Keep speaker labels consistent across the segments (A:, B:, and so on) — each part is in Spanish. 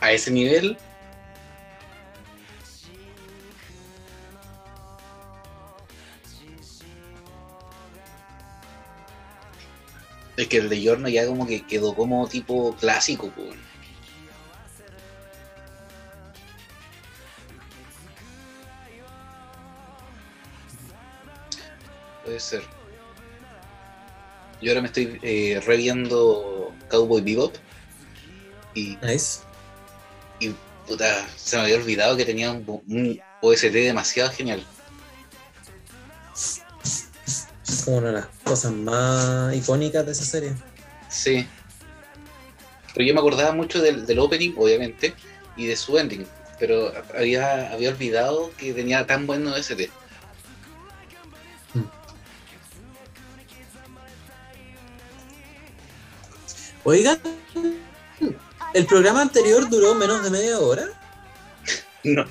A: a ese nivel. Es que el de Yorno ya como que quedó como tipo clásico. Puede ser. Yo ahora me estoy eh, reviendo Cowboy Bebop. Y,
B: Nice.
A: Y puta, se me había olvidado que tenía un, un OST demasiado genial.
B: Es como una de las cosas más icónicas de esa serie.
A: Sí. Pero yo me acordaba mucho del, del opening, obviamente, y de su ending. Pero había, había olvidado que tenía tan buen OST.
B: Oigan, el programa anterior duró menos de media hora.
A: No.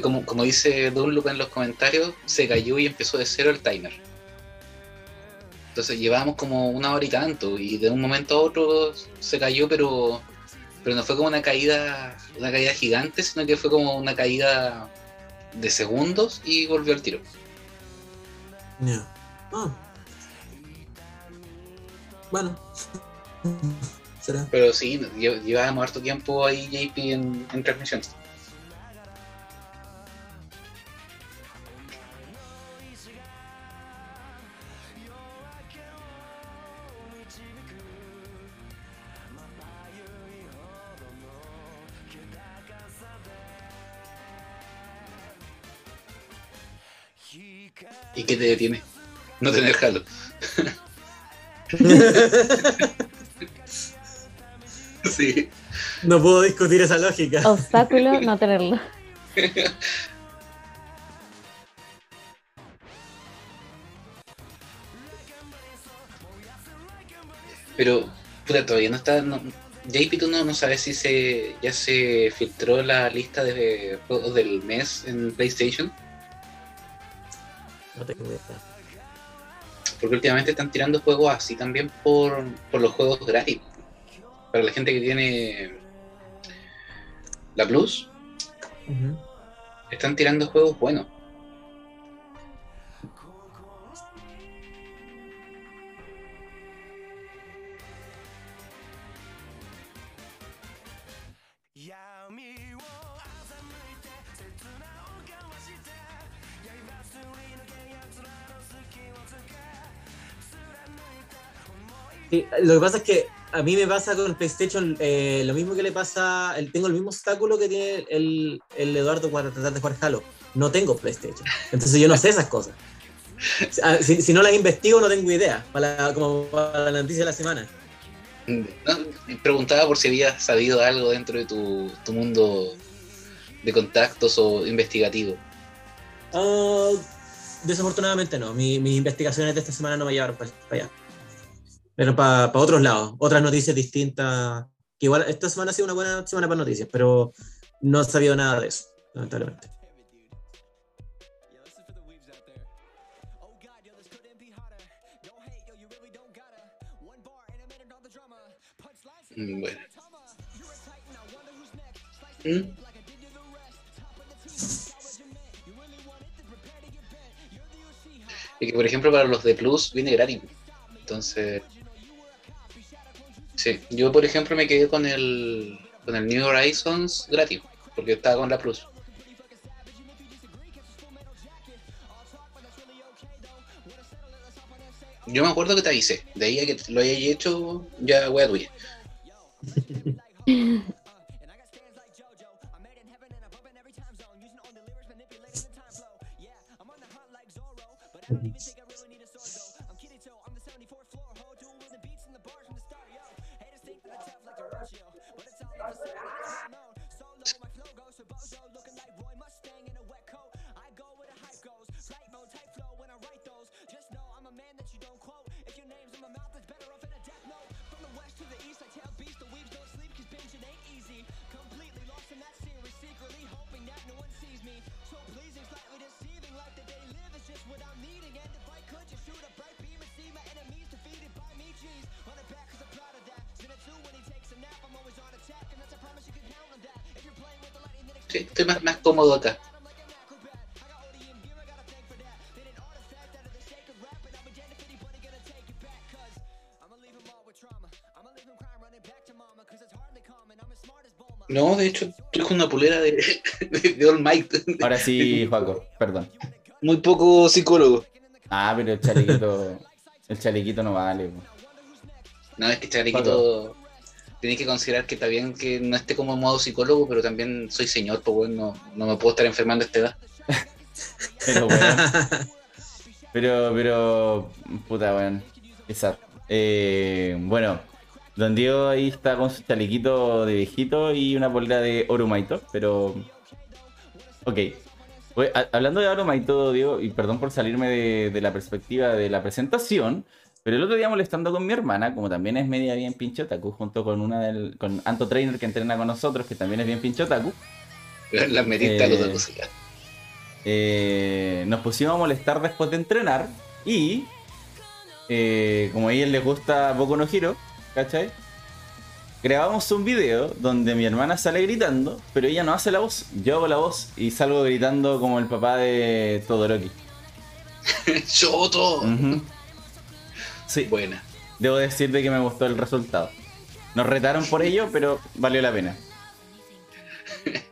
A: Como, como dice Dunlop en los comentarios, se cayó y empezó de cero el timer. Entonces llevábamos como una hora y tanto, y de un momento a otro se cayó, pero, pero no fue como una caída, una caída gigante, sino que fue como una caída de segundos y volvió al tiro.
B: ya. Ah. Bueno.
A: Pero sí, lle- llevábamos harto tiempo ahí JP en, en transmisión. Qué te detiene? No tener Halo. sí.
B: No puedo discutir esa lógica.
C: Obstáculo no tenerlo.
A: Pero, puta, todavía no está. No, JP, tú no, no sabes si se ya se filtró la lista de juegos del mes en PlayStation.
B: No tengo idea.
A: Porque últimamente están tirando juegos así también por, por los juegos gratis. Para la gente que tiene la Plus, están tirando juegos buenos.
B: Sí, lo que pasa es que a mí me pasa con el PlayStation eh, lo mismo que le pasa, el, tengo el mismo obstáculo que tiene el, el Eduardo para tratar de jugar Halo. No tengo PlayStation. Entonces yo no sé esas cosas. Ah, Si, si no las investigo no tengo idea, para como para la noticia de la semana.
A: No, preguntaba por si habías sabido algo dentro de tu, tu mundo de contactos o investigativo.
B: Ah, desafortunadamente no, Mi- mis investigaciones de esta semana no me llevaron para, allá. Pero para otros lados, otras noticias distintas. Que igual esta semana ha sido una buena semana para noticias, pero no he sabido nada de eso, lamentablemente.
A: Mm, Bueno. ¿Mm? Y que por ejemplo para los de Plus viene gratis. Entonces. Sí, yo por ejemplo me quedé con el con el New Horizons gratis, porque estaba con la Plus. Yo me acuerdo que te avisé, de ahí a que lo hayas hecho, ya wea tuya. Cómodo acá. No, de hecho, estoy con una polera de, de, de All Might.
C: Ahora sí, Juaco, perdón.
A: Muy poco psicólogo.
C: Ah, pero el chalequito. el chalequito no vale. po.
A: No, es que Chalequito tienes que considerar que está bien que no esté como en modo psicólogo, pero también soy señor, pues bueno, no, me puedo estar enfermando a esta edad.
C: Pero bueno. Pero, pero. Puta, weón. Exacto. Eh, bueno, Don Diego ahí está con su chalequito de viejito y una polera de Orumaito, pero. Ok. Hablando de Orumaito, Diego, y perdón por salirme de la perspectiva de la presentación, pero el otro día molestando con mi hermana, como también es media bien pinchotaku, junto con una del. con Anto Trainer que entrena con nosotros, que también es bien pinchotaku.
A: Las metiste a
C: Eh,
A: música.
C: Eh, nos pusimos a molestar después de entrenar y eh, como a ellos les gusta Boku no Hero, ¿cachai? Grabamos un video donde mi hermana sale gritando, pero ella no hace la voz, yo hago la voz y salgo gritando como el papá de Todoroki.
A: ¡Choto!
C: Ujú. Sí,
A: Buena.
C: debo decir de que me gustó el resultado. Nos retaron por ello, pero valió la pena.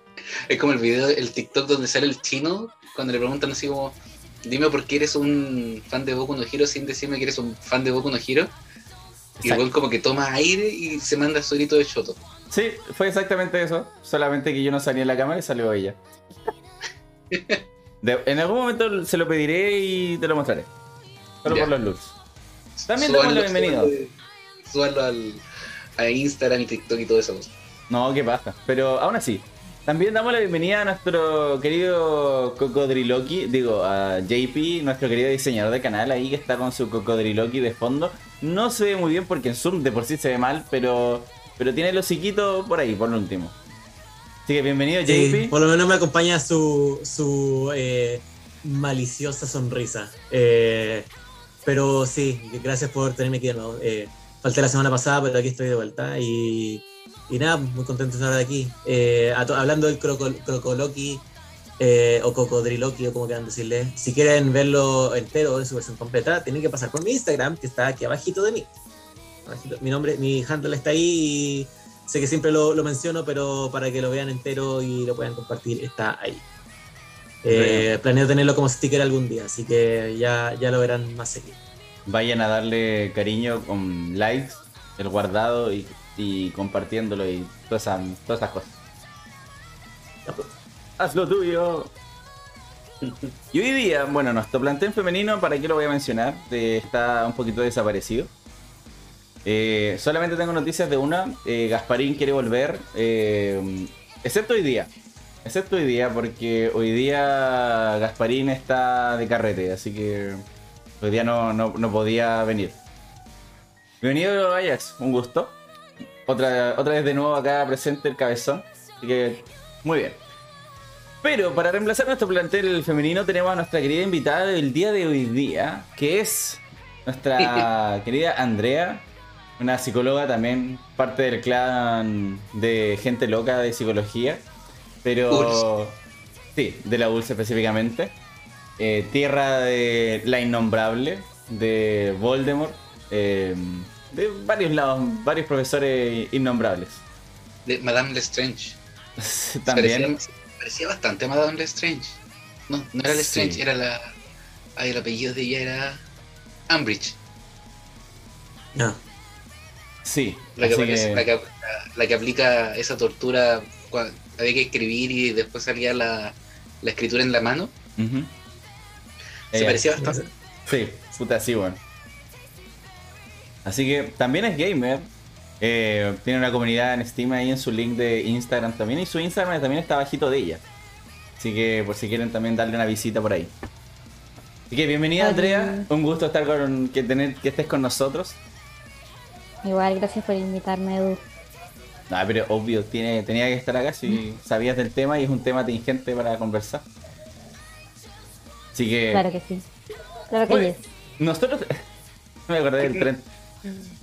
A: Es como el video, el TikTok donde sale el chino, cuando le preguntan así como, dime por qué eres un fan de Boku no Hero sin decirme que eres un fan de Boku no Hero. Y luego como que toma aire y se manda su grito de choto.
C: Sí, fue exactamente eso. Solamente que yo no salí en la cámara y salió ella. De- en algún momento se lo pediré y te lo mostraré. Solo
A: Ya.
C: por los looks. También
A: Súbanlo-
C: damos la bienvenida.
A: súbanlo- Súbanlo al, a Instagram y TikTok y todo eso.
C: No, qué pasa. Pero aún así, también damos la bienvenida a nuestro querido Cocodriloqui, digo, a JP, nuestro querido diseñador de canal ahí que está con su Cocodriloqui de fondo. No se ve muy bien porque en Zoom de por sí se ve mal, pero, pero tiene el hociquito por ahí, por lo último. Así que bienvenido
B: Sí,
C: JP.
B: por lo menos me acompaña su, su eh, maliciosa sonrisa. Eh, pero sí, gracias por tenerme aquí de nuevo. Eh, falté la semana pasada, pero aquí estoy de vuelta. Y, y nada, muy contento de estar aquí. Eh, hablando del croco, Crocoloqui eh, o Cocodriloqui, o como quieran decirle, si quieren verlo entero en su versión completa, tienen que pasar por mi Instagram, que está aquí abajito de mí. Mi nombre, mi handle está ahí y sé que siempre lo, lo menciono, pero para que lo vean entero y lo puedan compartir, está ahí. Eh, planeo tenerlo como sticker algún día, así que ya, ya lo verán más seguido.
C: Vayan a darle cariño con likes, el guardado y, y compartiéndolo y todas esas, todas esas cosas. Haz lo tuyo. Y hoy día, bueno, nuestro plantel femenino, ¿para qué lo voy a mencionar? Eh, está un poquito desaparecido. Eh, solamente tengo noticias de una. eh, Gasparín quiere volver. eh, excepto hoy día. Excepto hoy día, porque hoy día Gasparín está de carrete, así que hoy día no, no, no podía venir. Bienvenido Ajax, un gusto. Otra, otra vez de nuevo acá presente el cabezón. Así que, muy bien. Pero para reemplazar nuestro plantel femenino tenemos a nuestra querida invitada del día de hoy día, que es nuestra querida Andrea, una psicóloga también, parte del clan de gente loca de psicología, pero sí, de la ULS específicamente. Eh, tierra de la innombrable, de Voldemort, eh, de varios lados, varios profesores innombrables.
A: De Madame Lestrange.
C: También.
A: Parecía, parecía bastante Madame Lestrange. No, no era Lestrange,
C: Sí.
A: era la. Ay, el apellido de ella era. Ambridge.
B: No.
C: Sí,
A: La que,
C: así
A: aparece-
C: que-
A: la, que, la- la que aplica esa tortura. Había que escribir y después salía la, la escritura en la mano. Se
C: Ella-
A: parecía bastante.
C: Sí, puta, sí, bueno. Así que también es gamer. eh, tiene una comunidad en Steam ahí en su link de Instagram también. Y su Instagram también está bajito de ella. Así que por si quieren también darle una visita por ahí. Así que bienvenida
D: Hola.
C: Andrea. Un gusto estar con que tener que estés con nosotros.
D: Igual, gracias por invitarme, Edu.
C: No, pero obvio, tiene, tenía que estar acá si sabías del tema y es un tema tingente para conversar. Así que
D: Claro que sí. Claro que yes.
C: nosotros me acordé del tren.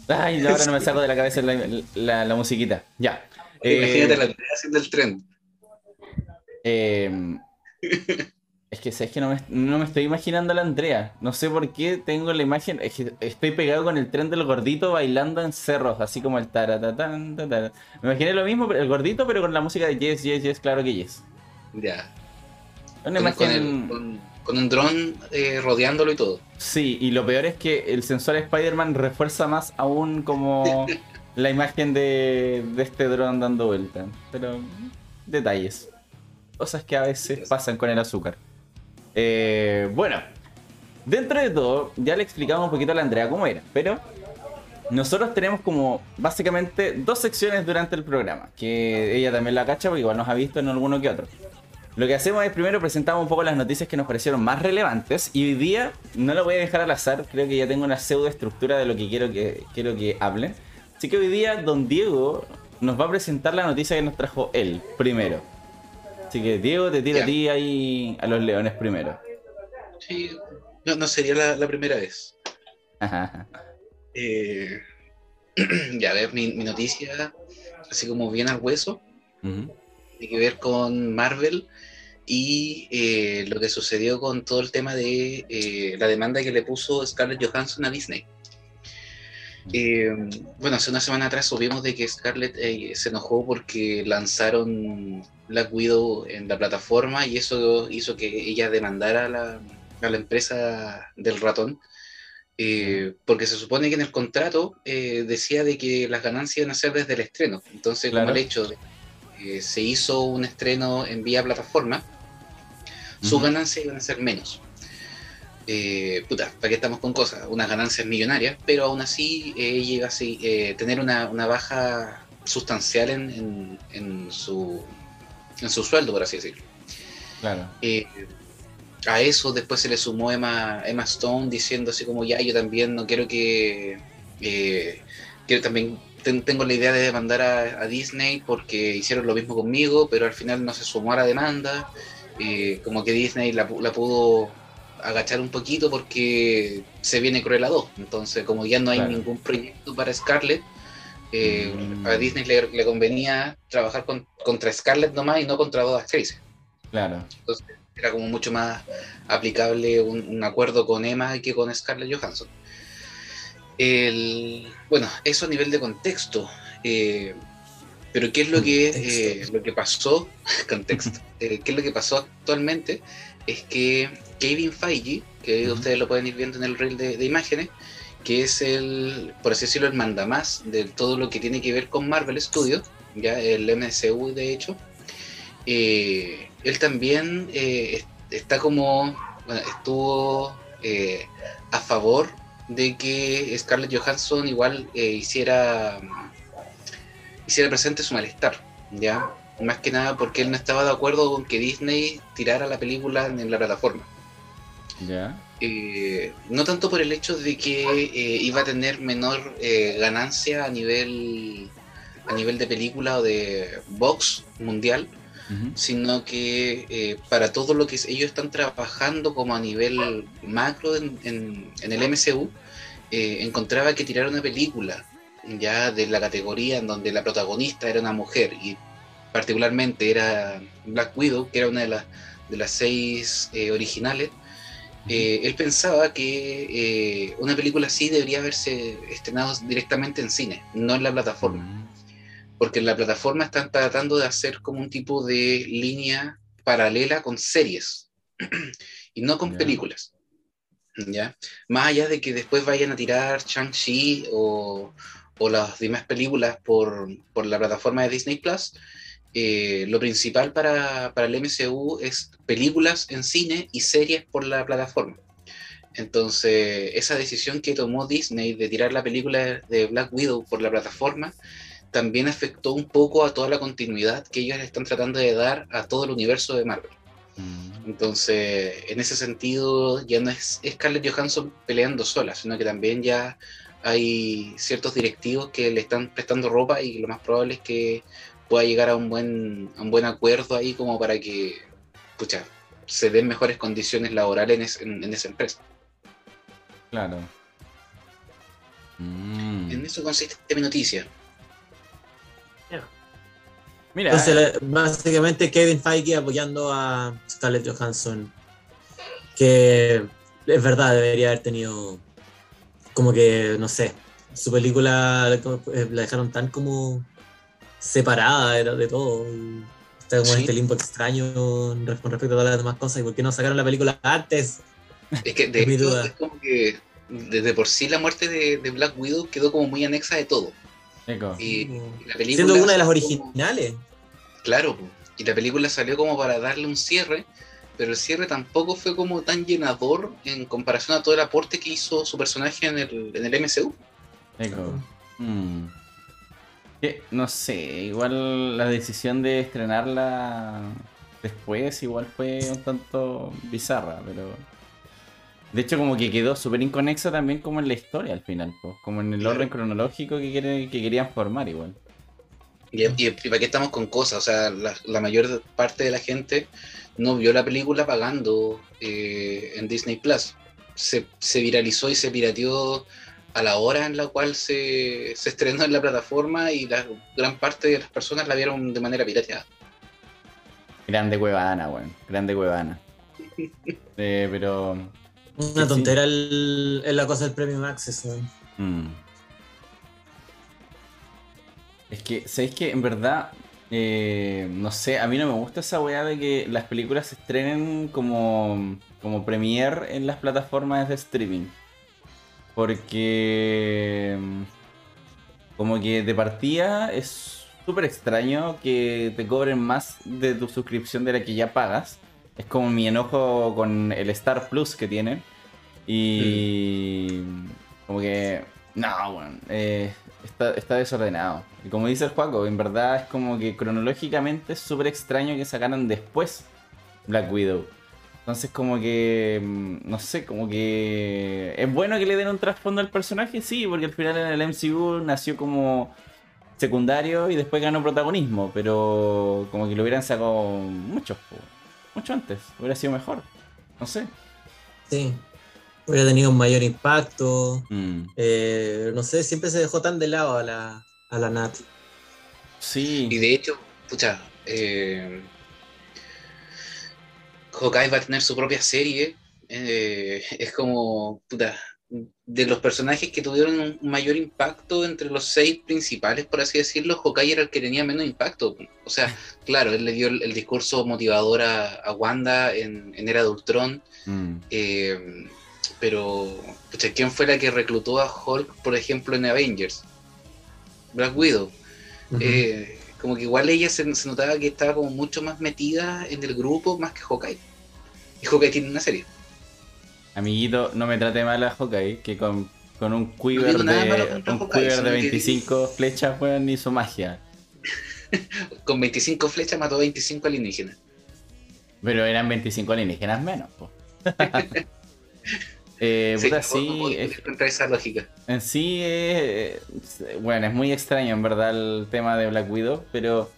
C: Ay, ahora no me saco de la cabeza la, la- la musiquita. Ya. Eh,
A: Imagínate la Andrea haciendo el tren.
C: Eh, es que sabes que no me, no me estoy imaginando a la Andrea. No sé por qué tengo la imagen. Es que estoy pegado con el tren del gordito bailando en cerros, así como el taratatán. Me imaginé lo mismo, el gordito, pero con la música de Yes, Yes, Yes, claro que Yes.
A: Ya.
C: Una
A: Con, con
C: imagen.
A: el- con- con un dron eh, rodeándolo y todo.
C: Sí, y lo peor es que el sensor Spider-Man refuerza más aún como la imagen de, de este dron dando vuelta. Pero detalles. Cosas que a veces pasan con el azúcar. Eh, bueno, dentro de todo, ya le explicamos un poquito a la Andrea cómo era, pero nosotros tenemos como básicamente dos secciones durante el programa, que ella también la cacha porque igual nos ha visto en alguno que otro. Lo que hacemos es primero presentamos un poco las noticias que nos parecieron más relevantes y hoy día no lo voy a dejar al azar, creo que ya tengo una pseudo estructura de lo que quiero que, quiero que hablen. Así que hoy día don Diego nos va a presentar la noticia que nos trajo él primero. Así que Diego te tira
A: Ya.
C: a ti ahí a los leones primero.
A: Sí, no, no sería la, la primera vez.
C: Ajá.
A: Eh, ya, a ver, mi, mi noticia, así como bien al hueso, tiene que ver con Marvel y eh, lo que sucedió con todo el tema de eh, la demanda que le puso Scarlett Johansson a Disney. Eh, bueno, hace una semana atrás supimos de que Scarlett eh, se enojó porque lanzaron Black Widow en la plataforma y eso hizo que ella demandara a la, a la empresa del ratón. eh, porque se supone que en el contrato eh, decía de que las ganancias iban a ser desde el estreno. Entonces,
C: Claro.
A: como el hecho de que se hizo un estreno en vía plataforma, sus ganancias iban a ser menos. Eh, puta, ¿para qué estamos con cosas? Unas ganancias millonarias, pero aún así eh, ella iba a eh, tener una, una baja sustancial en, en- en su, en su sueldo, por así decirlo.
C: Claro.
A: Eh, a eso después se le sumó Emma, Emma Stone diciendo así como ya yo también no quiero que eh, quiero también ten- tengo la idea de demandar a, a Disney porque hicieron lo mismo conmigo pero al final no se sumó a la demanda eh, como que Disney la, la pudo agachar un poquito porque se viene Cruella 2 entonces como ya no hay
C: Claro.
A: ningún proyecto para Scarlett eh,
C: Mm.
A: a Disney le, le convenía trabajar con- contra Scarlett nomás y no contra todas actrices
C: Claro.
A: era como mucho más aplicable un, un acuerdo con Emma que con Scarlett Johansson. El, bueno, eso a nivel de contexto. eh, pero ¿qué es lo que, eh, lo que pasó? contexto. eh, ¿Qué es lo que pasó actualmente? Es que Kevin Feige, que
C: Ujú.
A: ustedes lo pueden ir viendo en el reel de, de imágenes, que es el, por así decirlo, el mandamás de todo lo que tiene que ver con Marvel Studios, ya el MCU de hecho, eh, él también eh, est- está como, estuvo eh, a favor de que Scarlett Johansson igual hiciera, hiciera presente su malestar, ¿ya? Más que nada porque él no estaba de acuerdo con que Disney tirara la película en la plataforma.
C: Ya.
A: Eh, no tanto por el hecho de que eh, iba a tener menor eh, ganancia a nivel a nivel de película o de box mundial, sino que para todo lo que ellos están trabajando como a nivel macro en, en- en el MCU, encontraba que tirar una película ya de la categoría en donde la protagonista era una mujer y particularmente era Black Widow, que era una de las, de las seis originales, eh, él pensaba que eh, una película así debería haberse estrenado directamente en cine, no en la plataforma porque en la plataforma están tratando de hacer como un tipo de línea paralela con series y no con películas. ¿Ya? Más allá de que después vayan a tirar Shang-Chi o, o las demás películas por, por la plataforma de Disney Plus, eh, lo principal para, para el MCU es películas en cine y series por la plataforma. Entonces, esa decisión que tomó Disney de tirar la película de Black Widow por la plataforma también afectó un poco a toda la continuidad que ellos están tratando de dar a todo el universo de Marvel.
C: Mm.
A: Entonces, en ese sentido, ya no es Scarlett Johansson peleando sola, sino que también ya hay ciertos directivos que le están prestando ropa y lo más probable es que pueda llegar a un buen, a un buen acuerdo ahí como para que pucha, se den mejores condiciones laborales en, es- en- en esa empresa.
C: Claro. Mm.
A: En eso consiste mi noticia.
C: Mira,
B: Entonces, la- básicamente Kevin Feige apoyando a Scarlett Johansson, que es verdad, debería haber tenido como que, no sé, su película la eh, la dejaron tan como separada de, de todo. y está como en
A: Sí.
B: este limbo extraño con respecto a todas las demás cosas. ¿Y por qué no sacaron la película antes?
A: Es que de
B: Es mi
A: hecho
B: duda.
A: es como que desde por sí la muerte de, de Black Widow quedó como muy anexa de todo.
C: Eco.
A: Y, y la película
B: Siendo una de las
A: como-
B: originales.
A: Claro, y la película salió como para darle un cierre, pero el cierre tampoco fue como tan llenador en comparación a todo el aporte que hizo su personaje en el, en el MCU.
C: Eco. Mm. Que, no sé, igual la decisión de estrenarla después igual fue un tanto bizarra, pero... De hecho como que quedó súper inconexa también como en la historia al final, pues, como en el orden cronológico que, querían formar igual.
A: Y, y, y para qué estamos con cosas, o sea, la, la mayor parte de la gente no vio la película pagando eh, en Disney Plus. Se, se viralizó y se pirateó a la hora en la cual se, se estrenó en la plataforma y la gran parte de las personas la vieron de manera pirateada.
C: Grande huevana, weón. Grande huevana. Eh, pero...
B: Una
C: Sí.
B: tontera el- es la cosa del premio Access. weón.
C: Mm. Es que, ¿sabéis que En verdad, eh, no sé, a mí no me gusta esa weá de que las películas se estrenen como, como premiere en las plataformas de streaming. Porque mm, como que de partida es súper extraño que te cobren más de tu suscripción de la que ya pagas. Es como mi enojo con el Star Plus que tienen. Y como que, no, bueno, eh, está, está desordenado. Y como dice el Juaco, en verdad es como que cronológicamente es súper extraño que sacaran después Black Widow. Entonces como que, mm, no sé, como que es bueno que le den un trasfondo al personaje, sí, porque al final en el MCU nació como secundario y después ganó protagonismo, pero como que lo hubieran sacado mucho, mucho antes, hubiera sido mejor, no sé.
B: Sí. Hubiera tenido un mayor impacto.
C: Mm,
B: Eh, no sé, siempre se dejó tan de lado a la, a la Nat.
C: Sí.
A: Y de hecho, pucha, eh, Hawkeye va a tener su propia serie. eh, es como, puta, de los personajes que tuvieron un mayor impacto entre los seis principales, por así decirlo, Hawkeye era el que tenía menos impacto. O sea, claro, él le dio el, el discurso motivador a, a Wanda en, en Era de Ultron.
C: Mm,
A: eh, pero, pucha, ¿quién fue la que reclutó a Hulk, por ejemplo, en Avengers? Black Widow. Eh, como que igual ella se, se notaba que estaba como mucho más metida en el grupo más que Hawkeye. Y Hawkeye tiene una serie.
C: Amiguito, no me trate mal a Hawkeye, que con, con un quiver, de, un
A: Hawkeye,
C: quiver de
A: solo que-
C: 25 flechas, weón, hizo magia.
A: Con 25 flechas mató 25 alienígenas.
C: Pero eran 25 alienígenas menos, po. eh,
A: Sí,
C: puta, sí,
A: no puedo
C: es-
A: ir contra esa lógica.
C: En sí, eh, bueno, es muy extraño en verdad el tema de Black Widow, pero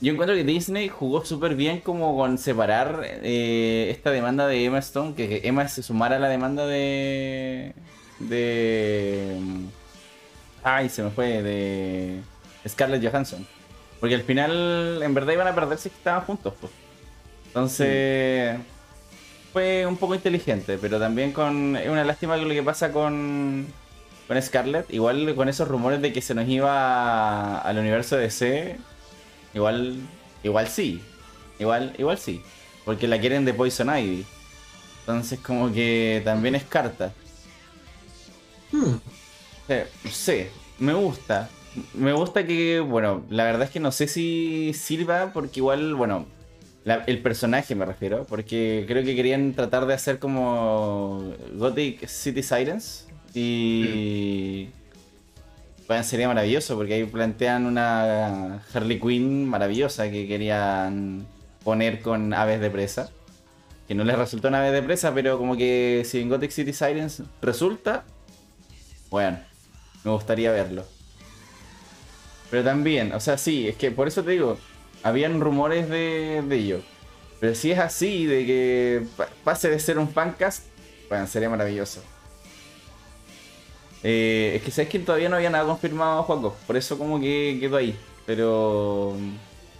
C: yo encuentro que Disney jugó súper bien como con separar eh, esta demanda de Emma Stone, que, que Emma se sumara a la demanda de... de... Ay, se me fue, de Scarlett Johansson. Porque al final, en verdad, iban a perder si estaban juntos, pues. Entonces, fue un poco inteligente, pero también con. Es una lástima lo que pasa con. Con Scarlett. Igual con esos rumores de que se nos iba al universo DC. Igual. Igual sí. Igual, igual sí. Porque la quieren de Poison Ivy. Entonces, como que también es carta.
B: Hmm.
C: Eh, sé, me gusta. Me gusta que, bueno, la verdad es que no sé si sirva porque igual, bueno, la- el personaje me refiero, porque creo que querían tratar de hacer como Gothic City Sirens y... Bueno, sería maravilloso porque ahí plantean una Harley Quinn maravillosa que querían poner con aves de presa. Que no les resultó una ave de presa, pero como que si en Gothic City Sirens resulta, bueno, me gustaría verlo. Pero también, o sea, sí, es que por eso te digo, habían rumores de, de ello. Pero si es así, de que pa- pase de ser un fancast, bueno, sería maravilloso. Eh, es que sabes que todavía no había nada confirmado, Juaco. Por eso como que quedó ahí. Pero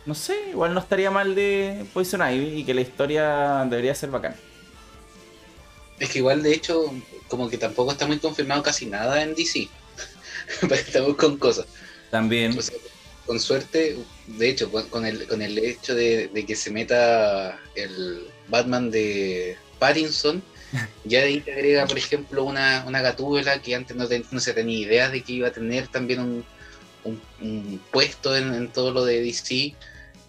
C: no sé, igual no estaría mal de Poison Ivy y que la historia debería ser bacana.
A: Es que igual, de hecho, como que tampoco está muy confirmado casi nada en DC. Estamos con cosas.
C: También.
A: O sea, con suerte, de hecho, con, el, con el hecho de, de que se meta el Batman de Pattinson, ya de ahí te agrega, por ejemplo, una, una gatúbela que antes no, ten- no se tenía idea de que iba a tener también un, un- un puesto en, en todo lo de DC.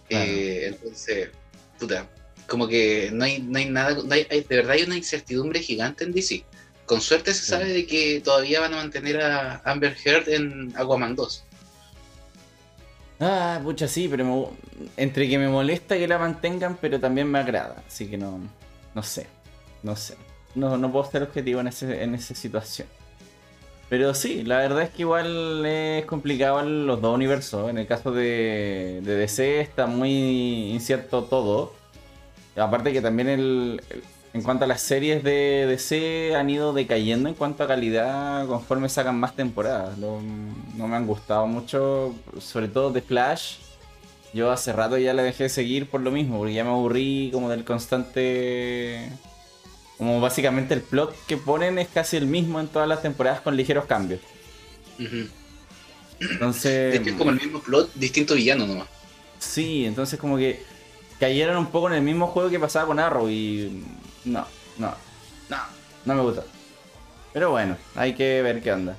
C: Claro.
A: Eh, entonces, puta, como que no hay, no hay nada, no hay- hay- de verdad hay una incertidumbre gigante en DC. Con suerte se sabe de que todavía van a mantener a Amber Heard en Aquaman 2.
C: Ah, pucha, sí, pero me- entre que me molesta que la mantengan, pero también me agrada. Así que no, no sé, no sé. No, no puedo ser objetivo en, ese, en esa situación. Pero sí, la verdad es que igual es complicado en los dos universos. En el caso de, de DC está muy incierto todo. Aparte que también el, en cuanto a las series de DC han ido decayendo en cuanto a calidad conforme sacan más temporadas. No, no me han gustado mucho, sobre todo de Flash. Yo hace rato ya la dejé de seguir por lo mismo, porque ya me aburrí como del constante... Como básicamente el plot que ponen es casi el mismo en todas las temporadas con ligeros cambios. Entonces...
A: Es como el mismo plot, distinto villano nomás.
C: Sí, entonces como que cayeron un poco en el mismo juego que pasaba con Arrow y no, no, no, no me gusta. Pero bueno, hay que ver qué onda.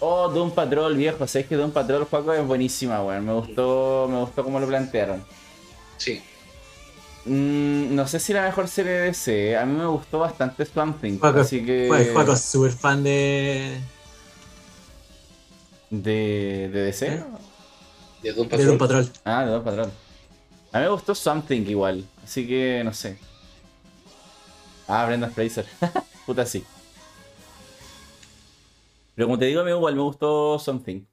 C: Oh, Doom Patrol, viejo, sé que Doom Patrol juego es buenísima, weón. Me gustó, me gustó cómo lo plantearon.
A: Sí.
C: Mm, no sé si la mejor serie de DC, a mí me gustó bastante Swamp Thing,
B: Juaco,
C: así que...
B: Juaco, Juaco es súper fan de,
C: ¿De, de DC?
B: ¿Eh?
A: De Doom
B: de
A: Patrol.
B: Doom Patrol.
C: Ah, de Doom Patrol. A mí me gustó Something igual, así que no sé. Ah, Brenda Fraser. Puta sí. Pero como te digo, a mí igual me gustó Something.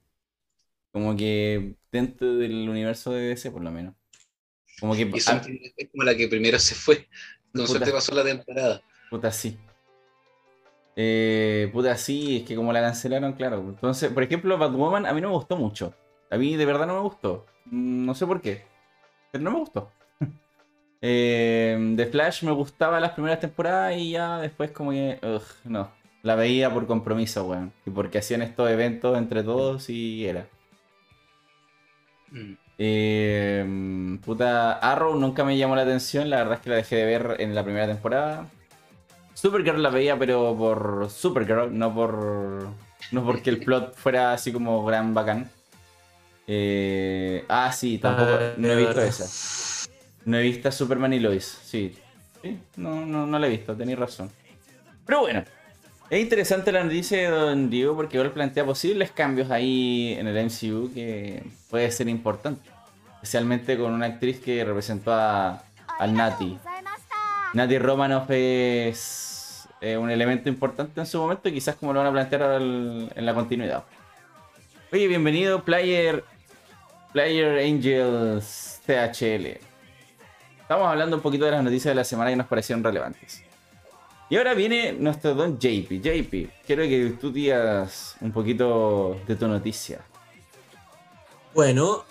C: Como que dentro del universo de DC, por lo menos. Como que.
A: Y
C: ah,
A: es como la que primero se fue. Con
C: Puta.
A: suerte pasó la temporada.
C: Puta sí. Eh, puta sí, es que como la cancelaron, claro. Entonces, por ejemplo, Batwoman a mí no me gustó mucho. A mí de verdad no me gustó. Mm, No sé por qué. Pero no me gustó. Eh, The Flash me gustaba las primeras temporadas y ya después como que... ugh, no. La veía por compromiso, weón. Y porque hacían estos eventos entre todos y era.
A: Mm.
C: Eh, puta, Arrow nunca me llamó la atención, la verdad es que la dejé de ver en la primera temporada. Supergirl la veía, pero por Supergirl, no por. No porque el plot fuera así como gran bacán. Eh, ah, sí, tampoco.
B: Ah,
C: no he visto esa. No he visto Superman y Lois, sí. Sí, no, no, no la he visto, tenéis razón. Pero bueno, es interesante la noticia de Don Diego porque igual plantea posibles cambios ahí en el MCU que puede ser importante. Especialmente con una actriz que representó a, al Nati. Nati Romanoff es eh, un elemento importante en su momento y quizás como lo van a plantear en la continuidad. Oye, bienvenido Player, Player Angels CHL. Estamos hablando un poquito de las noticias de la semana que nos parecieron relevantes. Y ahora viene nuestro don JP. JP, quiero que tú digas un poquito de tu noticia.
B: Bueno,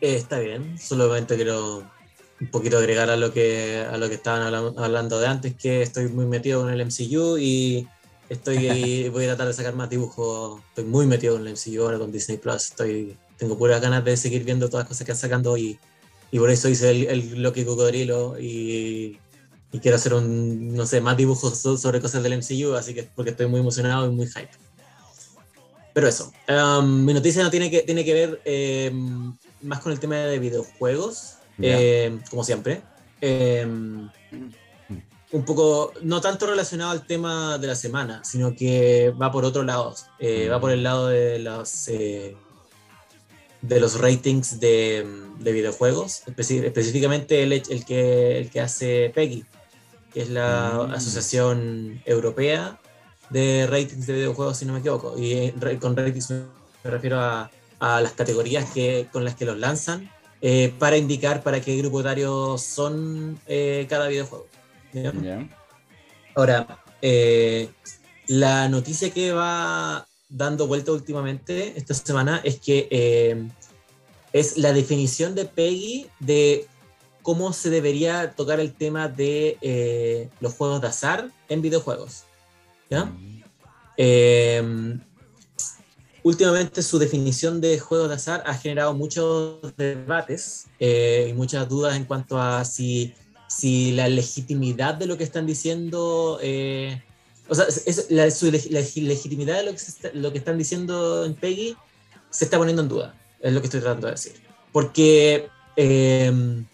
B: eh, está bien. Solamente quiero un poquito agregar a lo que a lo que estaban habla- hablando de antes, que estoy muy metido con el MCU y estoy voy a tratar de sacar más dibujos. Estoy muy metido con el MCU ahora con Disney Plus. Estoy tengo puras ganas de seguir viendo todas las cosas que están sacando y, y por eso hice el, el Loki Cocodrilo y, y quiero hacer un no sé más dibujos so- sobre cosas del MCU, así que porque estoy muy emocionado y muy hype. Pero eso, em, mi noticia no tiene que, tiene que ver em, más con el tema de videojuegos, em, como siempre. Em, un poco, no tanto relacionado al tema de la semana, sino que va por otro lado. Eh, Va por el lado de los, eh, de los ratings de, de videojuegos, específicamente el, el, que, el que hace PEGI, que es la
C: Mm.
B: Asociación Europea de Ratings de Videojuegos, si no me equivoco. Y eh, con ratings me refiero a, a las categorías que, con las que los lanzan eh, para indicar para qué grupo etario son eh, cada videojuego. Ahora, eh, la noticia que va dando vuelta últimamente esta semana es que es la definición de Peggy de cómo se debería tocar el tema de eh, los juegos de azar en videojuegos. ¿ya? Eh, últimamente su definición de juegos de azar ha generado muchos debates eh, y muchas dudas en cuanto a si, si la legitimidad de lo que están diciendo, eh, o sea, es, la, su legitimidad de lo que, lo que están diciendo en Peggy se está poniendo en duda, es lo que estoy tratando de decir. Porque eh,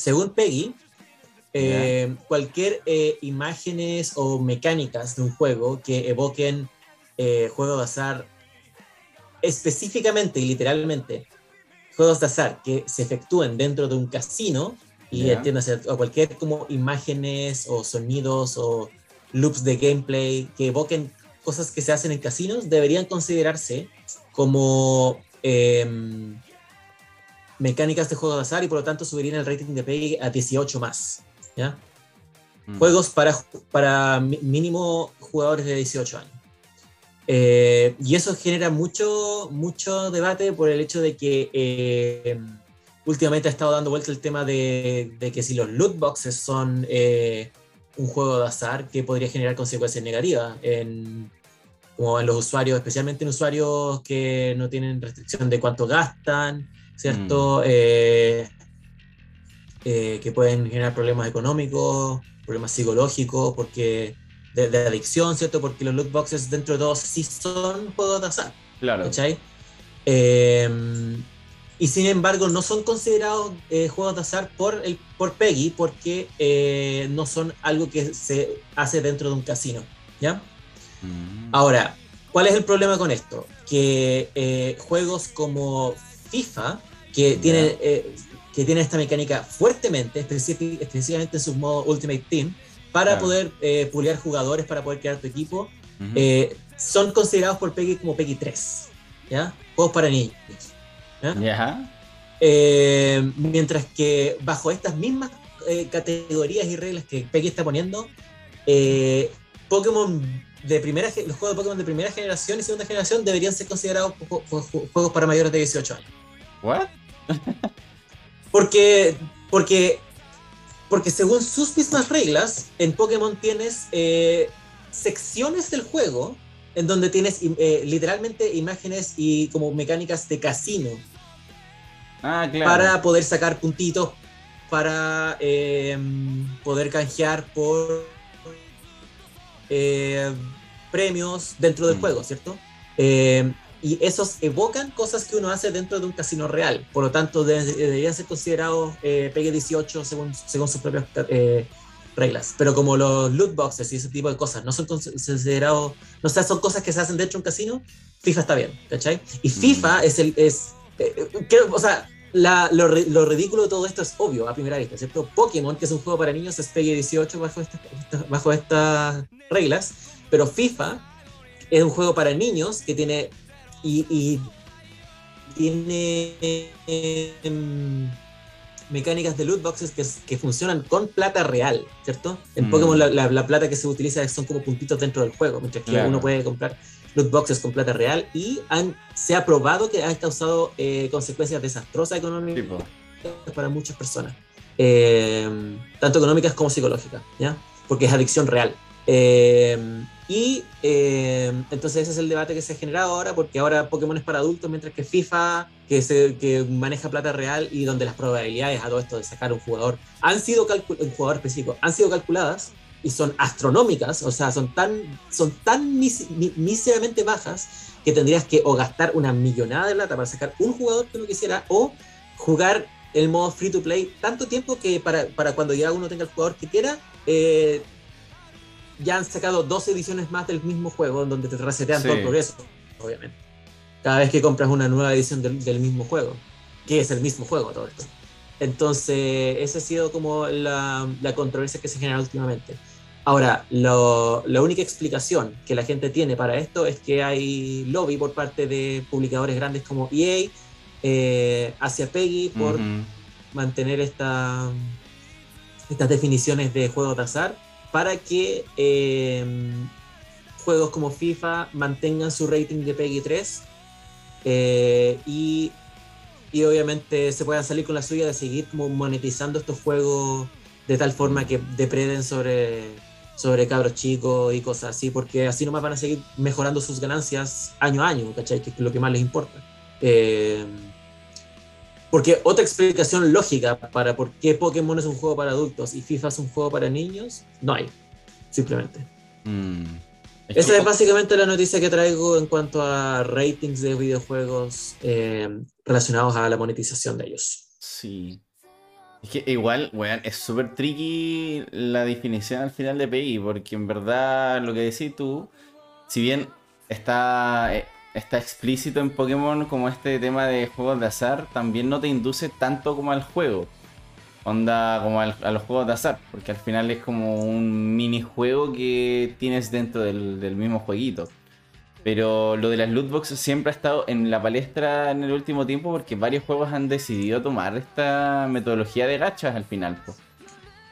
B: según Peggy, eh, cualquier eh, imágenes o mecánicas de un juego que evoquen eh, juegos de azar específicamente y literalmente juegos de azar que se efectúen dentro de un casino y entiéndase o cualquier como imágenes o sonidos o loops de gameplay que evoquen cosas que se hacen en casinos deberían considerarse como em, mecánicas de juegos de azar y por lo tanto subirían el rating de PEGI a 18 más. ¿ya?
C: Mm.
B: Juegos para, para mínimo jugadores de 18 años. Eh, y eso genera mucho, mucho debate por el hecho de que eh, últimamente ha estado dando vuelta el tema de, de que si los loot boxes son eh, un juego de azar, que podría generar consecuencias negativas en, como en los usuarios, especialmente en usuarios que no tienen restricción de cuánto gastan, ¿cierto? Eh, eh, que pueden generar problemas económicos, problemas psicológicos, porque de, de adicción, ¿cierto? Porque los loot boxes dentro de todos sí son juegos de azar,
C: Claro.
B: ¿cachai? Eh, y sin embargo no son considerados eh, juegos de azar por, el, por PEGI porque eh, no son algo que se hace dentro de un casino, ¿ya?
C: Mm.
B: Ahora, ¿cuál es el problema con esto? Que juegos como FIFA, que
C: Ya.
B: tienen, eh, que tienen esta mecánica fuertemente, específic- específicamente en su modo Ultimate Team, para
C: Claro.
B: poder eh, pulear jugadores, para poder crear tu equipo, eh, son considerados por PEGI como PEGI 3, ¿ya? Juegos para niños. ¿ya? Eh, mientras que bajo estas mismas categorías y reglas que Peggy está poniendo, Pokémon de primera, los juegos de Pokémon de primera generación y segunda generación deberían ser considerados ju- ju- ju- juegos para mayores de 18 años.
C: What?
B: Porque, porque, porque según sus mismas reglas, en Pokémon tienes eh, secciones del juego en donde tienes eh, literalmente imágenes y como mecánicas de casino
C: Ah, claro.
B: para poder sacar puntitos, para eh, poder canjear por eh, premios dentro del
C: Mm.
B: juego, ¿cierto? Y esos evocan cosas que uno hace dentro de un casino real. Por lo tanto, de- deberían ser considerados eh, PEGI 18 según, según sus propias eh, reglas. Pero como los loot boxes y ese tipo de cosas no son cons- considerados, no sé, son cosas que se hacen dentro de un casino, FIFA está bien, ¿cachai? Y FIFA es el, es, eh, eh, creo, o sea, la- lo, lo ridículo de todo esto es obvio a primera vista, ¿cierto? Pokémon, que es un juego para niños, es PEGI 18 bajo, esta- esta- bajo estas reglas, pero FIFA es un juego para niños que tiene y, y tiene em, mecánicas de loot boxes que, que funcionan con plata real, ¿cierto? En
C: Mm.
B: Pokémon la, la- la plata que se utiliza son como puntitos dentro del juego, mientras que
C: Claro.
B: uno puede comprar loot boxes con plata real y han, se ha probado que han causado eh, consecuencias desastrosas económicas
C: Tipo.
B: para muchas personas, eh, tanto económicas como psicológicas, ¿ya? Porque es adicción real. Y eh, entonces ese es el debate que se ha generado ahora, porque ahora Pokémon es para adultos, mientras que FIFA, que, se, que maneja plata real y donde las probabilidades a todo esto de sacar un jugador han sido un jugador específico, han sido calculadas y son astronómicas, o sea, son tan, son tan bajas que tendrías que o gastar una millonada de plata para sacar un jugador que uno quisiera o jugar el modo free to play tanto tiempo que para, para cuando ya uno tenga el jugador que quiera, eh, ya han sacado dos ediciones más del mismo juego, en donde te resetean todo el progreso, obviamente. Cada vez que compras una nueva edición del, del mismo juego, que es el mismo juego todo esto. Entonces, esa ha sido como la, la controversia que se genera últimamente. Ahora, lo- la única explicación que la gente tiene para esto es que hay lobby por parte de publicadores grandes como EA eh, hacia Peggy por mantener esta, estas definiciones de juegos de azar para que eh, juegos como FIFA mantengan su rating de PEGI 3 eh, y, y obviamente se puedan salir con la suya de seguir monetizando estos juegos de tal forma que depreden sobre, sobre cabros chicos y cosas así, porque así nomás van a seguir mejorando sus ganancias año a año, ¿cachai? Que es lo que más les importa. Eh, porque otra explicación lógica para por qué Pokémon es un juego para adultos y FIFA es un juego para niños, no hay. Simplemente.
C: Mm. Es
B: Esa
C: que-
B: es básicamente la noticia que traigo en cuanto a ratings de videojuegos eh, relacionados a la monetización de ellos.
C: Sí. Es que igual, weón, es súper tricky la definición al final de PI, porque en verdad lo que decís tú, si bien está, eh, está explícito en Pokémon como este tema de juegos de azar, también no te induce tanto como al juego. Onda como al- a los juegos de azar, porque al final es como un minijuego que tienes dentro del, del mismo jueguito. Pero lo de las loot boxes siempre ha estado en la palestra en el último tiempo porque varios juegos han decidido tomar esta metodología de gachas al final.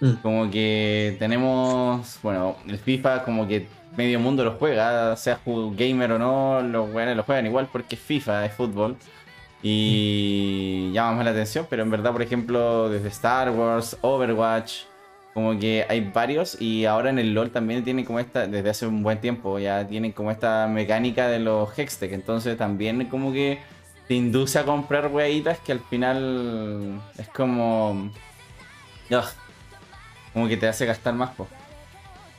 B: Mm.
C: Como que tenemos, bueno, el FIFA como que medio mundo lo juega, sea gamer o no, los weones lo juegan igual porque es FIFA, es fútbol. Y llama más la atención, pero en verdad, por ejemplo, desde Star Wars, Overwatch, como que hay varios y ahora en el LoL también tienen como esta, desde hace un buen tiempo ya tienen como esta mecánica de los Hextech, entonces también como que te induce a comprar weitas que al final es como... Ugh, como que te hace gastar más, po.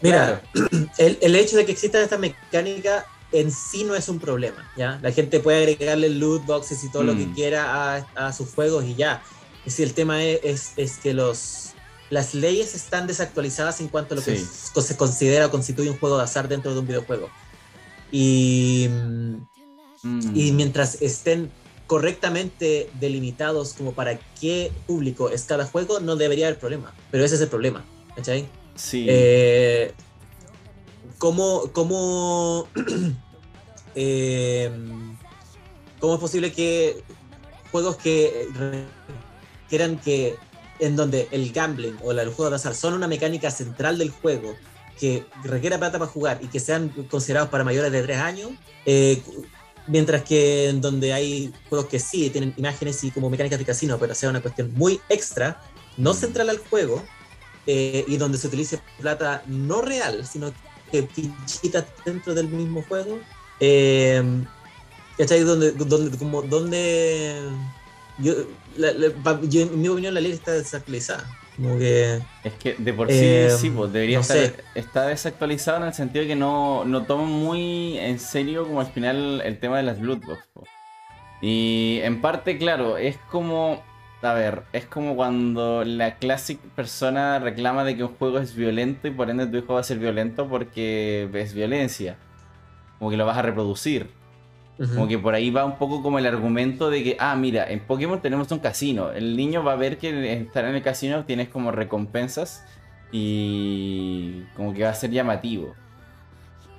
B: Mira, el, el hecho de que exista esta mecánica en sí no es un problema, ¿ya? La gente puede agregarle loot boxes y todo lo que
C: Mm.
B: quiera a, a sus juegos y ya. Es decir, el tema es, es, es que los, las leyes están desactualizadas en cuanto a lo que
C: Sí.
B: s- se considera o constituye un juego de azar dentro de un videojuego. Y, mm,
C: Mm.
B: y mientras estén correctamente delimitados como para qué público es cada juego, no debería haber problema. Pero ese es el problema, ¿cachai?
C: Sí.
B: Eh, ¿cómo, cómo, eh, cómo es posible que juegos que quieran que en donde el gambling o el juego de azar son una mecánica central del juego que requiera plata para jugar y que sean considerados para mayores de 3 años, eh, mientras que en donde hay juegos que sí tienen imágenes y como mecánicas de casino, pero sea una cuestión muy extra, no central al juego, eh, y donde se utilice plata no real, sino que fichitas dentro del mismo juego. Eh, ¿Cachai? Donde, donde, como, donde yo, la- la- pa- yo, en mi opinión, la ley está desactualizada. Como que.
C: Es que de por sí,
B: Eh,
C: sí, pues debería
B: no
C: estar
B: sé.
C: está desactualizado en el sentido de que no, no toman muy en serio como al final el tema de las loot box. po. Y en parte, claro, es como, a ver, es como cuando la classic persona reclama de que un juego es violento y por ende tu hijo va a ser violento porque es violencia. Como que lo vas a reproducir. Como que por ahí va un poco como el argumento de que, ah, mira, en Pokémon tenemos un casino. El niño va a ver que estar en el casino tienes como recompensas y como que va a ser llamativo.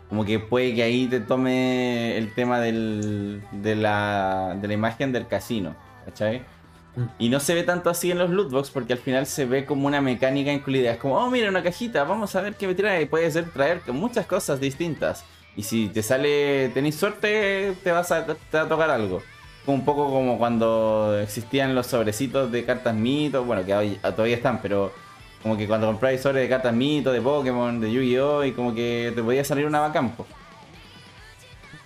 C: Como que puede que ahí te tome el tema del, de, la, de la imagen del casino, ¿cachai? Y no se ve tanto así en los lootbox porque al final se ve como una mecánica incluida. Es como, oh, mira, una cajita, vamos a ver qué me trae. Puede ser traer muchas cosas distintas. Y si te sale, tenéis suerte, te, vas a, te va a tocar algo. Un poco como cuando existían los sobrecitos de cartas mito, bueno, que hoy- todavía están, pero como que cuando compráis sobres de cartas mito, de Pokémon, de Yu-Gi-Oh! y como que te podía salir una bacampo.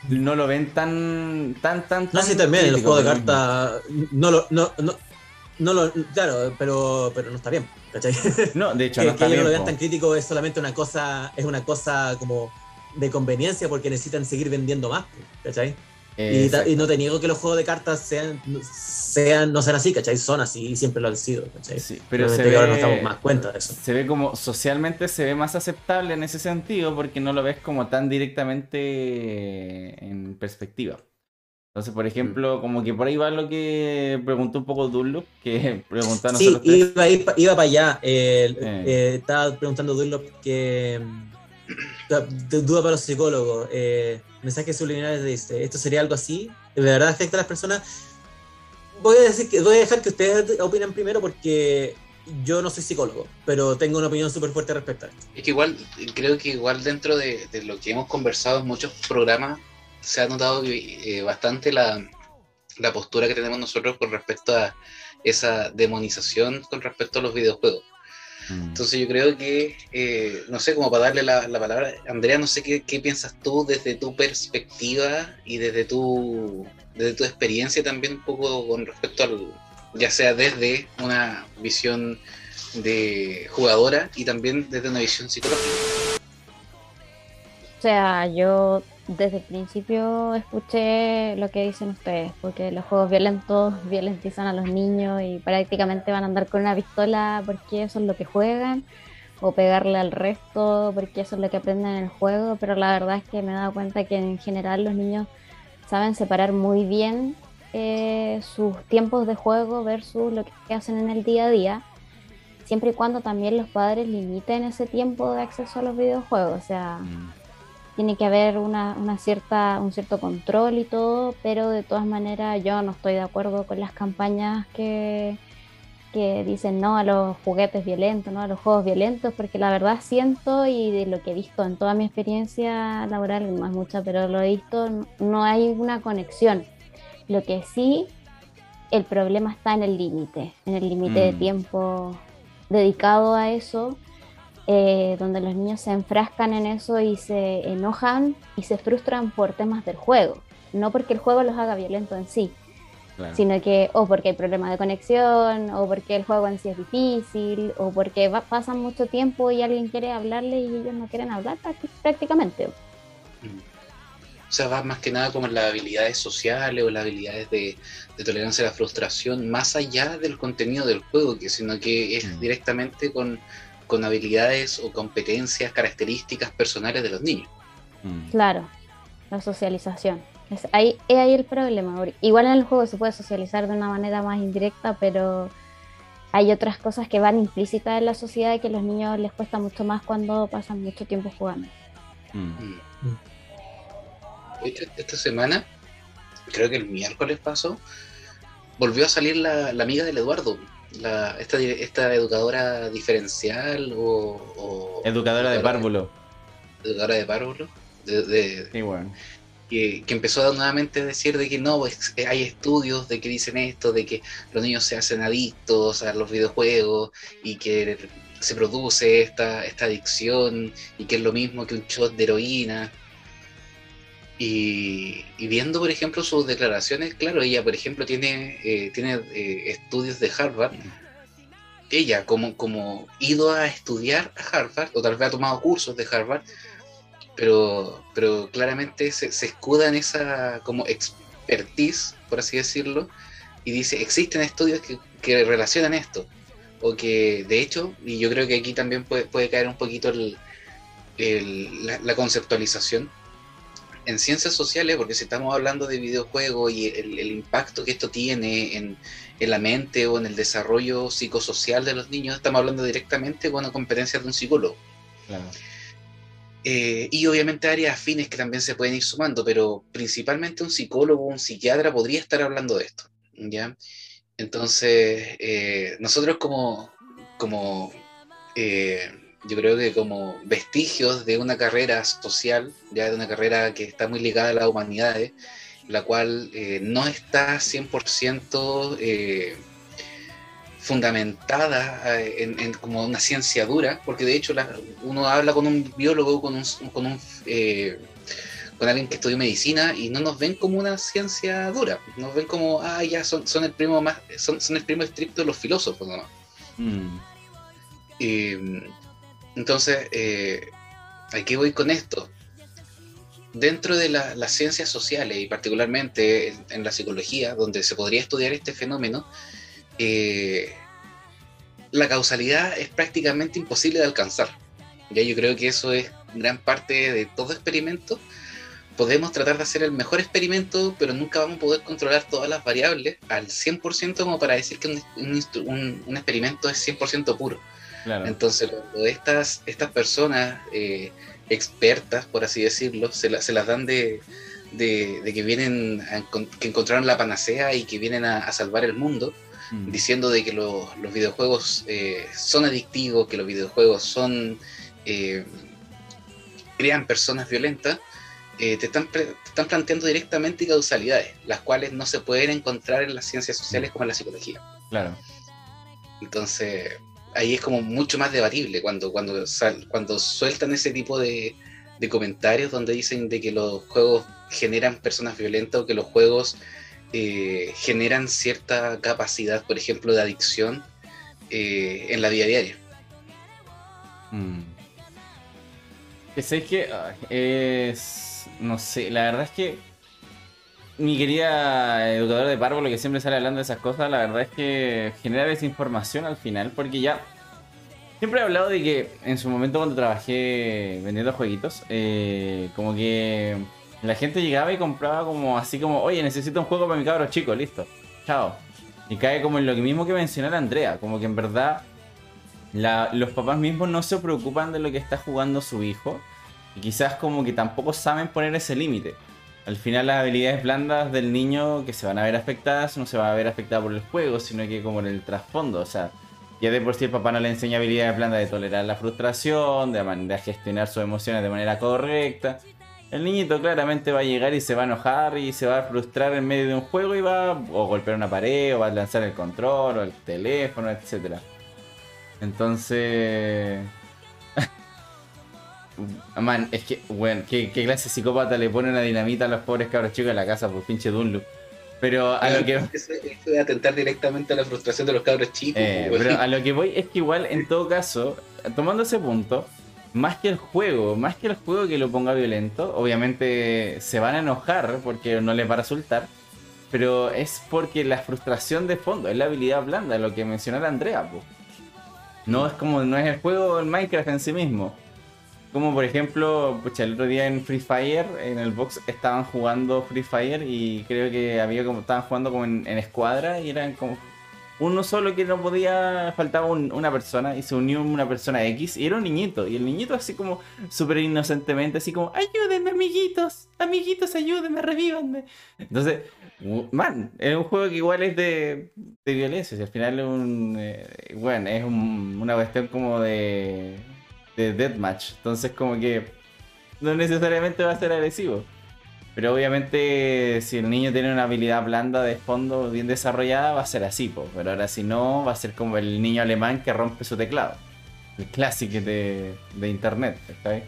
C: No lo ven tan, tan, tan,
B: No, sí, también, el juego de cartas. No lo. No, no, no lo claro, pero, pero no está bien. ¿cachai?
C: No, de hecho,
B: que,
C: no
B: que
C: está
B: ellos
C: bien,
B: lo vean tan crítico es solamente una cosa, es una cosa como de conveniencia porque necesitan seguir vendiendo más, ¿cachai? Y, no te niego que los juegos de cartas sean, sean no sean así, ¿cachai? Son así y siempre lo han sido, ¿cachai?
C: Sí, pero se
B: ahora nos damos más cuenta de eso.
C: Se ve como socialmente se ve más aceptable en ese sentido porque no lo ves como tan directamente en perspectiva. Entonces, por ejemplo, como que por ahí va lo que preguntó un poco Dunlop, que preguntó a
B: Sí,
C: nosotros
B: iba, iba, iba para allá. Eh.
C: eh,
B: estaba preguntando Dunlop que. Duda para los psicólogos. Eh, mensajes subliminales dice: ¿Esto sería algo así? ¿De verdad afecta a las personas? Voy a decir que voy a dejar que ustedes opinen primero porque yo no soy psicólogo, pero tengo una opinión súper fuerte respecto a esto.
A: Es que igual, creo que igual dentro de, de lo que hemos conversado en muchos programas, se ha notado eh, bastante la, la postura que tenemos nosotros con respecto a esa demonización con respecto a los videojuegos.
C: Mm.
A: Entonces yo creo que, eh, no sé, como para darle la, la palabra, Andrea, no sé qué, qué, piensas tú desde tu perspectiva y desde tu, desde tu experiencia también un poco con respecto al, ya sea desde una visión de jugadora y también desde una visión psicológica.
D: O sea, yo desde el principio escuché lo que dicen ustedes, porque los juegos violentos violentizan a los niños y prácticamente van a andar con una pistola porque eso es lo que juegan, o pegarle al resto porque eso es lo que aprenden en el juego, pero la verdad es que me he dado cuenta que en general los niños saben separar muy bien eh, sus tiempos de juego versus lo que hacen en el día a día, siempre y cuando también los padres limiten ese tiempo de acceso a los videojuegos, o sea... Mm tiene que haber una, una, cierta, un cierto control y todo, pero de todas maneras yo no estoy de acuerdo con las campañas que, que dicen no a los juguetes violentos, no a los juegos violentos, porque la verdad siento y de lo que he visto en toda mi experiencia laboral, no es mucha, pero lo he visto, no hay una conexión. Lo que sí, el problema está en el límite, en el límite mm. de tiempo dedicado a eso eh, donde los niños se enfrascan en eso y se enojan y se frustran por temas del juego, no porque el juego los haga violentos en sí, claro. sino que o porque hay problemas de conexión, o porque el juego en sí es difícil, o porque va, pasan mucho tiempo y alguien quiere hablarle y ellos no quieren hablar prácticamente.
A: O sea, va más que nada como las habilidades sociales o las habilidades de, de, tolerancia a la frustración, más allá del contenido del juego, que sino que es mm. directamente con con habilidades o competencias, características personales de los niños.
D: Mm. Claro, la socialización. Es ahí, es ahí el problema. Igual en el juego se puede socializar de una manera más indirecta, pero hay otras cosas que van implícitas en la sociedad y que a los niños les cuesta mucho más cuando pasan mucho tiempo jugando.
A: Mm. Mm. Hecho, esta semana, creo que el miércoles pasó, volvió a salir la, la amiga del Eduardo, la, esta, esta educadora diferencial o,
C: educadora, de párvulo.
A: Educadora de párvulo. De, que, que, empezó nuevamente a decir de que no, pues, hay estudios de que dicen esto, de que los niños se hacen adictos a los videojuegos y que se produce esta, esta adicción y que es lo mismo que un shot de heroína. Y, viendo, por ejemplo, sus declaraciones, claro, ella, por ejemplo, tiene, eh, tiene eh, estudios de Harvard. Ella, como, como ido a estudiar a Harvard, o tal vez ha tomado cursos de Harvard, pero, pero claramente se, escuda en esa como expertise, por así decirlo, y dice, existen estudios que, que relacionan esto, o que de hecho, y yo creo que aquí también puede, puede caer un poquito el, la, la conceptualización, en ciencias sociales, porque si estamos hablando de videojuegos y el, el impacto que esto tiene en, en, la mente o en el desarrollo psicosocial de los niños, estamos hablando directamente con una competencia de un psicólogo. Claro. Eh, y obviamente áreas afines que también se pueden ir sumando, pero principalmente un psicólogo, un psiquiatra podría estar hablando de esto. ¿ya? Entonces, eh, nosotros como, como eh, yo creo que como vestigios de una carrera social, ya de una carrera que está muy ligada a las humanidades, la cual eh, no está 100% eh, fundamentada eh, en, en, como una ciencia dura, porque de hecho la, uno habla con un biólogo, con un, con un eh, con alguien que estudió medicina y no nos ven como una ciencia dura, nos ven como, ah, ya son, son el primo más, son, son el primo estricto de los filósofos, ¿no? Mm. Entonces, eh, voy con esto. Dentro de la, las ciencias sociales y particularmente en, en, la psicología, donde se podría estudiar este fenómeno, eh, la causalidad es prácticamente imposible de alcanzar. Ya yo creo que eso es gran parte de todo experimento. Podemos tratar de hacer el mejor experimento, pero nunca vamos a poder controlar todas las variables al 100% como para decir que un, un, un experimento es 100% puro. Claro. Entonces, cuando estas, estas personas eh, expertas, por así decirlo, se, la, se las dan de, de, de, que vienen, a, que encontraron la panacea y que vienen a, a, salvar el mundo,
C: Mm.
A: diciendo de que lo- los videojuegos eh, son adictivos, que los videojuegos son eh, crean personas violentas, eh, te, están te están planteando directamente causalidades, las cuales no se pueden encontrar en las ciencias sociales como en la psicología.
C: Claro.
A: Entonces, ahí es como mucho más debatible cuando, cuando, sal- cuando sueltan ese tipo de, de comentarios donde dicen de que los juegos generan personas violentas o que los juegos eh, generan cierta capacidad, por ejemplo, de adicción eh, en la vida diaria.
C: Mm. Sé que es. No sé, la verdad es que. Mi querida educadora de párvulo que siempre sale hablando de esas cosas, la verdad es que genera desinformación al final, porque ya. Siempre he hablado de que en su momento cuando trabajé vendiendo jueguitos, eh, como que la gente llegaba y compraba como así como, oye, necesito un juego para mi cabro chico, listo, chao. Y cae como en lo mismo que mencionó la Andrea, como que en verdad los papás mismos no se preocupan de lo que está jugando su hijo y quizás como que tampoco saben poner ese límite. Al final las habilidades blandas del niño que se van a ver afectadas no se van a ver afectadas por el juego, sino que como en el trasfondo. O sea, ya de por sí el papá no le enseña habilidades blandas de tolerar la frustración, de, gestionar sus emociones de manera correcta. El niñito claramente va a llegar y se va a enojar y se va a frustrar en medio de un juego y va a o golpear una pared o va a lanzar el control o el teléfono, etcétera. Entonces. Man, es que, bueno, ¿qué, qué clase de psicópata le pone una dinamita a los pobres cabros chicos en la casa por pinche Dunloop. Pero a lo que.
A: Eso, eso de atentar directamente a la frustración de los cabros chicos.
C: Eh,
A: pues,
C: pero a lo que voy es que igual, en todo caso, tomando ese punto, más que el juego, más que el juego que lo ponga violento, obviamente se van a enojar porque no les va a resultar, pero es porque la frustración de fondo, es la habilidad blanda, lo que mencionó la Andrea, po. No es como, no es el juego el Minecraft en sí mismo. Como por ejemplo, pucha, el otro día en Free Fire, en el box estaban jugando Free Fire y creo que había como estaban jugando como en, escuadra y eran como uno solo que no podía, faltaba un- una persona y se unió una persona X y era un niñito. Y el niñito así como súper inocentemente, así como, ayúdenme amiguitos, amiguitos, ayúdenme, revívanme. Entonces, man, es un juego que igual es de, de violencia. y al final es un, eh, bueno, es un- una cuestión como de, de deathmatch. Entonces como que no necesariamente va a ser agresivo. Pero obviamente si el niño tiene una habilidad blanda de fondo bien desarrollada va a ser así, po. pero ahora si no va a ser como el niño alemán que rompe su teclado. El clásico de, de internet, ¿está bien?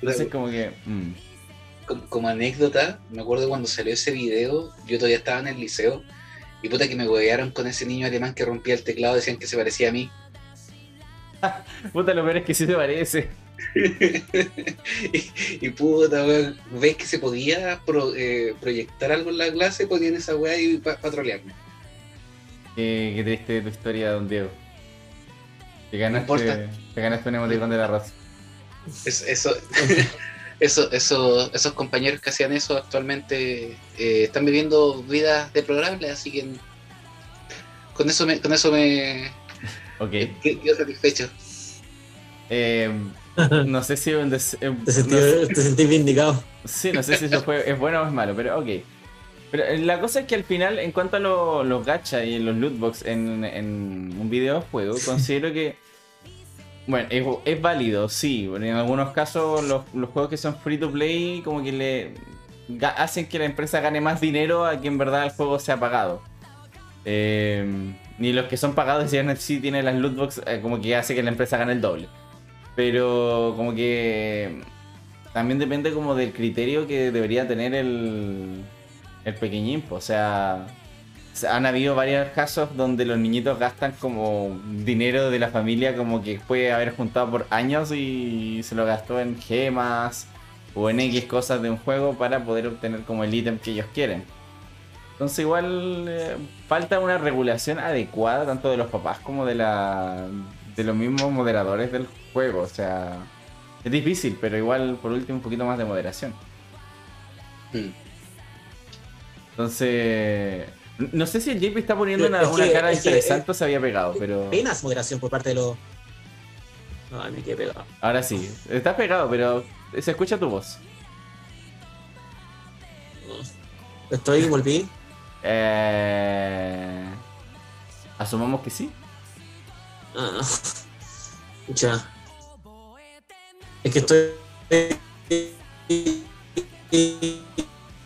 C: Entonces como que... mm,
A: como, como anécdota, me acuerdo cuando salió ese video, yo todavía estaba en el liceo, y puta que me huevearon con ese niño alemán que rompía el teclado, decían que se parecía a mí.
C: Puta, lo peor es que sí te parece.
A: y, y puta, weón, ves que se podía pro- eh, proyectar algo en la clase, ponían esa weá y pa- patrolearme.
C: Qué, qué triste tu historia, don Diego. Te ganaste, te ganaste un emoticón de la raza.
A: Es- eso, eso, eso, esos compañeros que hacían eso actualmente eh, están viviendo vidas deplorables, así que con eso me, con eso me
C: Ok.
A: quedo satisfecho.
C: Eh, no sé si... un des- eh,
B: Te sentí,
C: no sé-
B: te sentí vindicado.
C: Sí, no sé si eso fue, es bueno o es malo, pero ok. Pero eh, la cosa es que al final, en cuanto a lo- los gacha y los lootbox en, en un videojuego, considero que. Bueno, es, es válido, sí. En algunos casos, los, los juegos que son free to play, como que le hacen que la empresa gane más dinero a que en verdad el juego sea pagado. Eh, ni los que son pagados, si tienen las lootbox, eh, como que hace que la empresa gane el doble. Pero como que también depende como del criterio que debería tener el, el pequeñín. O sea, se- han habido varios casos donde los niñitos gastan como dinero de la familia como que puede haber juntado por años y se lo gastó en gemas o en X cosas de un juego para poder obtener como el ítem que ellos quieren. Entonces igual eh, falta una regulación adecuada tanto de los papás como de la de los mismos moderadores del juego. O sea, es difícil, pero igual por último un poquito más de moderación.
A: Mm.
C: Entonces, no sé si el JP está poniendo una,
B: que-
C: cara
B: es que-
C: interesante o se había pegado, pero
B: Apenas moderación por parte de los. No, a mí que pegado.
C: ahora sí, estás pegado, pero se escucha tu voz.
B: Estoy, volví.
C: Eh... Asumamos que sí.
B: Ah, escucha. Es que estoy.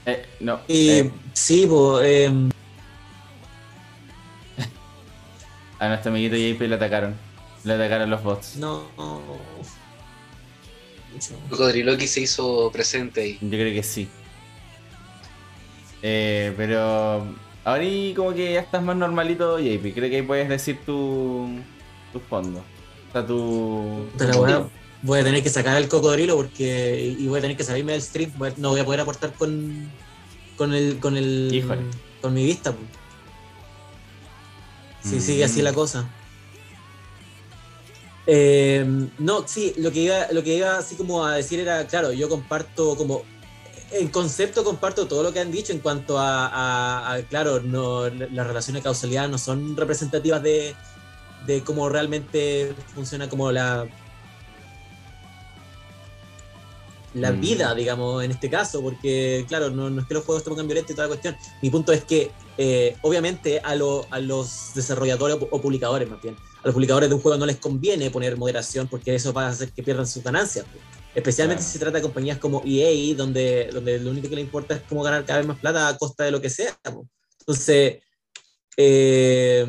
C: Eh, no. Eh,
B: sí, pues.
C: a nuestro amiguito JP le atacaron. Le atacaron los bots.
B: no.
A: Cocodriloqui se hizo presente ahí.
C: Yo creo que sí. Eh, pero ahora y como que ya estás más normalito, JP. Creo que ahí puedes decir tu, tu fondo. O sea, tu...
B: Pero bueno, voy a tener que sacar el cocodrilo porque. Y voy a tener que salirme del stream. voy a- No voy a poder aportar con. Con el. Con el.
C: Híjole.
B: Con mi vista, pues. Sí,
C: Mm.
B: sigue así la cosa. Eh, no, sí, lo que iba, lo que iba así como a decir era, claro, yo comparto como en concepto comparto todo lo que han dicho en cuanto a, a- a, claro, no, las relaciones de causalidad no son representativas de, de cómo realmente funciona como la la
C: Mm.
B: vida, digamos, en este caso, porque claro, no, no es que los juegos te pongan violentos y toda la cuestión. Mi punto es que, eh, obviamente, a, lo- a los desarrolladores o, o publicadores, más bien, a los publicadores de un juego no les conviene poner moderación porque eso va a hacer que pierdan sus ganancias. pues. Especialmente
C: Claro.
B: si se trata de compañías como EA, donde, donde lo único que le importa es cómo ganar cada vez más plata a costa de lo que sea. pues. Entonces, eh,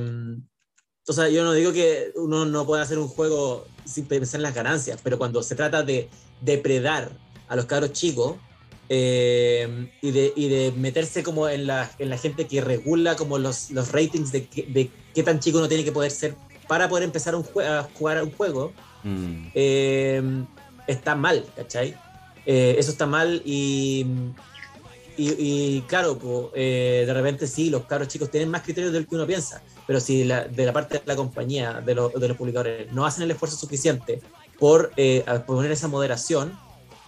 B: o sea, yo no digo que uno no pueda hacer un juego sin pensar en las ganancias, pero cuando se trata de depredar a los cabros chicos eh, y, de, y de meterse como en la, en la gente que regula como los, los ratings de, qué- de qué tan chico uno tiene que poder ser para poder empezar un a jugar un juego,
C: Mm.
B: eh, está mal, ¿cachai? Eh, eso está mal y, y, y claro, po, eh, de repente sí, los cabros chicos tienen más criterios del que uno piensa, pero si la- de la parte de la compañía, de, los- de los publicadores, no hacen el esfuerzo suficiente por eh, poner esa moderación,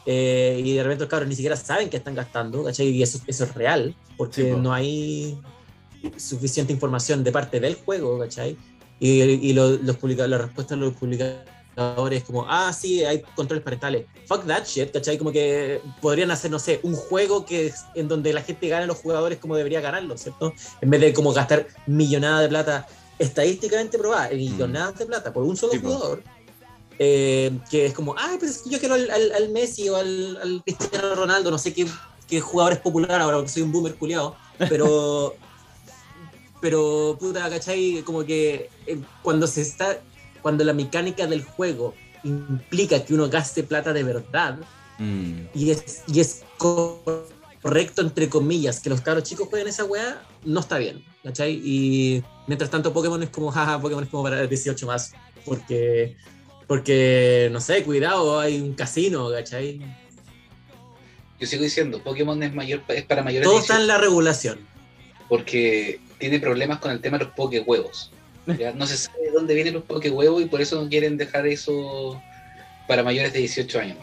B: eh, y de repente los cabros ni siquiera saben que están gastando, ¿cachai? Y eso, eso es real, porque
C: Sí,
B: no hay suficiente información de parte del juego, ¿cachai? Y, y lo- los publica- la respuesta de los publicadores es como, ah, sí, hay controles parentales. Fuck that shit, ¿cachai? Como que podrían hacer, no sé, un juego que es- en donde la gente gane a los jugadores como debería ganarlo, ¿cierto? En vez de como gastar millonada de plata, estadísticamente probada, millonadas de plata por un solo
C: Sí,
B: jugador. eh, que es como, ay, pero es que yo quiero al, al- al Messi o al, al Cristiano Ronaldo, no sé qué, qué jugador es popular ahora, porque soy un boomer culiado, pero pero puta, ¿cachai? Como que eh, cuando se está, cuando la mecánica del juego implica que uno gaste plata de verdad
C: Mm.
B: y es, y es correcto, entre comillas, que los cabros chicos jueguen esa weá, no está bien, ¿cachai? Y mientras tanto Pokémon es como, jaja, Pokémon es como para 18 más, porque, porque, no sé, cuidado, hay un casino, ¿cachai?
A: Yo sigo diciendo, Pokémon es mayor es para mayores
B: Todo está en
A: 18,
B: la regulación.
A: porque tiene problemas con el tema de los Pokéhuevos. No se sabe de dónde vienen los Pokéhuevos y por eso no quieren dejar eso para mayores de 18 años.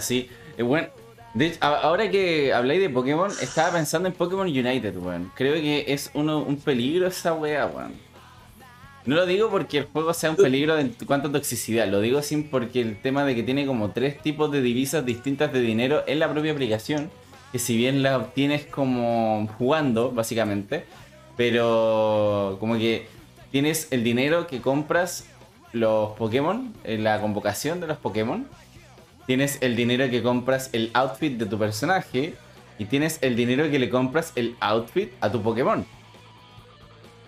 C: Sí. Eh, bueno, de hecho, ahora que habláis de Pokémon, estaba pensando en Pokémon United, weón. Creo que es uno, un peligro esa wea, weón. No lo digo porque el juego sea un peligro en cuanto a toxicidad, lo digo sin porque el tema de que tiene como tres tipos de divisas distintas de dinero en la propia aplicación, que si bien la obtienes como jugando, básicamente, pero como que tienes el dinero que compras los Pokémon, en la convocación de los Pokémon, tienes el dinero que compras el outfit de tu personaje y tienes el dinero que le compras el outfit a tu Pokémon.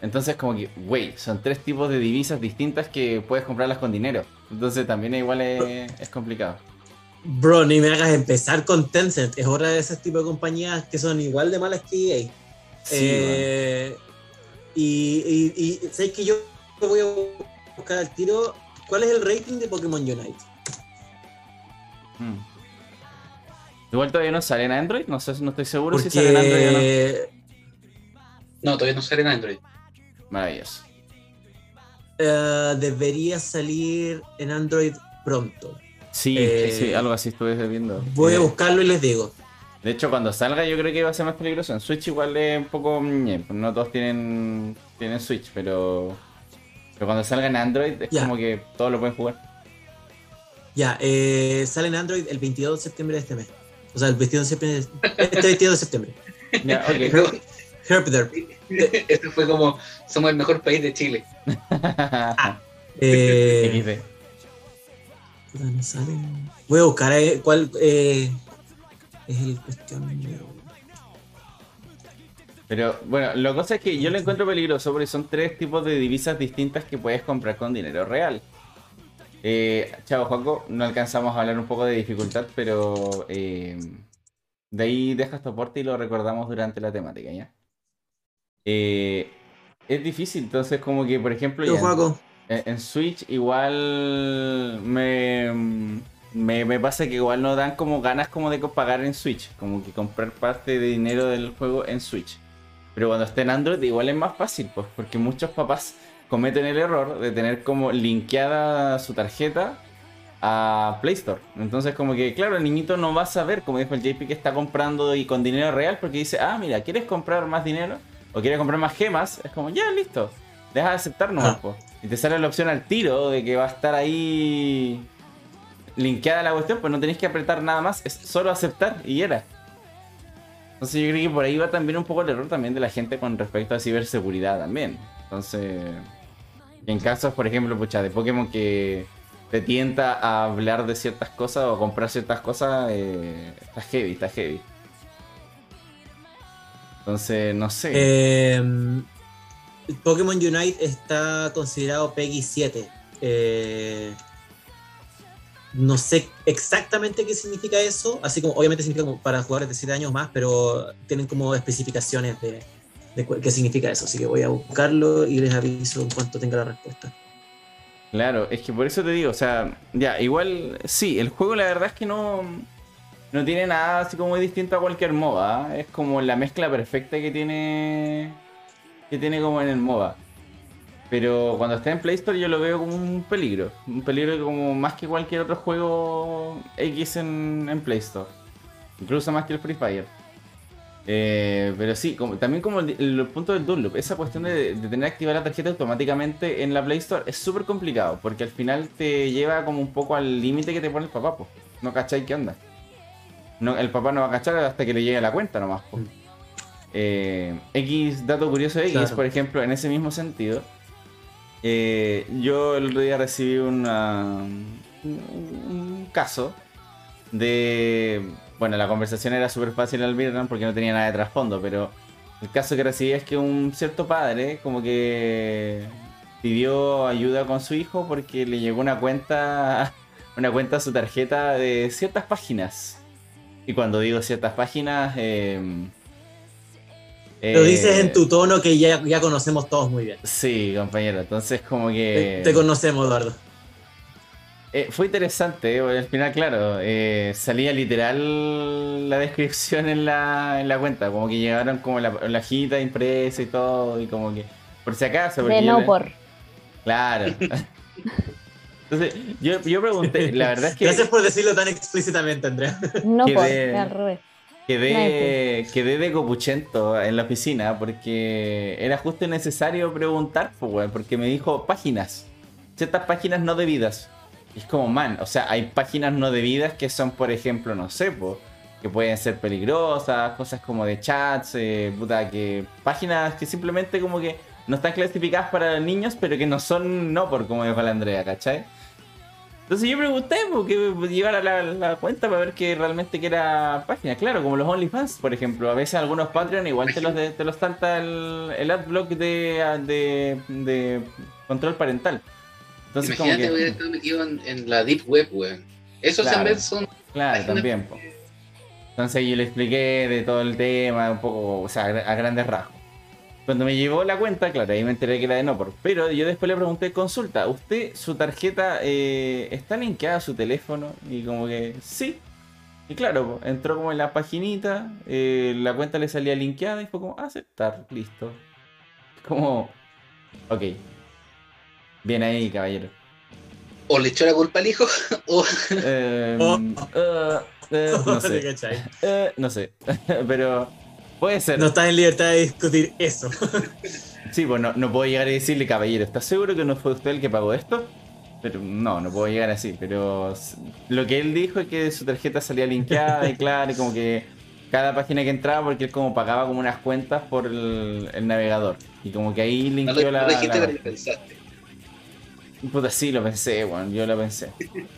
C: Entonces como que, güey, son tres tipos de divisas distintas que puedes comprarlas con dinero. Entonces también igual es complicado.
B: Bro, ni me hagas empezar con Tencent. Es hora de ese tipo de compañías que son igual de malas que EA.
C: Sí,
B: Eh, y, y, y ¿sabes que yo voy a buscar al tiro? ¿Cuál es el rating de Pokémon Unite?
C: weón. Mm. Igual todavía no sale en Android, no sé, no estoy seguro si sale en Android o no.
A: No, todavía no sale en Android.
C: Maravilloso.
B: eh, debería salir en Android pronto.
C: Sí,
B: Eh,
C: sí, algo así estuve viendo.
B: Voy
C: Eh,
B: a buscarlo y les digo.
C: De hecho, cuando salga yo creo que va a ser más peligroso. En Switch igual es un poco... no todos tienen, tienen Switch, pero... Pero cuando salga en Android es
B: Ya.
C: como que todos lo pueden jugar.
B: Ya, eh, sale en Android el 22 de septiembre de este mes. O sea, el 22 de septiembre. Este 22 de septiembre.
C: Ya, ok.
A: Esto fue como, somos el mejor país de Chile.
B: Eh,
C: XD.
B: puta, no. Voy a buscar eh, cuál eh, es el cuestión.
C: Pero bueno, la cosa es que yo lo encuentro peligroso porque son tres tipos de divisas distintas que puedes comprar con dinero real. Eh, chao, Juanco, no alcanzamos a hablar un poco de dificultad, pero eh, de ahí dejas tu aporte y lo recordamos durante la temática, ¿ya? Eh, es difícil, entonces como que, por ejemplo,
B: Yo,
C: ya-
B: Juaco,
C: en, en Switch igual me, me, me pasa que igual no dan como ganas como de pagar en Switch, como que comprar parte de dinero del juego en Switch. Pero cuando esté en Android igual es más fácil, pues, porque muchos papás cometen el error de tener como linkeada su tarjeta a Play Store. Entonces como que, claro, el niñito no va a saber, como dijo el JP, que está comprando y con dinero real, porque dice, ah, mira, ¿quieres comprar más dinero? O quieres comprar más gemas, es como, ya, listo. Deja de aceptar nomás,
B: Ah.
C: po. Y te sale la opción al tiro de que va a estar ahí linkeada la cuestión, pues no tenéis que apretar nada más, es solo aceptar y era. Entonces yo creo que por ahí va también un poco el error también de la gente con respecto a ciberseguridad también. Entonces, en casos, por ejemplo, pucha, de Pokémon que te tienta a hablar de ciertas cosas o comprar ciertas cosas, eh, está heavy, está heavy. Entonces, no sé.
B: eh, Pokémon Unite está considerado PEGI 7. Eh, no sé exactamente qué significa eso, así como obviamente significa como para jugadores de 7 años más, pero tienen como especificaciones de, de qué significa eso, así que voy a buscarlo y les aviso en cuanto tenga la respuesta.
C: Claro, es que por eso te digo, o sea, ya, igual, sí, el juego la verdad es que no, no tiene nada así como muy distinto a cualquier MOBA, ¿ah? es como la mezcla perfecta que tiene, que tiene como en el MOBA. Pero cuando está en Play Store yo lo veo como un peligro, un peligro como más que cualquier otro juego X en, en Play Store, incluso más que el Free Fire. Eh, pero sí, como, también como el, punto del Dunlop, esa cuestión de, de tener activada la tarjeta automáticamente en la Play Store es súper complicado, porque al final te lleva como un poco al límite que te pone el papá, pues. No cacháis qué onda. No, el papá no va a cachar hasta que le llegue la cuenta nomás, po. Eh, X, dato curioso de X,
B: Claro.
C: por ejemplo, en ese mismo sentido, eh, yo el otro día recibí una, un, caso de... Bueno, la conversación era súper fácil al verla porque no tenía nada de trasfondo, pero el caso que recibí es que un cierto padre como que pidió ayuda con su hijo porque le llegó una cuenta, una cuenta a su tarjeta de ciertas páginas. Y cuando digo ciertas páginas... eh,
B: Lo dices
C: eh,
B: en tu tono que ya, ya conocemos todos muy bien.
C: Sí, compañero. Entonces como que...
B: te conocemos, Eduardo.
C: Eh, fue interesante, eh, porque al final, claro, eh, salía literal la descripción en la, en la cuenta, como que llegaron como la, la hojita impresa y todo, y como que, por si acaso,
D: De no
C: le-
D: por.
C: Claro. Entonces, yo, yo pregunté, la verdad es que
B: Gracias por decirlo tan explícitamente, Andrea.
D: No por,
C: de-
D: al revés.
C: Quedé, quedé de copuchento en la oficina porque era justo necesario preguntar, porque me dijo páginas, ciertas páginas no debidas. Y es como, man, o sea, hay páginas no debidas que son, por ejemplo, no sé, po, que pueden ser peligrosas, cosas como de chats, eh, puta, que páginas que simplemente como que no están clasificadas para niños, pero que no son no por, como dijo la Andrea, ¿cachai? Entonces yo pregunté porque llevara la, la cuenta para ver que realmente que era página. Claro, como los OnlyFans, por ejemplo. A veces algunos Patreon igual te los, de- te los salta el, el adblock de, de, de control parental. Entonces como
A: Imagínate
C: que...
A: hubiera estado metido en, en la Deep Web, weón. Esos
C: Claro.
A: en vez son.
C: Claro, también. po. Entonces yo le expliqué de todo el tema, un poco, o sea, a grandes rasgos. Cuando me llegó la cuenta, claro, ahí me enteré que era de Nopor. Pero yo después le pregunté, consulta, ¿usted, su tarjeta eh, está linkeada a su teléfono? Y como que, sí. Y claro, entró como en la paginita, eh, la cuenta le salía linkeada y fue como, aceptar, listo. Como, ok. Bien ahí, caballero.
A: O le echó la culpa al hijo, o.
C: Eh,
B: Oh.
C: eh, eh, no sé. Eh, no sé, pero puede ser.
B: No estás en libertad de discutir eso.
C: Sí, pues no, no puedo llegar y decirle, caballero, ¿estás seguro que no fue usted el que pagó esto? Pero no, no puedo llegar así. Pero lo que él dijo es que su tarjeta salía linkeada y claro, y como que cada página que entraba porque él como pagaba como unas cuentas por el, el navegador. Y como que ahí
A: No
C: linkeó
A: lo,
C: la...
A: dijiste,
C: la-
A: pensaste.
C: Puta, sí, lo pensé, bueno, yo lo pensé.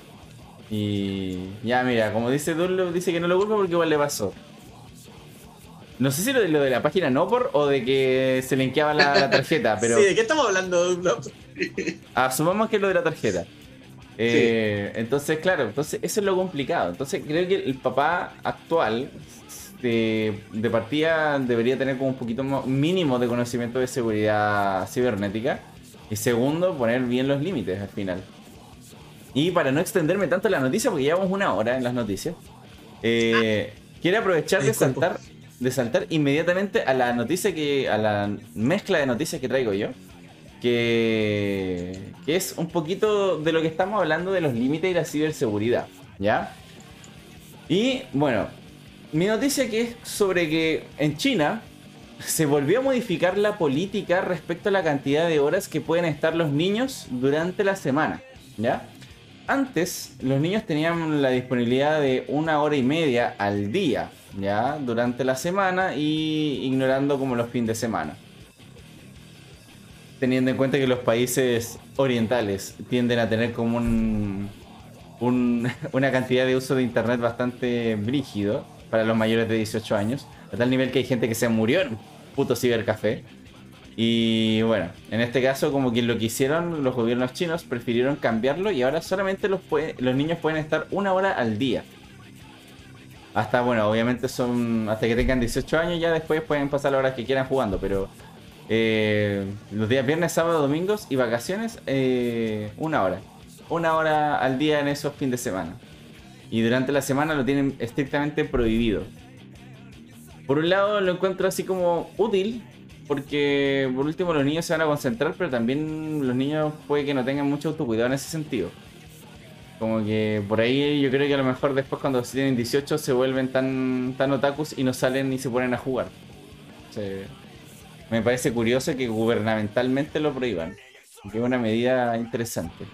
C: Y ya, mira, como dice Dunlop, dice que no lo culpa porque igual le pasó. No sé si lo de, lo de la página no por o de que se linkeaba la, la tarjeta, pero
B: Sí, ¿de qué estamos hablando?
C: Asumamos que es lo de la tarjeta. Eh, Entonces, claro, entonces eso es lo complicado. Entonces creo que el papá actual de, de partida debería tener como un poquito mo- mínimo de conocimiento de seguridad cibernética. Y segundo, poner bien los límites al final. Y para no extenderme tanto en la noticia, porque llevamos una hora en las noticias, eh, quiero aprovechar de saltar, de saltar inmediatamente a la noticia que. a la mezcla de noticias que traigo yo. Que, que es un poquito de lo que estamos hablando de los límites y la ciberseguridad. ¿Ya? Y bueno, mi noticia que es sobre que en China se volvió a modificar la política respecto a la cantidad de horas que pueden estar los niños durante la semana. ¿Ya? Antes los niños tenían la disponibilidad de una hora y media al día, ¿ya? Durante la semana y ignorando como los fines de semana. Teniendo en cuenta que los países orientales tienden a tener como un, un- una cantidad de uso de internet bastante brígido para los mayores de 18 años, a tal nivel que hay gente que se murió en puto cibercafé. Y bueno, en este caso como que lo que hicieron los gobiernos chinos prefirieron cambiarlo y ahora solamente los, puede- los niños pueden estar una hora al día. Hasta, bueno, obviamente son hasta que tengan 18 años ya después pueden pasar las horas que quieran jugando, pero eh, los días viernes, sábado, domingos y vacaciones, eh, una hora. Una hora al día en esos fines de semana. Y durante la semana lo tienen estrictamente prohibido. Por un lado lo encuentro así como útil, porque por último los niños se van a concentrar, pero también los niños puede que no tengan mucho autocuidado en ese sentido. Como que por ahí yo creo que a lo mejor después cuando se tienen 18 se vuelven tan, tan otakus y no salen ni se ponen a jugar. Me parece curioso que gubernamentalmente lo prohíban. Que es una medida interesante.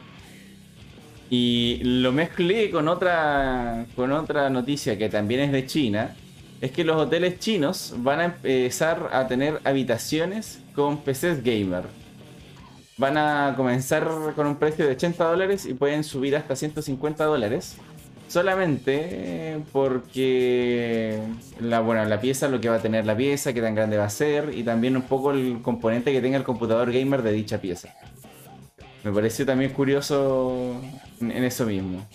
C: Y lo mezclé con otra, con otra noticia que también es de China. Es que los hoteles chinos van a empezar a tener habitaciones con PCs gamer. Van a comenzar con un precio de 80 dólares y pueden subir hasta 150 dólares. Solamente porque la, bueno, la pieza, lo que va a tener la pieza, qué tan grande va a ser y también un poco el componente que tenga el computador gamer de dicha pieza. Me pareció también curioso en eso mismo.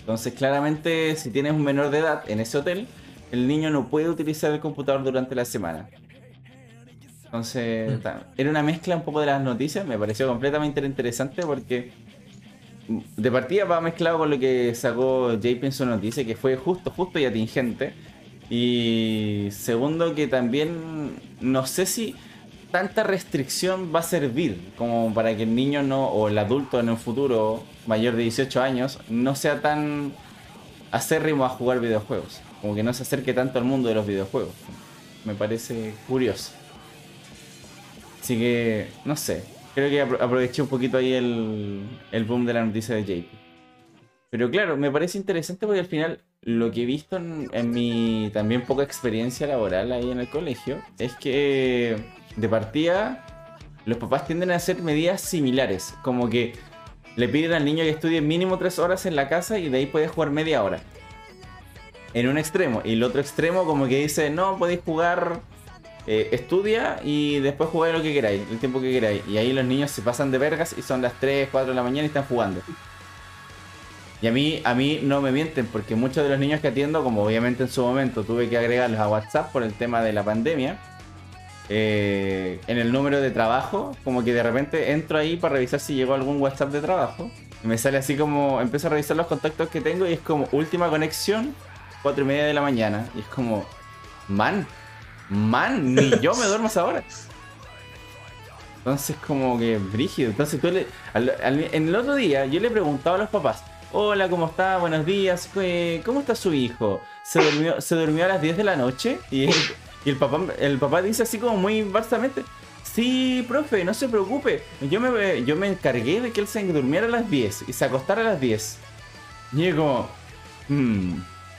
C: Entonces, claramente, si tienes un menor de edad en ese hotel, el niño no puede utilizar el computador durante la semana. Entonces, ta- era una mezcla un poco de las noticias, me pareció completamente interesante porque de partida va mezclado con lo que sacó JP en su noticia, que fue justo, justo y atingente. Y segundo, que también no sé si tanta restricción va a servir como para que el niño no, o el adulto en un futuro mayor de 18 años, no sea tan acérrimo a jugar videojuegos. Como que no se acerque tanto al mundo de los videojuegos. Me parece curioso. Así que, no sé. Creo que apro- aproveché un poquito ahí el, el boom de la noticia de JP. Pero claro, me parece interesante porque al final lo que he visto en, en mi también poca experiencia laboral ahí en el colegio es que de partida los papás tienden a hacer medidas similares. Como que le piden al niño que estudie mínimo tres horas en la casa y de ahí puede jugar media hora. En un extremo. Y el otro extremo como que dice, no, podéis jugar eh, estudia y después jugáis lo que queráis, el tiempo que queráis. Y ahí los niños se pasan de vergas y son las 3, 4 de la mañana y están jugando. Y a mí, a mí no me mienten, porque muchos de los niños que atiendo, como obviamente en su momento tuve que agregarlos a WhatsApp por el tema de la pandemia, eh, en el número de trabajo, como que de repente entro ahí para revisar si llegó algún WhatsApp de trabajo. Y me sale así como, empiezo a revisar los contactos que tengo y es como última conexión, 4 y media de la mañana. Y es como, man, man, ni yo me duermo esa hora. Entonces como que brígido. Entonces tú le, al- en el otro día yo le preguntaba a los papás, hola, ¿cómo está? Buenos días. Eh, ¿Cómo está su hijo? ¿Se durmió, se durmió a las 10 de la noche? Y, el- y el, papá, el papá dice así como muy barsamente, sí, profe, no se preocupe. Yo me, yo me encargué de que él se durmiera a las 10 y se acostara a las 10. Y yo como, hmm,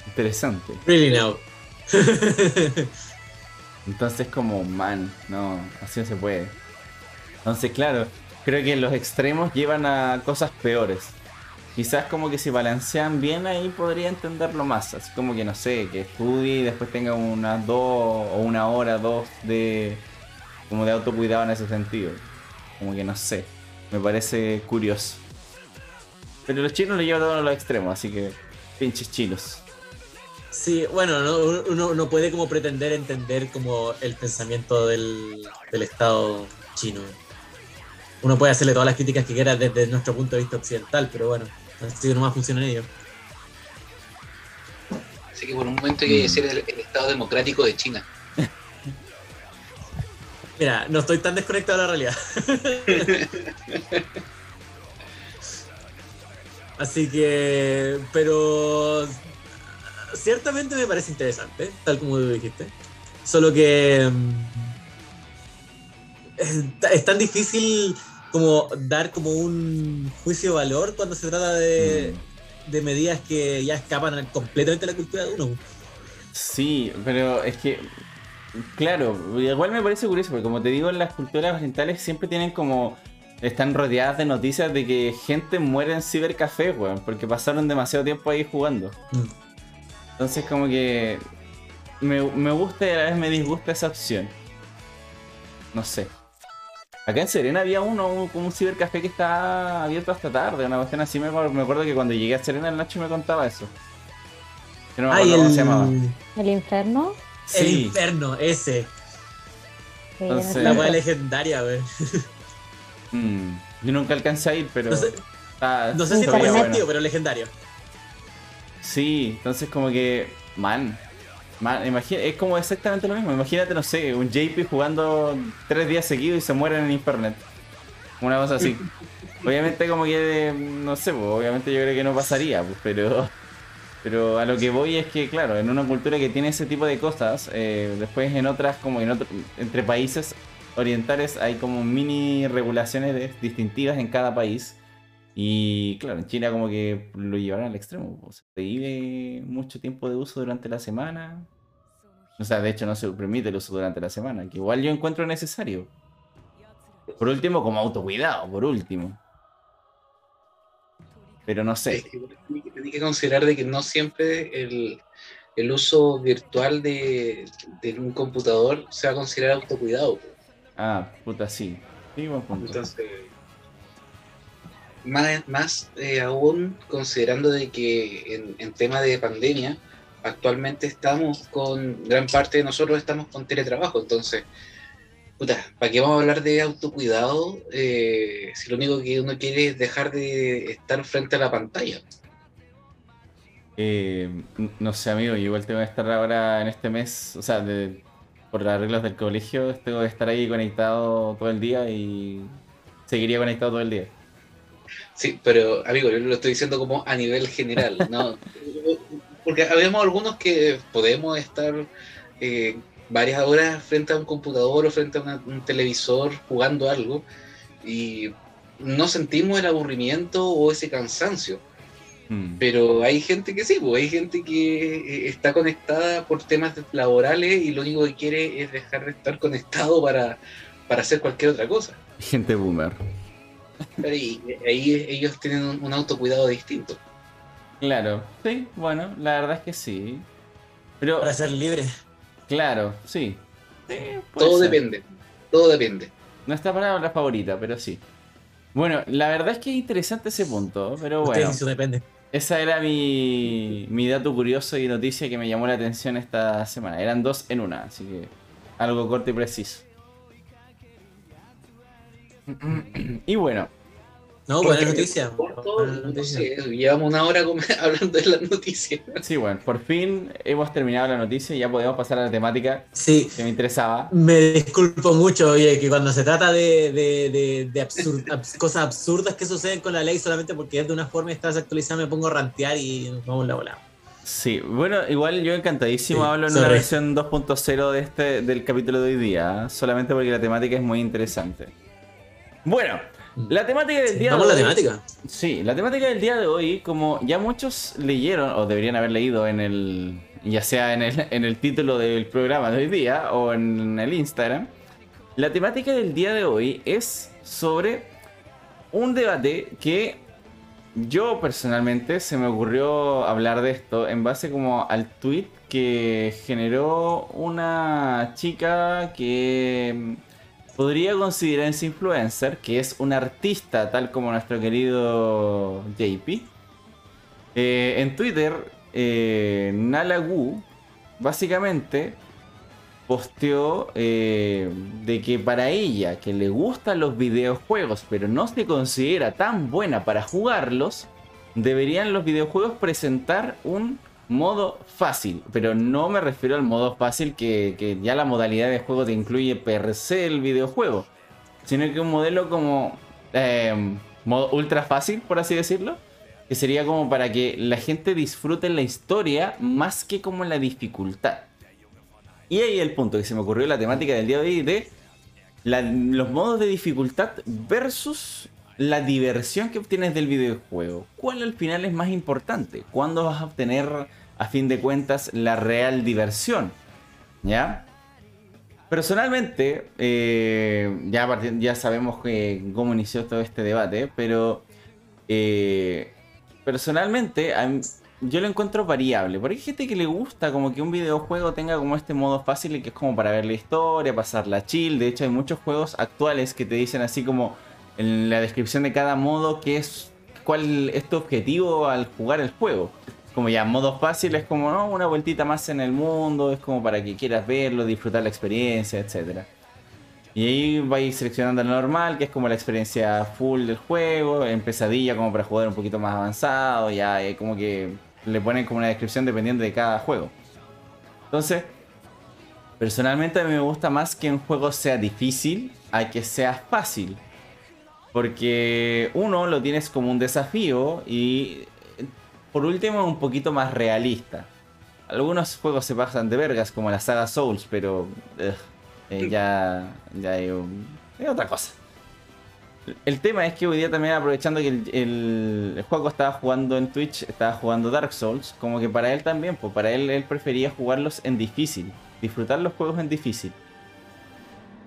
C: interesante.
B: Really now.
C: Entonces como, man, no, así no se puede. Entonces, claro, creo que los extremos llevan a cosas peores. Quizás como que si balancean bien ahí podría entenderlo más. Así como que no sé, que estudie y después tenga unas dos o una hora, dos de como de autocuidado en ese sentido. Como que no sé. Me parece curioso. Pero los chinos lo llevan a los extremos, así que pinches chinos.
B: Sí, bueno, no, uno no puede como pretender entender como el pensamiento del, del Estado chino. Uno puede hacerle todas las críticas que quiera desde nuestro punto de vista occidental, pero bueno, así nomás funciona en ello.
A: Así que por un momento hay que ser el, el Estado democrático de China.
B: Mira, no estoy tan desconectado de la realidad. Así que, pero ciertamente me parece interesante, tal como tú dijiste. Solo que mm, es, tan difícil como dar como un juicio de valor cuando se trata de, de medidas que ya escapan completamente de la cultura de uno.
C: Sí, pero es que, claro, igual me parece curioso, porque como te digo, las culturas orientales siempre tienen como, están rodeadas de noticias de que gente muere en cibercafé, weón, porque pasaron demasiado tiempo ahí jugando.
B: Mm.
C: Entonces como que me, me gusta y a la vez me disgusta esa opción. No sé. Acá en Serena había uno, un, como un cibercafé que está abierto hasta tarde, una cuestión así. Me, acuerdo- me acuerdo que cuando llegué a Serena el Nacho me contaba eso. Yo no me
B: Ay,
C: acuerdo cómo
B: el,
C: se llamaba.
D: El infierno.
B: el
C: Sí,
B: inferno, ese.
D: Sí,
C: Entonces-
B: La weá legendaria, wey.
C: mm, yo nunca alcancé a ir, pero.
B: No sé,
C: está-
B: no sé
C: se
B: si
C: veía
B: fue
C: bueno.
B: sentido, pero legendario.
C: Sí, entonces como que, man, man imagina, es como exactamente lo mismo. Imagínate, no sé, un JP jugando tres días seguidos y se muere en internet. Una cosa así. obviamente como que, no sé, pues, obviamente yo creo que no pasaría, pues, pero, pero a lo que voy es que, claro, en una cultura que tiene ese tipo de cosas, eh, después en otras, como en otro, entre países orientales hay como mini regulaciones de- distintivas en cada país. Y claro, en China como que lo llevaron al extremo. O se vive mucho tiempo de uso durante la semana. O sea, de hecho no se permite el uso durante la semana, que igual yo encuentro necesario. Por último, como autocuidado, por último. Pero no sé.
A: Tiene que- considerar de que no siempre el, el uso virtual de, de un computador se va a considerar autocuidado.
C: Ah, puta, sí. Sí, buen punto.
A: Entonces, más, más eh, aún considerando de que en, tema de pandemia, actualmente estamos con, gran parte de nosotros estamos con teletrabajo, entonces, puta, ¿para qué vamos a hablar de autocuidado eh, si lo único que uno quiere es dejar de estar frente a la pantalla?
C: Eh, no sé, amigo, igual tengo que estar ahora en este mes, o sea, de- por las reglas del colegio, tengo que estar ahí conectado todo el día y seguiría conectado todo el día.
A: Sí, pero amigo, yo lo estoy diciendo como a nivel general, ¿no? Porque habemos algunos que podemos estar eh, varias horas frente a un computador o frente a una- un televisor jugando algo y no sentimos el aburrimiento o ese cansancio.
C: Mm.
A: Pero hay gente que sí, pues hay gente que eh, está conectada por temas laborales y lo único que quiere es dejar de estar conectado para, para hacer cualquier otra cosa.
C: Gente boomer.
A: Y ahí ellos tienen un, un autocuidado distinto.
C: Claro, sí, bueno, la verdad es que sí. Pero,
B: Para ser libre.
C: claro, sí. Sí, puede
A: Todo
C: ser.
A: depende, todo depende.
C: Nuestra palabra favorita, pero sí. Bueno, la verdad es que es interesante ese punto, pero bueno,
B: eso depende.
C: esa era mi, mi dato curioso y noticia que me llamó la atención esta semana. Eran dos en una, así que algo corto y preciso. Y bueno,
B: No, buena
A: Porque
B: noticia.
A: corto,
B: buena
A: no
B: noticia.
A: sé, llevamos una hora hablando de las noticias.
C: sí, bueno, por fin hemos terminado la noticia y ya podemos pasar a la temática
B: Sí,
C: que me interesaba.
B: me disculpo mucho, oye, que cuando se trata de, de, de, de absur- abs- cosas absurdas que suceden con la ley solamente porque es de una forma y está desactualizada, me pongo a rantear y nos vamos la bola.
C: Sí, bueno, igual yo encantadísimo
B: Sí,
C: hablo en una
B: sorry.
C: versión 2.0 de este, del capítulo de hoy día, solamente porque la temática es muy interesante. Bueno, la temática del día
B: Vamos
C: de
B: la
C: hoy-
B: temática.
C: Sí, la temática del día de hoy, como ya muchos leyeron, o deberían haber leído en el, ya sea en el, en el título del programa de hoy día o en el Instagram, la temática del día de hoy es sobre un debate que yo personalmente se me ocurrió hablar de esto en base como al tweet que generó una chica que podría considerarse influencer, que es un artista tal como nuestro querido JP. Eh, en Twitter, eh, Nala Wu básicamente posteó eh, de que para ella, que le gustan los videojuegos, pero no se considera tan buena para jugarlos, deberían los videojuegos presentar un modo fácil. Pero no me refiero al modo fácil que, ya la modalidad de juego te incluye per se el videojuego, sino que un modelo como eh, modo ultra fácil, por así decirlo. Que sería como para que la gente disfrute la historia más que como la dificultad. Y ahí el punto que se me ocurrió la temática del día de hoy de los modos de dificultad versus la diversión que obtienes del videojuego. ¿Cuál al final es más importante? ¿Cuándo vas a obtener, a fin de cuentas, la real diversión? ¿Ya? Personalmente, eh, ya, ya sabemos que, cómo inició todo este debate, pero eh, personalmente, yo lo encuentro variable. Porque hay gente que le gusta como que un videojuego tenga como este modo fácil y que es como para ver la historia, pasar la chill. De hecho, hay muchos juegos actuales que te dicen así como en la descripción de cada modo qué es cuál es tu objetivo al jugar el juego. Como ya modo fácil es como ¿no? una vueltita más en el mundo, es como para que quieras verlo, disfrutar la experiencia, etcétera. Y ahí vais seleccionando el normal, que es como la experiencia full del juego, en pesadilla como para jugar un poquito más avanzado, ya como que le ponen como una descripción dependiendo de cada juego. Entonces, personalmente a mí me gusta más que un juego sea difícil a que sea fácil. Porque uno lo tienes como un desafío y por último un poquito más realista. Algunos juegos se pasan de vergas como la saga Souls, pero eh, ya, ya hay, otra cosa. El tema es que hoy día también aprovechando que el, juego estaba jugando en Twitch, estaba jugando Dark Souls, como que para él también, pues para él él prefería jugarlos en difícil, disfrutar los juegos en difícil.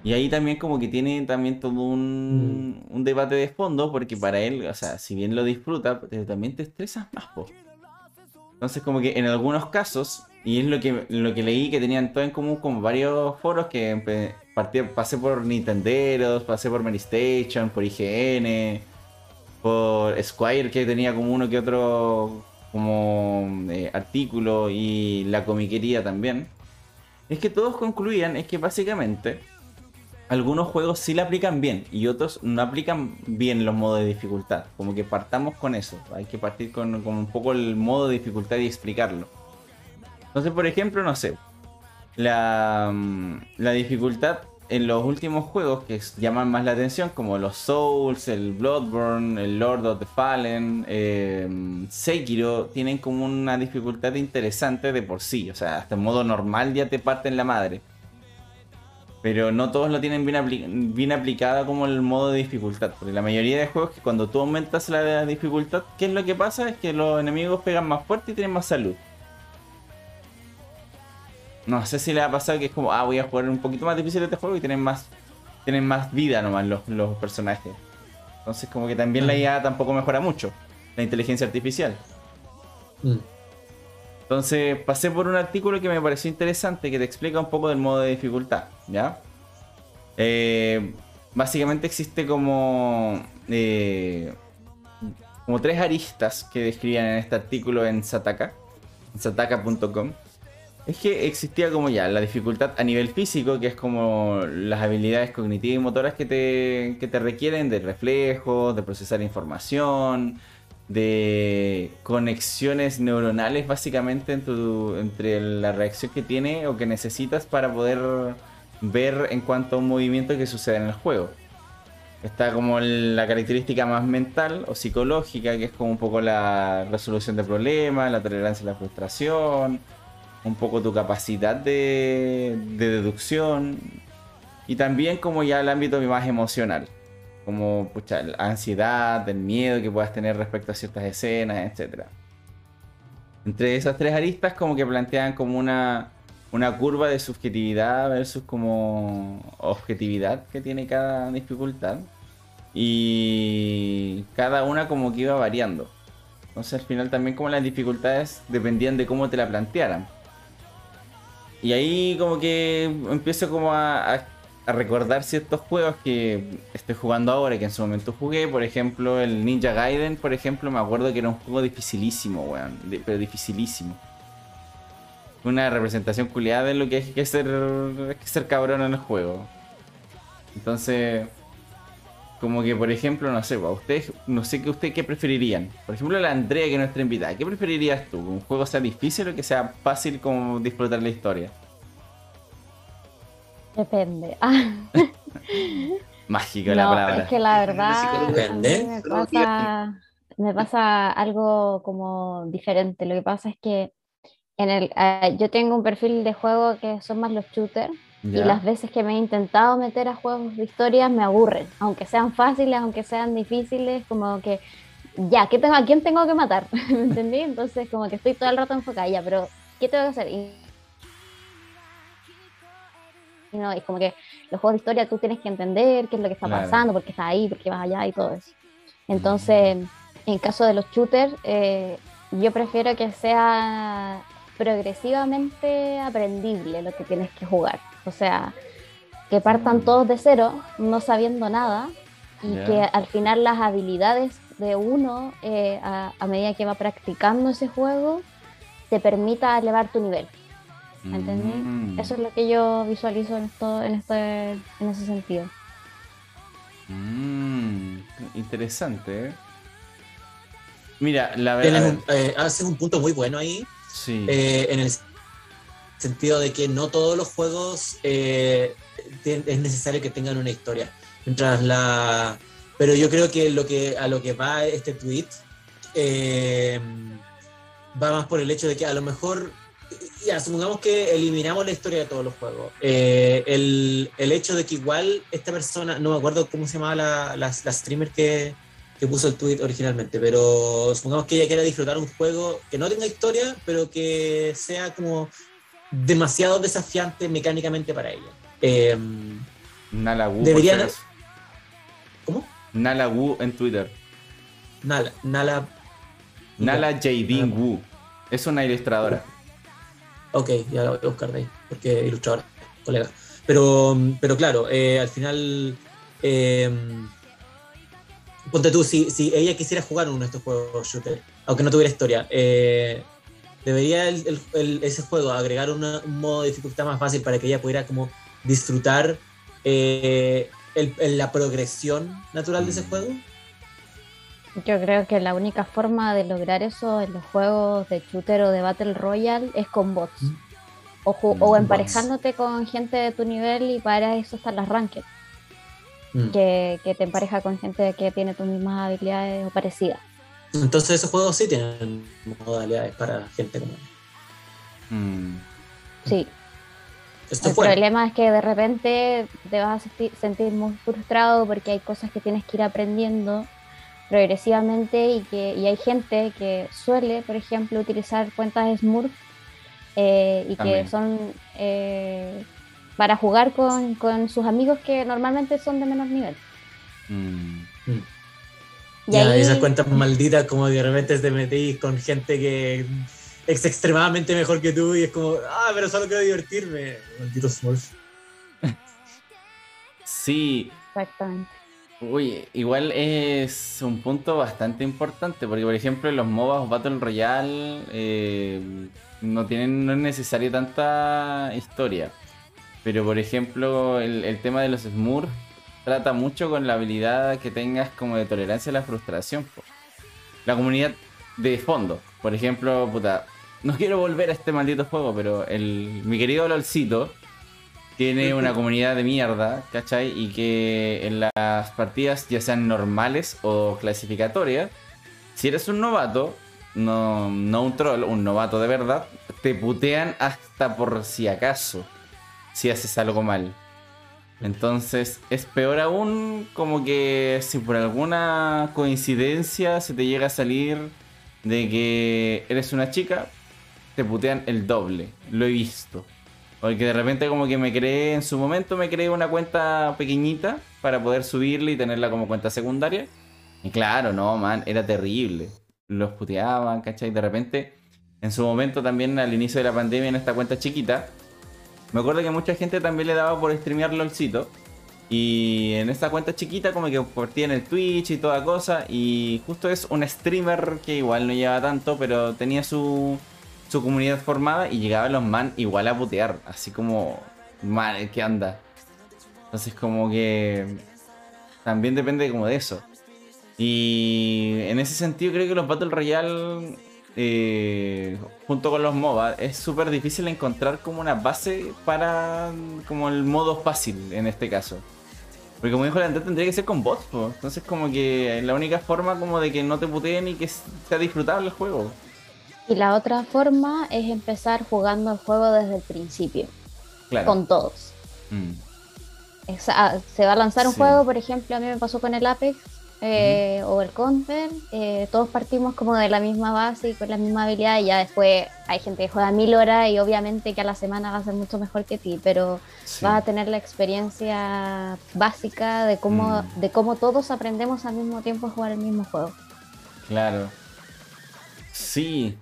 C: Y ahí también como que tiene también todo un, mm. un, debate de fondo, porque para él, o sea, si bien lo disfruta, también te estresas más, po. Entonces como que en algunos casos, y es lo que, lo que leí que tenían todo en común con varios foros que pasé por Nintenderos, pasé por Station, por IGN, por Squire que tenía como uno que otro como eh, artículo y la comiquería también. Es que todos concluían, es que básicamente algunos juegos sí le aplican bien y otros no aplican bien los modos de dificultad. Como que partamos con eso. Hay que partir con, un poco el modo de dificultad y explicarlo. Entonces, por ejemplo, no sé. La, mm, la dificultad en los últimos juegos que llaman más la atención, como los Souls, el Bloodborne, el Lord of the Fallen, eh, Sekiro, tienen como una dificultad interesante de por sí. O sea, hasta en modo normal ya te parten la madre. Pero no todos lo tienen bien, bien aplicada como el modo de dificultad. Porque la mayoría de juegos que cuando tú aumentas la dificultad, ¿qué es lo que pasa? Es que los enemigos pegan más fuerte y tienen más salud. No sé si le ha pasado que es como, ah, voy a jugar un poquito más difícil este juego y tienen más, tienen más vida nomás los, los personajes. Entonces como que también la IA tampoco mejora mucho, la inteligencia artificial. Mm. Entonces pasé por un artículo que me pareció interesante que te explica un poco del modo de dificultad, ¿ya? Eh, básicamente existe como, eh, como tres aristas que describían en este artículo en Sataka, en sataka.com. Es que existía como ya la dificultad a nivel físico, que es como las habilidades cognitivas y motoras que te, que te requieren de reflejos, de procesar información, de conexiones neuronales básicamente entre la reacción que tiene o que necesitas para poder ver en cuanto a un movimiento que sucede en el juego. Está como la característica más mental o psicológica, que es como un poco la resolución de problemas, la tolerancia a la frustración, un poco tu capacidad de, de deducción y también como ya el ámbito más emocional como pucha, la ansiedad, el miedo que puedas tener respecto a ciertas escenas, etc. Entre esas tres aristas como que plantean como una, una curva de subjetividad versus como objetividad que tiene cada dificultad. Y cada una como que iba variando. Entonces al final también como las dificultades dependían de cómo te la plantearan. Y ahí como que empiezo como a, a- a recordar ciertos juegos que estoy jugando ahora que en su momento jugué. Por ejemplo, el Ninja Gaiden, por ejemplo, me acuerdo que era un juego dificilísimo, weón. pero dificilísimo. Una representación culiada de lo que es que ser, que ser cabrón en el juego. Entonces, como que por ejemplo, no sé, ustedes, no sé qué usted qué preferirían. Por ejemplo, la Andrea, que es nuestra invitada, ¿qué preferirías tú? ¿Que un juego sea difícil o que sea fácil como disfrutar la historia?
D: Depende.
C: Mágica la palabra.
D: es que la verdad
B: Depende.
D: me pasa, me pasa algo como diferente. Lo que pasa es que en el, eh, yo tengo un perfil de juego que son más los shooters y las veces que me he intentado meter a juegos de historia me aburren, aunque sean fáciles, aunque sean difíciles, como que ya, ¿qué tengo, ¿a quién tengo que matar? ¿Me entendí? Entonces como que estoy todo el rato enfocada, ya, pero ¿qué tengo que hacer? Y, y no, es como que los juegos de historia tú tienes que entender qué es lo que está
C: Claro.
D: pasando, por qué estás ahí, por qué vas allá y todo eso. Entonces, en caso de los shooters, eh, yo prefiero que sea progresivamente aprendible lo que tienes que jugar. O sea, que partan
C: Mm.
D: todos de cero, no sabiendo nada, y que al final las habilidades de uno, eh, a, a medida que va practicando ese juego, te permita elevar tu nivel. ¿Me entendí?
C: Mm.
D: Eso es lo que yo visualizo en, esto, en, este, en ese sentido.
C: Mm, interesante, ¿eh? Mira, la
B: Tienes
C: verdad.
B: un- eh, haces un punto muy bueno ahí,
C: Sí.
B: eh, en el sentido de que no todos los juegos eh, es necesario que tengan una historia. Mientras la. Pero yo creo que lo que a lo que va este tweet eh, va más por el hecho de que a lo mejor. Ya, supongamos que eliminamos la historia de todos los juegos. Eh, el, el hecho de que igual esta persona, no me acuerdo cómo se llamaba la, la, la streamer que, que puso el tweet originalmente, pero supongamos que ella quiera disfrutar un juego que no tenga historia, pero que sea como demasiado desafiante mecánicamente para ella. Eh,
C: Nala Wu,
B: deberían-. ¿Cómo?
C: Nala Wu en Twitter.
B: Nala, Nala.
C: Nala Jadin Wu. Es una ilustradora.
B: Ok, ya la voy a buscar de ahí, porque ilustradora, colega. Pero, pero claro, eh, al final, eh, ponte tú, si, si ella quisiera jugar uno de estos juegos shooter, aunque no tuviera historia, eh, debería el- el- el- ese juego agregar una- un modo de dificultad más fácil para que ella pudiera como disfrutar la progresión natural de ese
C: Mm.
B: juego.
D: Yo creo que la única forma de lograr eso en los juegos de shooter o de Battle Royale es con bots.
B: Mm.
D: O,
B: bots.
D: emparejándote con gente de tu nivel y para eso están las ranked,
B: Mm.
D: que, que te empareja con gente que tiene tus mismas habilidades o parecidas.
B: Entonces esos juegos sí tienen modalidades para gente como...
C: Mm.
D: Sí,
B: Esto
D: el
B: fue.
D: problema es que de repente te vas a senti- sentir muy frustrado porque hay cosas que tienes que ir aprendiendo progresivamente y que y hay gente que suele, por ejemplo, utilizar cuentas Smurf eh, y
C: También.
D: que son eh, para jugar con, con sus amigos que normalmente son de menor nivel.
C: Mm.
D: Y
B: Ya,
D: ahí,
B: esas cuentas malditas como de repente te metís con gente que es extremadamente mejor que tú y es como, ah, pero solo quiero divertirme. Maldito Smurf.
C: Sí,
D: exactamente.
C: Uy, igual es un punto bastante importante, porque por ejemplo los MOBAs Battle Royale eh, no tienen, no es necesario tanta historia. Pero por ejemplo el, tema de los Smurfs trata mucho con la habilidad que tengas como de tolerancia a la frustración. La comunidad de fondo, por ejemplo, puta, no quiero volver a este maldito juego, pero el, mi querido LOLcito tiene una comunidad de mierda, ¿cachai? Y que en las partidas, ya sean normales o clasificatorias, si eres un novato, no, no un troll, un novato de verdad, te putean hasta por si acaso, si haces algo mal. Entonces es peor aún como que si por alguna coincidencia se te llega a salir de que eres una chica, te putean el doble. Lo he visto. Porque de repente como que me creé, en su momento me creé una cuenta pequeñita para poder subirla y tenerla como cuenta secundaria. Y claro, no, man, era terrible. Los puteaban, ¿cachai? De repente, en su momento también al inicio de la pandemia en esta cuenta chiquita, me acuerdo que mucha gente también le daba por streamear LOLcito. Y en esta cuenta chiquita como que en el Twitch y toda cosa. Y justo es un streamer que igual no lleva tanto, pero tenía su, su comunidad formada y llegaban los man igual a putear. Así como, man, ¿qué anda? Entonces como que también depende como de eso. Y en ese sentido creo que los Battle Royale eh, junto con los MOBA es súper difícil encontrar como una base para como el modo fácil en este caso. Porque como dijo la Andrés, tendría que ser con bots, entonces como que la única forma como de que no te puteen y que sea disfrutable el juego.
D: Y la otra forma es empezar jugando el juego desde el principio.
C: Claro.
D: Con todos.
C: Mm.
D: Ah, se va a lanzar un
C: Sí.
D: juego, por ejemplo, a mí me pasó con el Apex eh, o el Counter. eh, todos partimos como de la misma base y con la misma habilidad. Y ya después hay gente que juega mil horas y obviamente que a la semana va a ser mucho mejor que ti, pero
C: Sí.
D: vas a tener la experiencia básica de cómo,
C: Mm.
D: de cómo todos aprendemos al mismo tiempo a jugar el mismo juego.
C: Claro. Sí.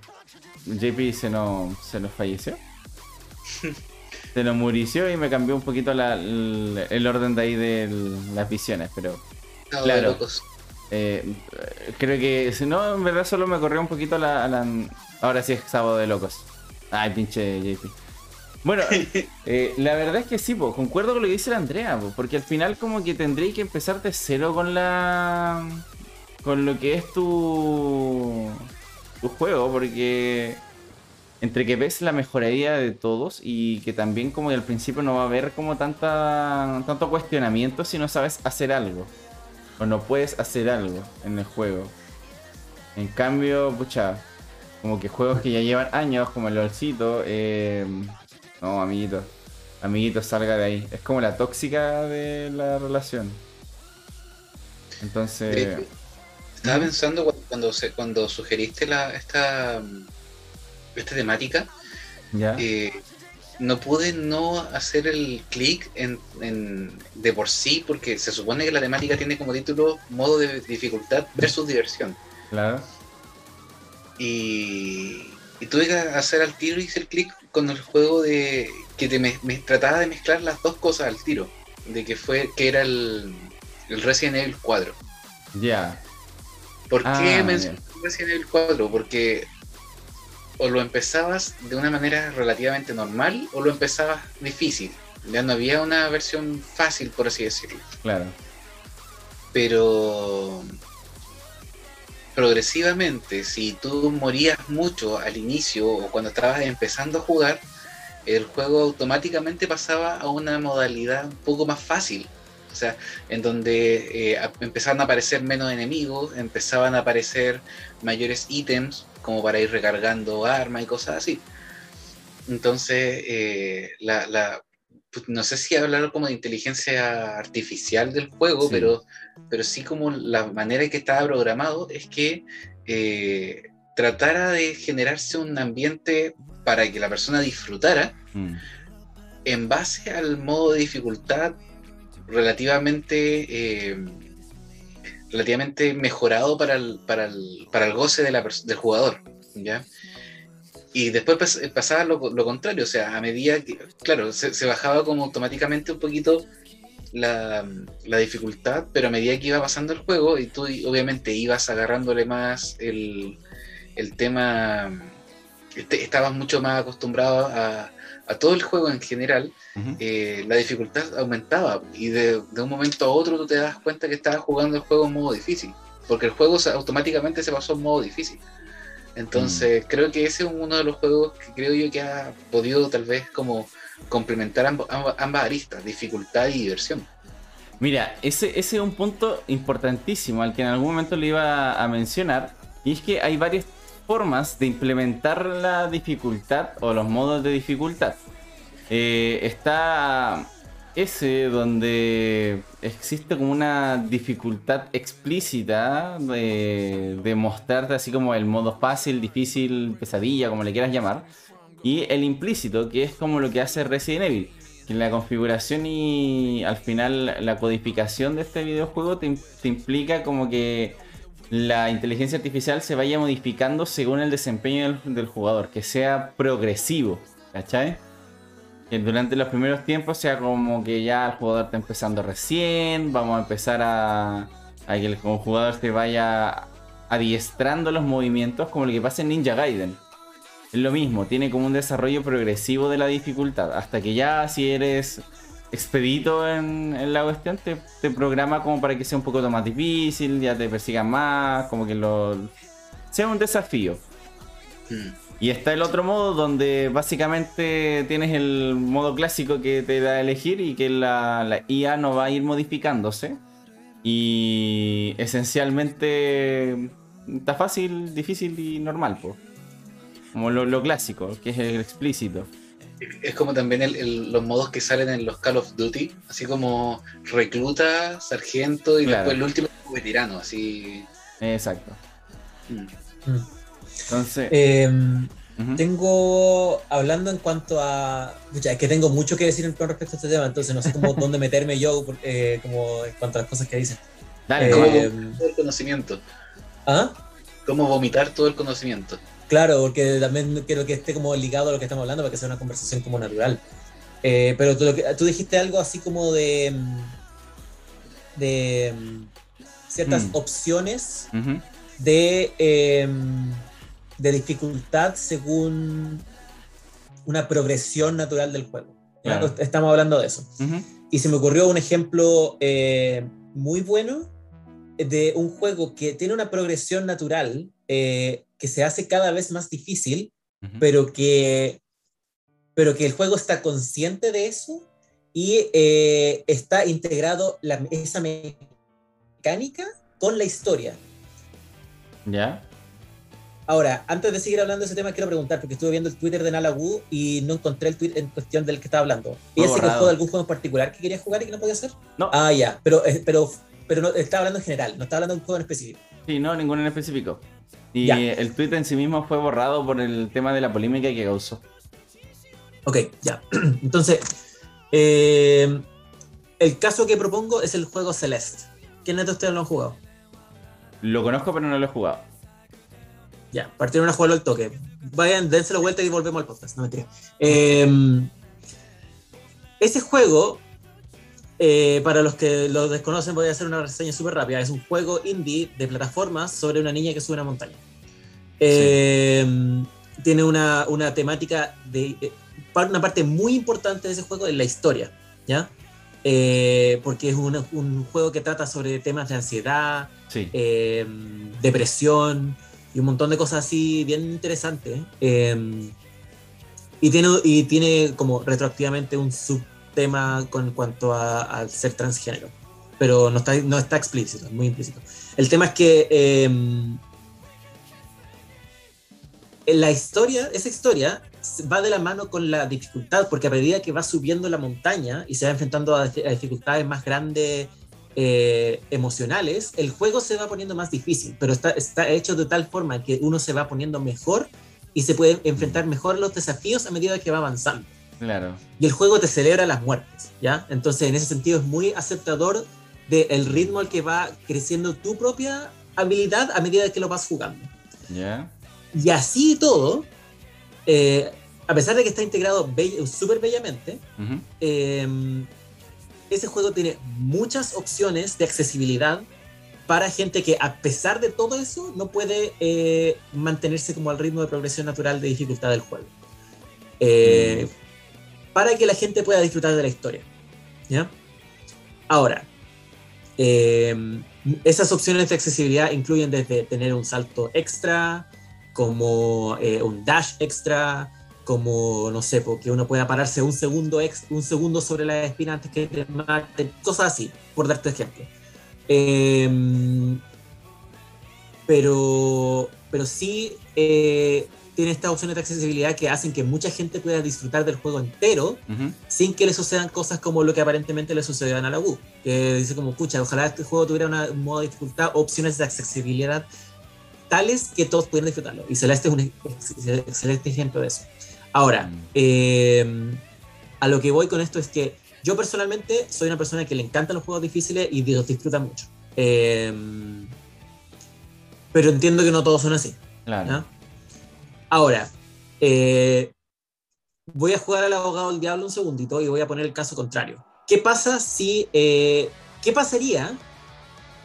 C: JP se nos, se nos falleció. se nos murició y me cambió un poquito la- el, el orden de ahí de las visiones, pero
A: Estado
C: Claro.
A: locos.
C: eh, creo que si no, en verdad solo me corrió un poquito la, la- Ahora sí es sábado de locos. Ay, pinche JP. Bueno, eh, la verdad es que sí, po, concuerdo con lo que dice la Andrea, po, porque al final como que tendréis que empezar de cero con la... con lo que es tu... tu juego, porque entre que ves la mejoría de todos y que también como que al principio no va a haber como tanta tanto cuestionamiento si no sabes hacer algo o no puedes hacer algo en el juego. En cambio, pucha, como que juegos que ya llevan años, como el LOLcito, eh, no, amiguito, amiguito, salga de ahí. Es como la tóxica de la relación. Entonces,
A: Estaba pensando cu- cuando, se, cuando sugeriste la, esta, mm, esta temática,
C: ya,
A: eh, no pude no hacer el clic en, en- de por sí, porque se supone que la temática tiene como título modo de dificultad versus diversión.
C: claro,
A: Y, y tuve que hacer al tiro y hice el clic con el juego de que te me, me trataba de mezclar las dos cosas al tiro, de que fue que era el, el Resident Evil 4.
C: ya,
A: ¿Por
C: Ah,
A: qué
C: bien.
A: mencioné Resident Evil 4? Porque o lo empezabas de una manera relativamente normal o lo empezabas difícil. Ya no había una versión fácil, por así decirlo.
C: claro,
A: Pero progresivamente, si tú morías mucho al inicio o cuando estabas empezando a jugar, el juego automáticamente pasaba a una modalidad un poco más fácil. O sea, en donde eh, empezaban a aparecer menos enemigos, empezaban a aparecer mayores ítems como para ir recargando armas y cosas así. Entonces, eh, la, la- pues, no sé si hablar como de inteligencia artificial del juego,
C: Sí.
A: pero, pero sí como la manera en que estaba programado es que eh, tratara de generarse un ambiente para que la persona disfrutara
C: mm,
A: en base al modo de dificultad relativamente eh, relativamente mejorado para el, para el, para el goce del jugador ¿ya? y después pas- pasaba lo, lo contrario o sea a medida que claro se, se bajaba como automáticamente un poquito la, la dificultad pero a medida que iba pasando el juego y tú obviamente ibas agarrándole más el, el tema este- estabas mucho más acostumbrado a, a todo el juego en general eh, la dificultad aumentaba y de, de un momento a otro tú te das cuenta que estabas jugando el juego en modo difícil, porque el juego se- automáticamente se pasó en modo difícil. Entonces creo que ese es uno de los juegos que creo yo que ha podido tal vez como complementar amb- amb- ambas aristas, dificultad y diversión.
C: Mira, ese, ese es un punto importantísimo al que en algún momento le iba a mencionar. Y es que hay varias formas de implementar la dificultad o los modos de dificultad. Eh, está ese donde existe como una dificultad explícita de, mostrarte así como el modo fácil, difícil, pesadilla, como le quieras llamar. Y el implícito, que es como lo que hace Resident Evil. Que la configuración y al final la codificación de este videojuego te implica como que la inteligencia artificial se vaya modificando según el desempeño del, jugador, que sea progresivo, ¿cachai? Que durante los primeros tiempos sea como que ya el jugador está empezando recién, vamos a empezar a, a que el jugador se vaya adiestrando los movimientos como lo que pasa en Ninja Gaiden. Es lo mismo, tiene como un desarrollo progresivo de la dificultad, hasta que ya si eres expedito en, en la cuestión, te, te programa como para que sea un poco más difícil, ya te persigan más, como que lo sea un desafío.
A: Mm.
C: Y está el otro modo donde básicamente tienes el modo clásico que te da a elegir y que la, la IA no va a ir modificándose. Y esencialmente está fácil, difícil y normal, pues. Como lo, lo clásico, que es el explícito.
A: Es como también el- el- los modos que salen en los Call of Duty, así como recluta, sargento y
C: Claro.
A: después el último como veterano, así.
C: Exacto.
A: Mm.
C: Entonces,
B: Eh. Tengo, hablando en cuanto a, pucha, es que tengo mucho que decir con respecto a este tema, entonces no sé cómo dónde meterme yo eh, como en cuanto a las cosas que dicen.
C: dale,
B: eh,
A: ¿Cómo vomitar todo el conocimiento?
B: ¿Ah?
A: ¿Cómo vomitar todo el conocimiento?
B: Claro, porque también quiero que esté como ligado a lo que estamos hablando para que sea una conversación como natural. Eh, pero tú, tú dijiste algo así como de, mm, de mm, ciertas
C: Mm.
B: opciones de, eh, de dificultad según una progresión natural del juego.
C: Claro.
B: Estamos hablando de eso. Y se me ocurrió un ejemplo eh, muy bueno de un juego que tiene una progresión natural eh, que se hace cada vez más difícil,
C: Ujú.
B: pero que, pero que el juego está consciente de eso y eh, está integrado la- esa mecánica con la historia.
C: ¿Ya?
B: Ahora, antes de seguir hablando de ese tema, quiero preguntar, porque estuve viendo el Twitter de Nala Wu y no encontré el tweet en cuestión del que estaba hablando. ¿Ella se quejó de algún juego en particular que quería jugar y que no podía hacer?
C: No.
B: Ah, ya, pero, eh, pero, pero no, estaba hablando en general, no estaba hablando de un juego en específico.
C: Sí, no, ninguno en específico. Y
B: Ya.
C: el tweet en sí mismo fue borrado por el tema de la polémica que causó.
B: Ok, ya. Entonces, eh, el caso que propongo es el juego Celeste. ¿Quiénes de ustedes lo han jugado?
C: Lo conozco, pero no lo he jugado.
B: Ya, partieron a jugarlo al toque. Vayan, dense la vuelta y volvemos al podcast. No mentira. Eh, ese juego, eh, para los que lo desconocen, voy a hacer una reseña súper rápida. Es un juego indie de plataformas sobre una niña que sube una montaña. Eh, Tiene una, una temática de. eh, una parte muy importante de ese juego es la historia, ¿ya? Porque es un, un juego que trata sobre temas de ansiedad,
C: Sí.
B: depresión y un montón de cosas así bien interesantes. y, tiene, y tiene como retroactivamente un subtema con cuanto a- al ser transgénero, pero no está, no está explícito, es muy implícito. El tema es que eh, en la historia, esa historia va de la mano con la dificultad, porque a medida que va subiendo la montaña y se va enfrentando a, dificultades más grandes eh, emocionales, el juego se va poniendo más difícil, pero está, está hecho de tal forma que uno se va poniendo mejor y se puede enfrentar mejor a los desafíos a medida que va avanzando.
C: Claro.
B: Y el juego te celebra las muertes, ¿ya? Entonces, en ese sentido, es muy aceptador del ritmo al que va creciendo tu propia habilidad a medida que lo vas jugando.
C: ¿Ya?
B: Y así y todo, eh, a pesar de que está integrado be- súper bellamente, eh, ese juego tiene muchas opciones de accesibilidad para gente que a pesar de todo eso no puede eh, mantenerse como al ritmo de progresión natural de dificultad del juego. Eh, Para que la gente pueda disfrutar de la historia. ¿ya? Ahora, eh, esas opciones de accesibilidad incluyen desde tener un salto extra, como eh, un dash extra, como, no sé, porque uno pueda pararse un segundo, ex, un segundo sobre la espina antes que te maten, cosas así, por darte ejemplo. Eh, pero, pero sí, eh, tiene estas opciones de accesibilidad que hacen que mucha gente pueda disfrutar del juego entero sin que le sucedan cosas como lo que aparentemente le sucedió a Analabu. Que dice como, pucha, ojalá este juego tuviera una, un modo de dificultad, opciones de accesibilidad tales que todos pudieran disfrutarlo. Y Celeste es un excelente ejemplo de eso. Ahora,
C: Mm.
B: eh, a lo que voy con esto es que yo personalmente soy una persona que le encantan los juegos difíciles y los disfruta mucho. Eh, pero entiendo que no todos son así.
C: Claro.
B: Ahora, eh, voy a jugar al abogado del diablo un segundito y voy a poner el caso contrario. ¿Qué pasa si... eh, ¿Qué pasaría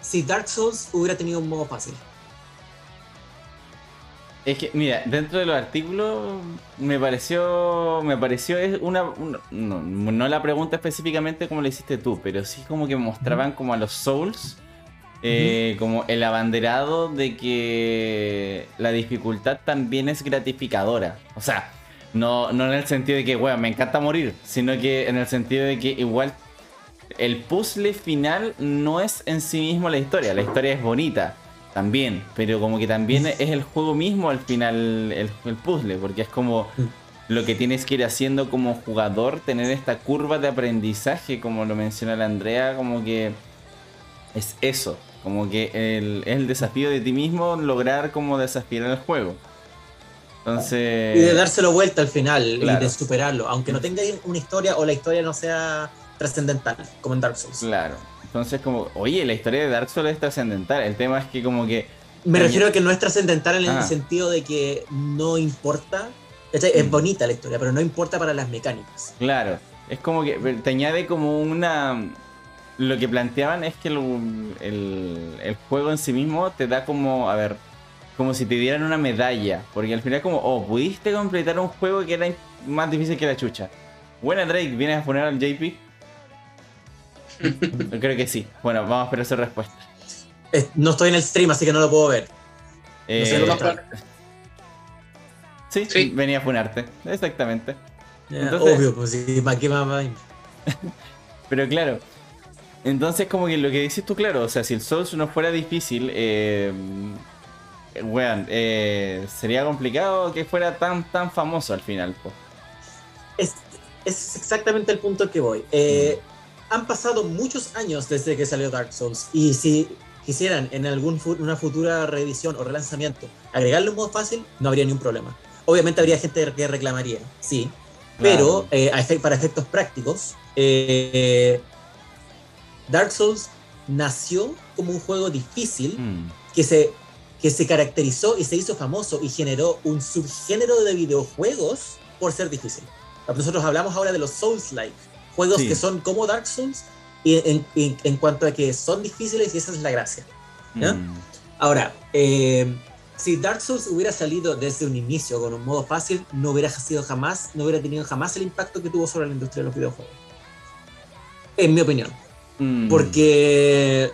B: si Dark Souls hubiera tenido un modo fácil?
C: Es que, mira, dentro de los artículos me pareció. Me pareció es una. una- no, no la pregunta específicamente como la hiciste tú, pero sí como que mostraban como a los Souls. Eh, Como el abanderado de que la dificultad también es gratificadora. O sea, no, no en el sentido de que, bueno, me encanta morir, sino que en el sentido de que igual el puzzle final no es en sí mismo la historia. La historia es bonita también, pero como que también es el juego mismo al final el, el puzzle, porque es como lo que tienes que ir haciendo como jugador, tener esta curva de aprendizaje, como lo menciona la Andrea, como que es eso, como que el, es el desafío de ti mismo lograr como desafiar el juego. Entonces...
B: Y de dárselo vuelta al final
C: claro.
B: y de superarlo, aunque no tenga una historia o la historia no sea trascendental, como en Dark Souls.
C: Claro. Entonces como, oye, la historia de Dark Souls es trascendental. El tema es que como que...
B: Me refiero a que no es trascendental en
C: Ah.
B: el sentido de que no importa. Es
C: Mm.
B: bonita la historia, pero no importa para las mecánicas.
C: Claro, es como que te añade como una... Lo que planteaban es que el, el juego en sí mismo te da como, a ver, como si te dieran una medalla. Porque al final como, oh, pudiste completar un juego que era más difícil que la chucha. Buena Drake, ¿vienes a poner al JP? Yo Creo que sí. Bueno, vamos a esperar su respuesta.
B: Eh, No estoy en el stream, así que no lo puedo ver.
C: Eh,
B: sé lo está.
C: sí,
A: Sí.
C: venía a funarte. Exactamente.
B: Ya,
C: Entonces-
B: Obvio, pues sí, ¿para qué más?
C: Pero claro, entonces como que lo que dices tú, claro, o sea, si el Souls no fuera difícil, eh, weón, eh, sería complicado que fuera tan tan famoso al final. po.
B: Es, es exactamente el punto al que voy. Eh, Han pasado muchos años desde que salió Dark Souls y si quisieran en algún una futura reedición o relanzamiento agregarle un modo fácil, no habría ni un problema. Obviamente habría gente que reclamaría, sí, pero eh, para efectos prácticos, eh, Dark Souls nació como un juego difícil
C: Mm,
B: que se, que se caracterizó y se hizo famoso y generó un subgénero de videojuegos por ser difícil. Nosotros hablamos ahora de los Souls-like, juegos
C: Sí.
B: que son como Dark Souls y en, en- en cuanto a que son difíciles y esa es la gracia.
C: Mm,
B: Ahora, eh, si Dark Souls hubiera salido desde un inicio con un modo fácil, no hubiera sido jamás, no hubiera tenido jamás el impacto que tuvo sobre la industria de los videojuegos. En mi opinión.
C: Mm.
B: Porque,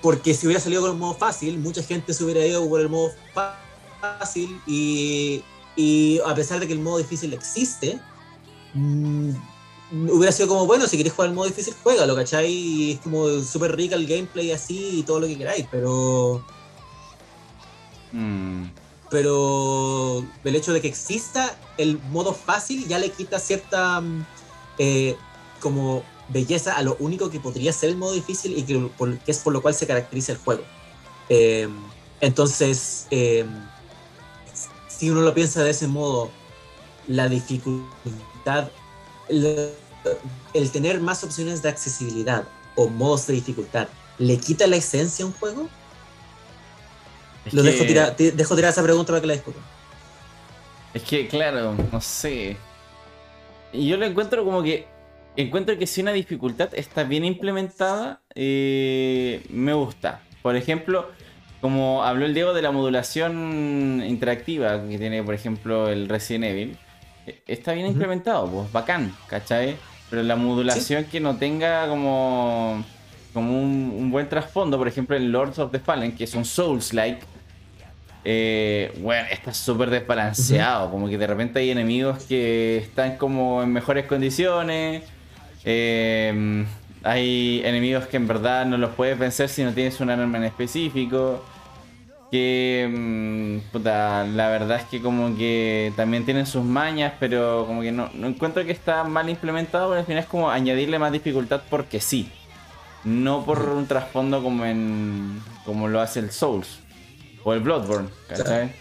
B: porque si hubiera salido con el modo fácil, mucha gente se hubiera ido por el modo fácil y, y a pesar de que el modo difícil existe, mm, hubiera sido como, bueno, si queréis jugar el modo difícil, juégalo, ¿cachai? Y es como súper rica el gameplay así y todo lo que queráis, pero,
C: Mm,
B: pero el hecho de que exista el modo fácil ya le quita cierta eh, como belleza a lo único que podría ser el modo difícil y que, por- que es por lo cual se caracteriza el juego. Eh, entonces, eh, si uno lo piensa de ese modo, la dificultad, el, el tener más opciones de accesibilidad o modos de dificultad, ¿le quita la esencia a un juego?
C: es
B: Lo
C: que-
B: dejo, tirar, te- dejo tirar esa pregunta para que la discutan.
C: Es que, claro, no sé. Y yo lo encuentro como que. Encuentro que si una dificultad está bien implementada, eh, me gusta. Por ejemplo, como habló el Diego de la modulación interactiva que tiene, por ejemplo, el Resident Evil, eh, está bien implementado, pues bacán, ¿cachai? Pero la modulación que no tenga como, como un, un buen trasfondo, por ejemplo, en Lords of the Fallen, que es un Souls-like, eh, bueno, está súper desbalanceado. Como que de repente hay enemigos que están como en mejores condiciones. Eh, hay enemigos que en verdad no los puedes vencer si no tienes un arma en específico. que mm, puta, la verdad es que como que también tienen sus mañas, pero como que no, no encuentro que está mal implementado, porque al final es como añadirle más dificultad porque sí. No por un trasfondo como en como lo hace el Souls o el Bloodborne, ¿cachai?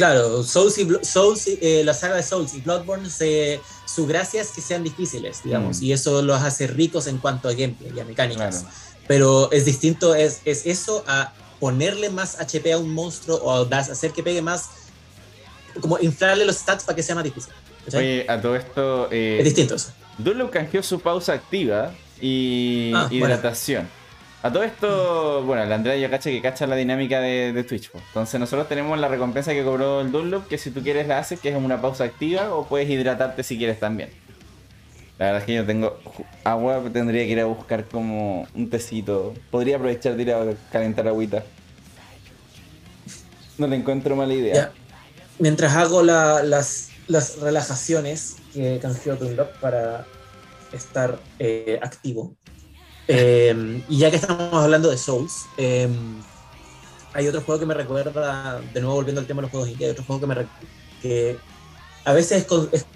B: Claro, Souls y, Souls, y, eh, la saga de Souls y Bloodborne, se, su gracia es que sean difíciles, digamos,
C: Mm.
B: y eso los hace ricos en cuanto a gameplay y a mecánicas.
C: Claro.
B: Pero es distinto, es, es eso a ponerle más HP a un monstruo o das- hacer que pegue más, como inflarle los stats para que sea más difícil.
C: a todo esto, eh,
B: es distinto eso.
C: Dunlop canjeó su pausa activa y
B: Ah, bueno.
C: A todo esto, bueno, la Andrea ya cacha que cacha la dinámica de, Twitch. Entonces nosotros tenemos la recompensa que cobró el Dunlop, que si tú quieres la haces, que es una pausa activa, o puedes hidratarte si quieres también. La verdad es que yo tengo agua, tendría que ir a buscar como un tecito. Podría aprovechar de ir a calentar agüita. No le encuentro mala idea.
B: Mientras hago la- las, las relajaciones que canjeó Dunlop para estar eh, activo. Eh, y ya que estamos hablando de Souls, eh, hay otro juego que me recuerda, de nuevo volviendo al tema de los juegos indie, hay otro juego que me que a veces es,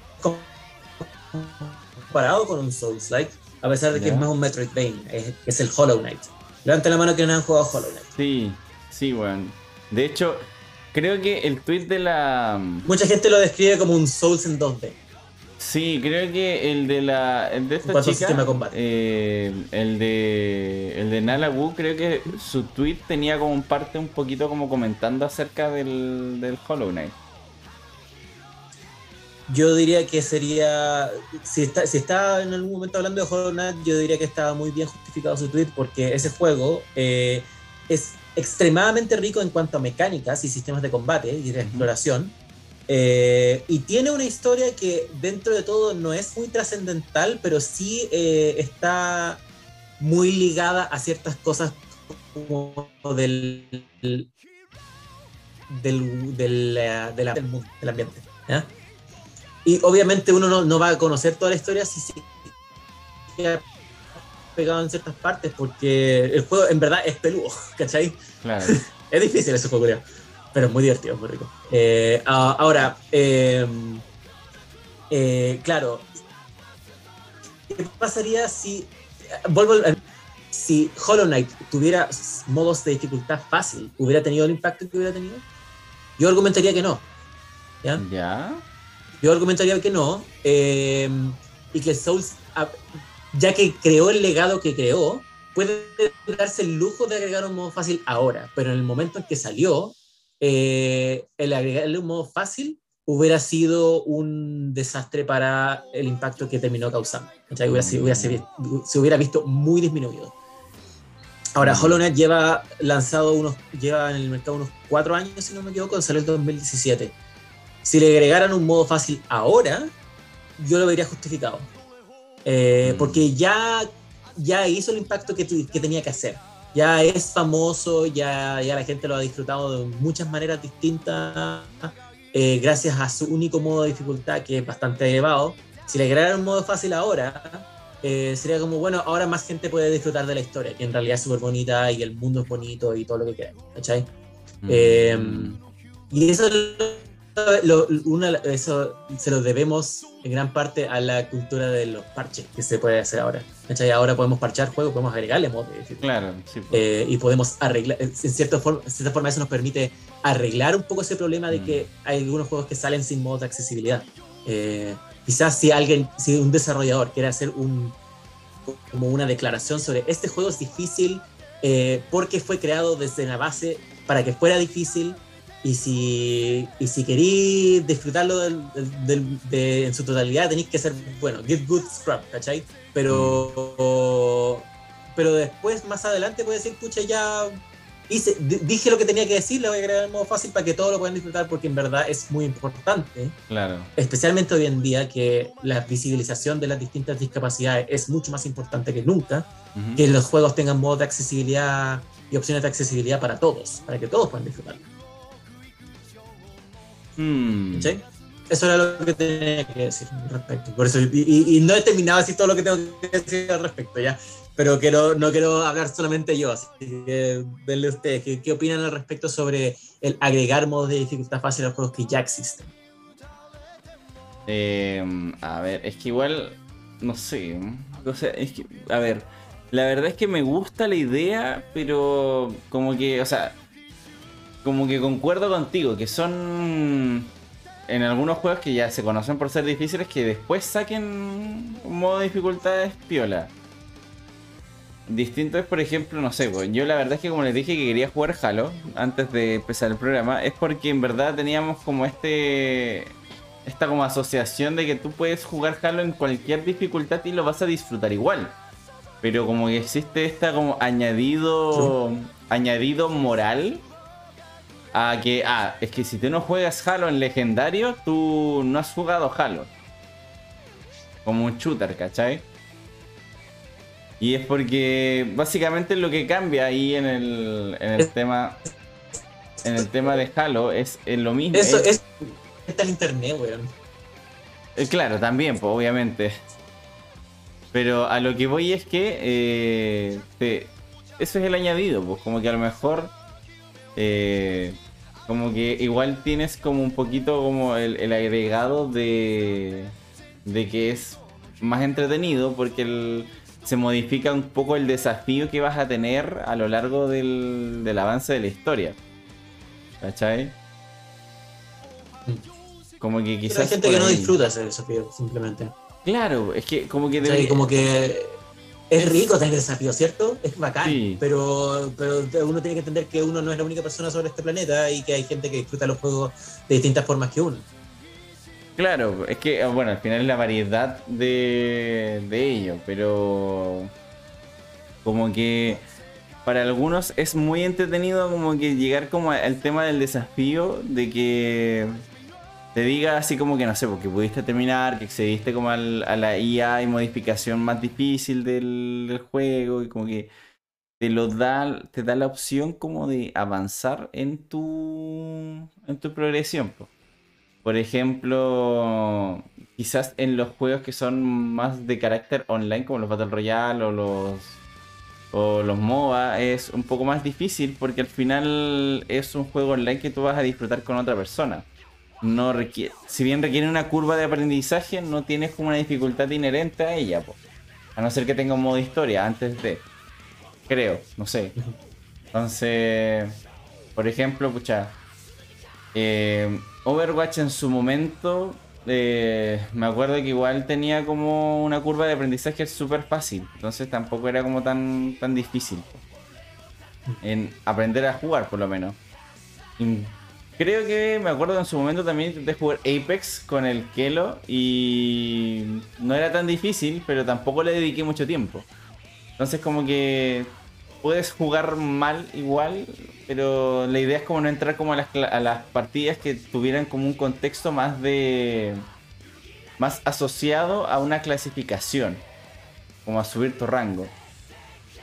B: comparado con un Souls-like, a pesar de que es más un Metroidvania, es, es el Hollow Knight. Levanten la mano que no han jugado Hollow Knight.
C: Sí, sí, weón. De hecho, creo que el tweet de la.
B: Mucha gente lo describe como un Souls en 2D.
C: Sí, creo que el de la. El de esta chica.
B: sistema de combate.
C: eh, el de. El de Nala Wu, creo que su tweet tenía como un parte un poquito como comentando acerca del, del Hollow Knight.
B: Yo diría que sería. Si está, si está en algún momento hablando de Hollow Knight, yo diría que estaba muy bien justificado su tweet porque ese juego eh, es extremadamente rico en cuanto a mecánicas y sistemas de combate y de exploración. Eh, y tiene una historia que dentro de todo no es muy trascendental, pero sí eh, está muy ligada a ciertas cosas como del. del, del, del, eh, del del ambiente. ¿ya? Y obviamente uno no, no va a conocer toda la historia si se queda pegado en ciertas partes, porque el juego en verdad es peludo, ¿cachai?
C: Claro.
B: Es difícil ese juego, creo, pero es muy divertido, es muy rico. Eh, ahora, eh, eh, claro, ¿qué pasaría si, vuelvo si Hollow Knight tuviera modos de dificultad fácil, hubiera tenido el impacto que hubiera tenido? Yo argumentaría que no. ¿ya?
C: ¿Ya?
B: Yo argumentaría que no. eh, y que Souls, ya que creó el legado que creó, puede darse el lujo de agregar un modo fácil ahora. Pero en el momento en que salió, eh, el agregarle un modo fácil hubiera sido un desastre para el impacto que terminó causando. ¿cachai? Hubiera sido- hubiera sido- se hubiera visto muy disminuido. Ahora, Hollow Knight lleva lanzado unos, lleva en el mercado unos cuatro años, si no me equivoco, salió en 2017. Si le agregaran un modo fácil ahora, yo lo vería justificado. Eh,
C: Mm.
B: Porque ya, ya hizo el impacto que, tu- que tenía que hacer. Ya es famoso, ya, ya la gente lo ha disfrutado de muchas maneras distintas, eh, gracias a su único modo de dificultad que es bastante elevado. Si le agregaran un modo fácil ahora, eh, sería como, bueno, ahora más gente puede disfrutar de la historia, que en realidad es súper bonita y el mundo es bonito y todo lo que quieran, ¿cachai? Eh. Y eso, lo- eso se lo debemos en gran parte a la cultura de los parches que se puede hacer ahora. ¿cachai? Ahora podemos parchar juegos, podemos agregarle dificultad.
C: Claro, sí. pues.
B: Eh, y podemos arreglar, en cierta, forma, en cierta forma eso nos permite arreglar un poco ese problema de
C: Mm.
B: que hay algunos juegos que salen sin modos de accesibilidad. Eh, quizás si alguien, si un desarrollador quiere hacer un, como una declaración sobre este juego es difícil eh, porque fue creado desde la base para que fuera difícil y si, y si queréis disfrutarlo del- del- de- en su totalidad tenéis que ser, bueno, get good scrub, ¿cachai? Pero, pero después, más adelante, puede decir, pucha, ya hice, di- dije lo que tenía que decir, le voy a agregar el modo fácil para que todos lo puedan disfrutar porque en verdad es muy importante
C: Claro.
B: especialmente hoy en día que la visibilización de las distintas discapacidades es mucho más importante que nunca,
C: Ujú.
B: que los juegos tengan modos de accesibilidad y opciones de accesibilidad para todos, para que todos puedan disfrutar.
C: Mm.
B: ¿cachai? Eso era lo que tenía que decir al respecto. Por eso, y, y- y no he terminado así todo lo que tengo que decir al respecto, ya. pero quiero, no quiero hablar solamente yo, así que denle ustedes, ¿qué, ¿qué, opinan al respecto sobre el agregar modos de dificultad fácil a los juegos que ya existen?
C: Eh, a ver, es que igual, no sé, o sea, es que, a ver, la verdad es que me gusta la idea, pero como que, o sea, como que concuerdo contigo, que son en algunos juegos que ya se conocen por ser difíciles, que después saquen un modo de dificultad piola. Distinto es, por ejemplo, no sé, pues, yo la verdad es que como les dije que quería jugar Halo antes de empezar el programa, es porque en verdad teníamos como este esta como asociación de que tú puedes jugar Halo en cualquier dificultad y lo vas a disfrutar igual. Pero como que existe esta como añadido añadido moral a que ah, es que si tú no juegas Halo en legendario, tú no has jugado Halo. Como un shooter, ¿cachai? Y es porque básicamente lo que cambia ahí en el, en el tema en el tema de Halo es, lo mismo.
B: Eso es, está en internet, weón.
C: Eh, claro, también, pues, obviamente. Pero a lo que voy es que eh, eso es el añadido, pues como que a lo mejor eh, como que igual tienes como un poquito como el, agregado de, de que es más entretenido porque el, se modifica un poco el desafío que vas a tener a lo largo del, del avance de la historia. ¿Cachai?
B: Como que quizás. Hay gente que no disfruta ese desafío, simplemente.
C: Claro, es que como que.
B: Debe... como que es rico tener desafío, ¿cierto? Es bacán. Pero, pero uno tiene que entender que uno no es la única persona sobre este planeta y que hay gente que disfruta los juegos de distintas formas que uno.
C: Claro, es que, bueno, al final es la variedad de, de ello, pero como que para algunos es muy entretenido como que llegar como al tema del desafío de que te diga así como que no sé, porque pudiste terminar, que accediste como al, a la IA y modificación más difícil del, juego y como que te lo da, te da la opción como de avanzar en tu, en tu progresión. Por ejemplo, quizás en los juegos que son más de carácter online, como los Battle Royale o los o los MOBA, es un poco más difícil porque al final es un juego online que tú vas a disfrutar con otra persona no requiere, si bien requiere una curva de aprendizaje, no tienes como una dificultad inherente a ella, a no ser que tenga un modo historia antes de, creo, no sé. Entonces, por ejemplo, pucha, eh, Overwatch en su momento, eh, me acuerdo que igual tenía como una curva de aprendizaje súper fácil, entonces tampoco era como tan, tan difícil en aprender a jugar, por lo menos. Creo que me acuerdo en su momento también de jugar Apex con el Kelo y no era tan difícil, pero tampoco le dediqué mucho tiempo. Entonces como que puedes jugar mal igual, pero la idea es como no entrar como a las, a las partidas que tuvieran como un contexto más de... más asociado a una clasificación, como a subir tu rango.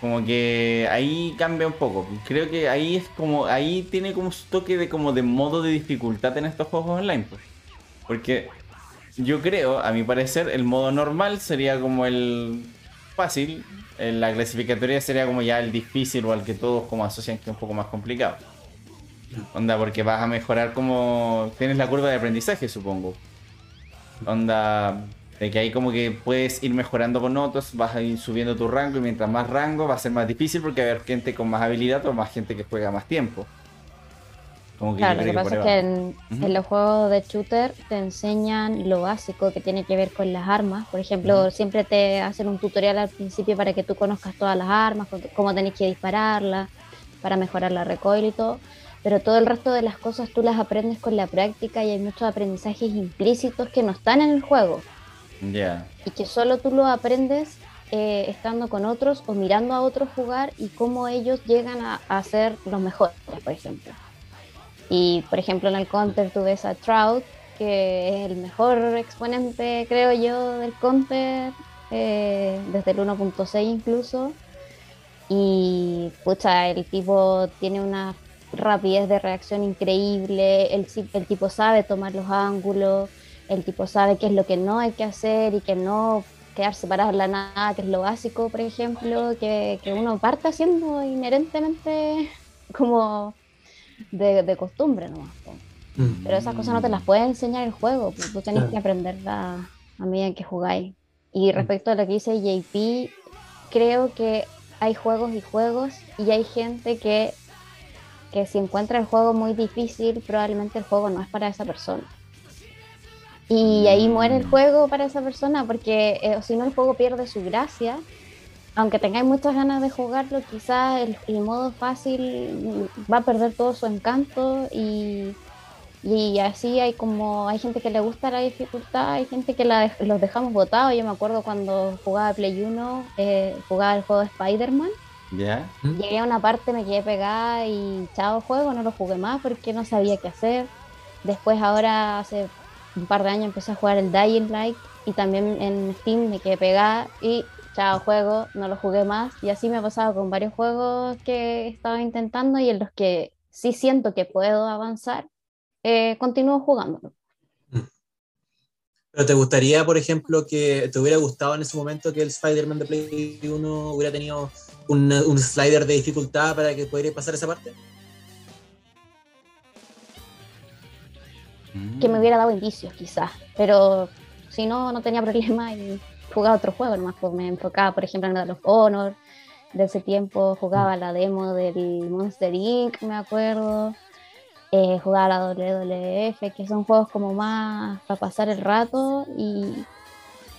C: Como que ahí cambia un poco. Creo que ahí es como. Ahí tiene como su toque de como de modo de dificultad en estos juegos online. Pues. Porque yo creo, a mi parecer, el modo normal sería como el fácil. La clasificatoria sería como ya el difícil o al que todos como asocian que es un poco más complicado. Onda, porque vas a mejorar como. Tienes la curva de aprendizaje, supongo. Onda de que ahí como que puedes ir mejorando con otros, vas a ir subiendo tu rango y mientras más rango va a ser más difícil porque va a haber gente con más habilidad o más gente que juega más tiempo.
D: claro, lo que pasa es que en, los juegos de shooter te enseñan lo básico que tiene que ver con las armas. Por ejemplo, siempre te hacen un tutorial al principio para que tú conozcas todas las armas, cómo tenés que dispararlas, para mejorar la recoil y todo. Pero todo el resto de las cosas tú las aprendes con la práctica y hay muchos aprendizajes implícitos que no están en el juego. Y que solo tú lo aprendes eh, estando con otros o mirando a otros jugar y cómo ellos llegan a, ser los mejores, por ejemplo. Y por ejemplo en el Counter tú ves a Trout, que es el mejor exponente, creo yo, del Counter, eh, desde el 1.6 incluso. Y pucha, el tipo tiene una rapidez de reacción increíble, el, el tipo sabe tomar los ángulos, el tipo sabe qué es lo que no hay que hacer y que no quedar separado en la nada, que es lo básico, por ejemplo, que, que uno parte haciendo inherentemente como de, de costumbre nomás.
B: Mm.
D: Pero esas cosas no te las puede enseñar el juego, pues, tú tenés que aprenderlas a medida que jugáis. Y respecto a lo que dice JP, creo que hay juegos y juegos y hay gente que, que si encuentra el juego muy difícil, probablemente el juego no es para esa persona. Y ahí muere el juego para esa persona porque eh, si no el juego pierde su gracia. Aunque tengáis muchas ganas de jugarlo, quizás el, el modo fácil va a perder todo su encanto y, y así hay como hay gente que le gusta la dificultad, hay gente que la, los dejamos botados. Yo me acuerdo cuando jugaba Play 1, eh, jugaba el juego de Spider-Man. Llegué a una parte, me quedé pegada y chao juego, no lo jugué más porque no sabía qué hacer. Después ahora hace un par de años empecé a jugar el Dying Light y también en Steam me quedé pegada y chao juego, no lo jugué más. Y así me ha pasado con varios juegos que he estado intentando y en los que sí siento que puedo avanzar, eh, continúo jugándolo.
B: Pero te gustaría, por ejemplo, que te hubiera gustado en ese momento que el Spider-Man de Play 1 hubiera tenido un, un slider de dificultad para que pudiera pasar esa parte?
D: Que me hubiera dado indicios quizás, pero si no, no tenía problema y jugaba otro juego nomás, pues me enfocaba, por ejemplo, en el de los Honor, de ese tiempo jugaba la demo del Monster Inc., me acuerdo, eh, jugaba la WWF, que son juegos como más para pasar el rato y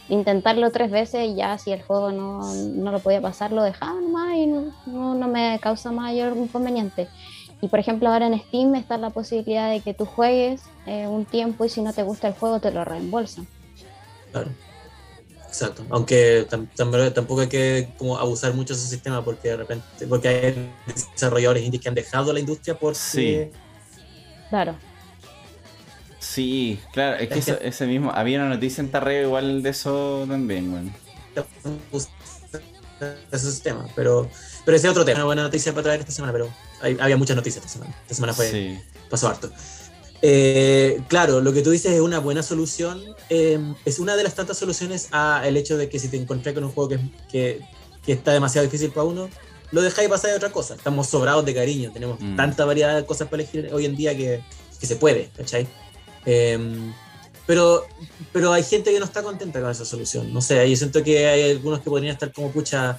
D: intentarlo tres veces y ya si el juego no, no lo podía pasar lo dejaba nomás y no, no me causa mayor inconveniente. Y por ejemplo ahora en Steam está la posibilidad de que tú juegues eh, un tiempo y si no te gusta el juego te lo reembolsan.
B: Claro. Exacto. Aunque tam- tam- tampoco hay que como abusar mucho de ese sistema porque de repente, porque hay desarrolladores indies que han dejado la industria porque
C: Sí.
D: Claro.
C: Sí, claro, es que
B: Es que-
C: eso- ese mismo. Había una noticia en Tarreo igual de eso también, weón.
B: ese sistema. Pero, pero ese es otro tema. Una buena noticia para traer esta semana, pero hay- había muchas noticias esta semana. Esta semana fue,
C: Sí.
B: pasó harto. Eh, claro, lo que tú dices es una buena solución. eh, es una de las tantas soluciones a el hecho de que si te encontrás con un juego que, que, que está demasiado difícil para uno, lo dejáis pasar de otra cosa. Estamos sobrados de cariño, tenemos
C: Mm.
B: tanta variedad de cosas para elegir hoy en día que, que se puede, ¿cachai? Eh, pero, pero hay gente que no está contenta con esa solución. No sé, yo siento que hay algunos que podrían estar como, pucha,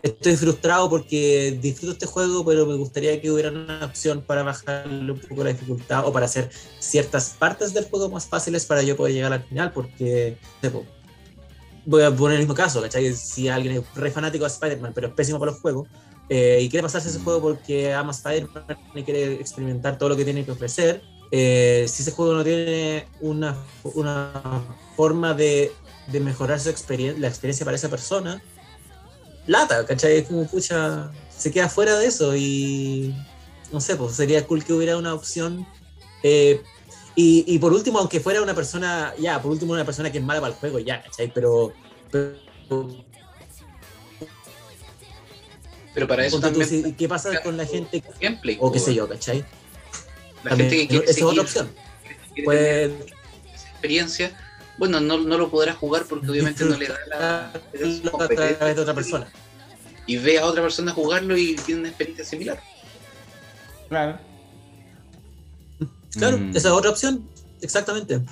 B: estoy frustrado porque disfruto este juego, pero me gustaría que hubiera una opción para bajarle un poco la dificultad o para hacer ciertas partes del juego más fáciles para yo poder llegar al final, porque voy a poner el mismo caso, ¿cachai? Si alguien es re fanático de Spider-Man, pero es pésimo para los juegos, eh, y quiere pasarse ese juego porque ama Spider-Man y quiere experimentar todo lo que tiene que ofrecer, eh, si ese juego no tiene una, una forma de, de mejorar su experien la experiencia para esa persona, lata, ¿cachai? Es como, pucha, se queda fuera de eso y no sé, pues sería cool que hubiera una opción. eh, y, y por último, aunque fuera una persona, ya, por último, una persona que es mala para el juego, ya, ¿cachai? Pero, pero
A: Pero para eso
B: tú, ¿qué pasa con la gente
A: gameplay.
B: o qué
A: po.
B: sé yo, ¿cachai?
A: La
B: También,
A: gente que quiere
B: esa es otra opción. Pues,
A: esa experiencia, bueno, no, no lo podrá jugar porque obviamente no le da la
B: disfrutarlo a través de otra persona.
A: Y ve a otra persona jugarlo y tiene una experiencia similar.
C: Claro.
B: Claro,
C: Mm.
B: esa es otra opción, exactamente.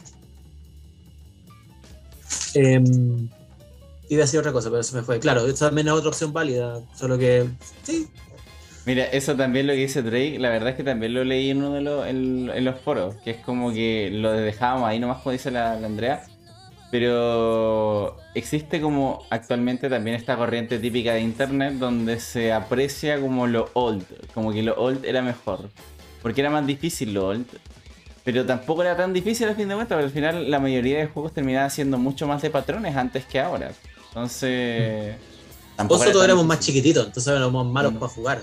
B: Em, iba a decir otra cosa, pero se me fue. Claro, esa también es otra opción válida, solo que sí,
C: Mira, eso también lo que dice Drake, la verdad es que también lo leí en uno de los, en, en los foros, que es como que lo dejábamos ahí nomás como dice la, la Andrea, pero existe como actualmente también esta corriente típica de internet donde se aprecia como lo old, como que lo old era mejor, porque era más difícil lo old, pero tampoco era tan difícil al fin de cuentas, porque al final la mayoría de juegos terminaban siendo mucho más de patrones antes que ahora, entonces... tampoco
B: Nosotros éramos más chiquititos, entonces éramos malos
C: Mm.
B: para jugar.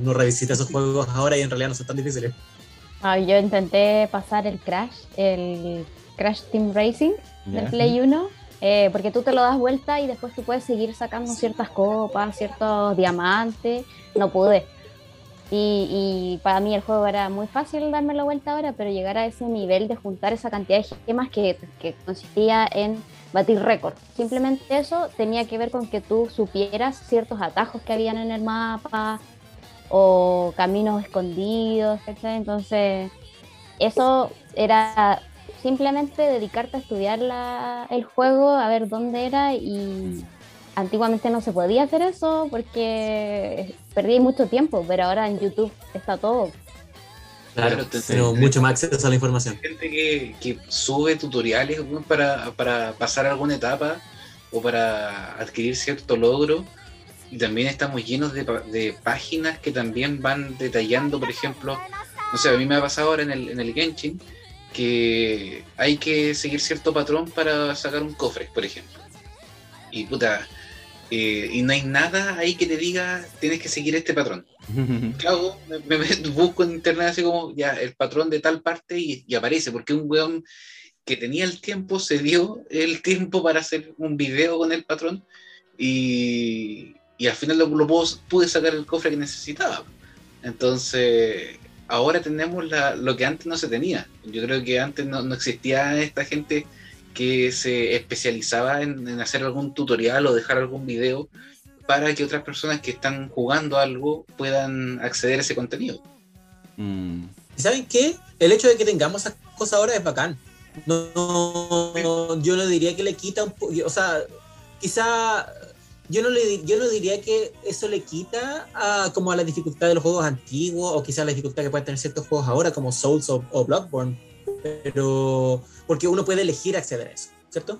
B: Uno revisita esos juegos ahora y en realidad no son tan difíciles.
D: Ah, yo intenté pasar el Crash, el Crash Team Racing Del Play 1, eh, porque tú te lo das vuelta y después tú puedes seguir sacando ciertas copas, ciertos diamantes. No pude. Y, y para mí el juego era muy fácil darme la vuelta ahora, pero llegar a ese nivel de juntar esa cantidad de gemas que, que consistía en batir récord. Simplemente eso tenía que ver con que tú supieras ciertos atajos que habían en el mapa o caminos escondidos, etc. Entonces, eso era simplemente dedicarte a estudiar la, el juego, a ver dónde era y antiguamente no se podía hacer eso porque perdí mucho tiempo, pero ahora en YouTube está todo.
B: Claro, tengo mucho más acceso a la información.
A: Gente que, que sube tutoriales para, para, pasar alguna etapa o para adquirir cierto logro. Y también estamos llenos de, de, páginas que también van detallando, por ejemplo, no sé, a mí me ha pasado ahora en el, en el Genshin que hay que seguir cierto patrón para sacar un cofre, por ejemplo. Y puta, eh, y no hay nada ahí que te diga tienes que seguir este patrón. Claro, me, busco en internet así como ya el patrón de tal parte y, aparece, porque un weón que tenía el tiempo se dio el tiempo para hacer un video con el patrón y, y al final lo, lo pude sacar el cofre que necesitaba. Entonces, ahora tenemos la, lo que antes no se tenía. Yo creo que antes no, no existía esta gente que se especializaba en, hacer algún tutorial o dejar algún video para que otras personas que están jugando algo puedan acceder a ese contenido.
B: Mm. ¿Saben qué? El hecho de que tengamos esas cosas ahora es bacán. No, yo no diría que le quita un poco, o sea, quizá yo no, le, yo no diría que eso le quita a, como a la dificultad de los juegos antiguos o quizá la dificultad que pueden tener ciertos juegos ahora como Souls o, o Bloodborne, pero porque uno puede elegir acceder a eso, ¿cierto?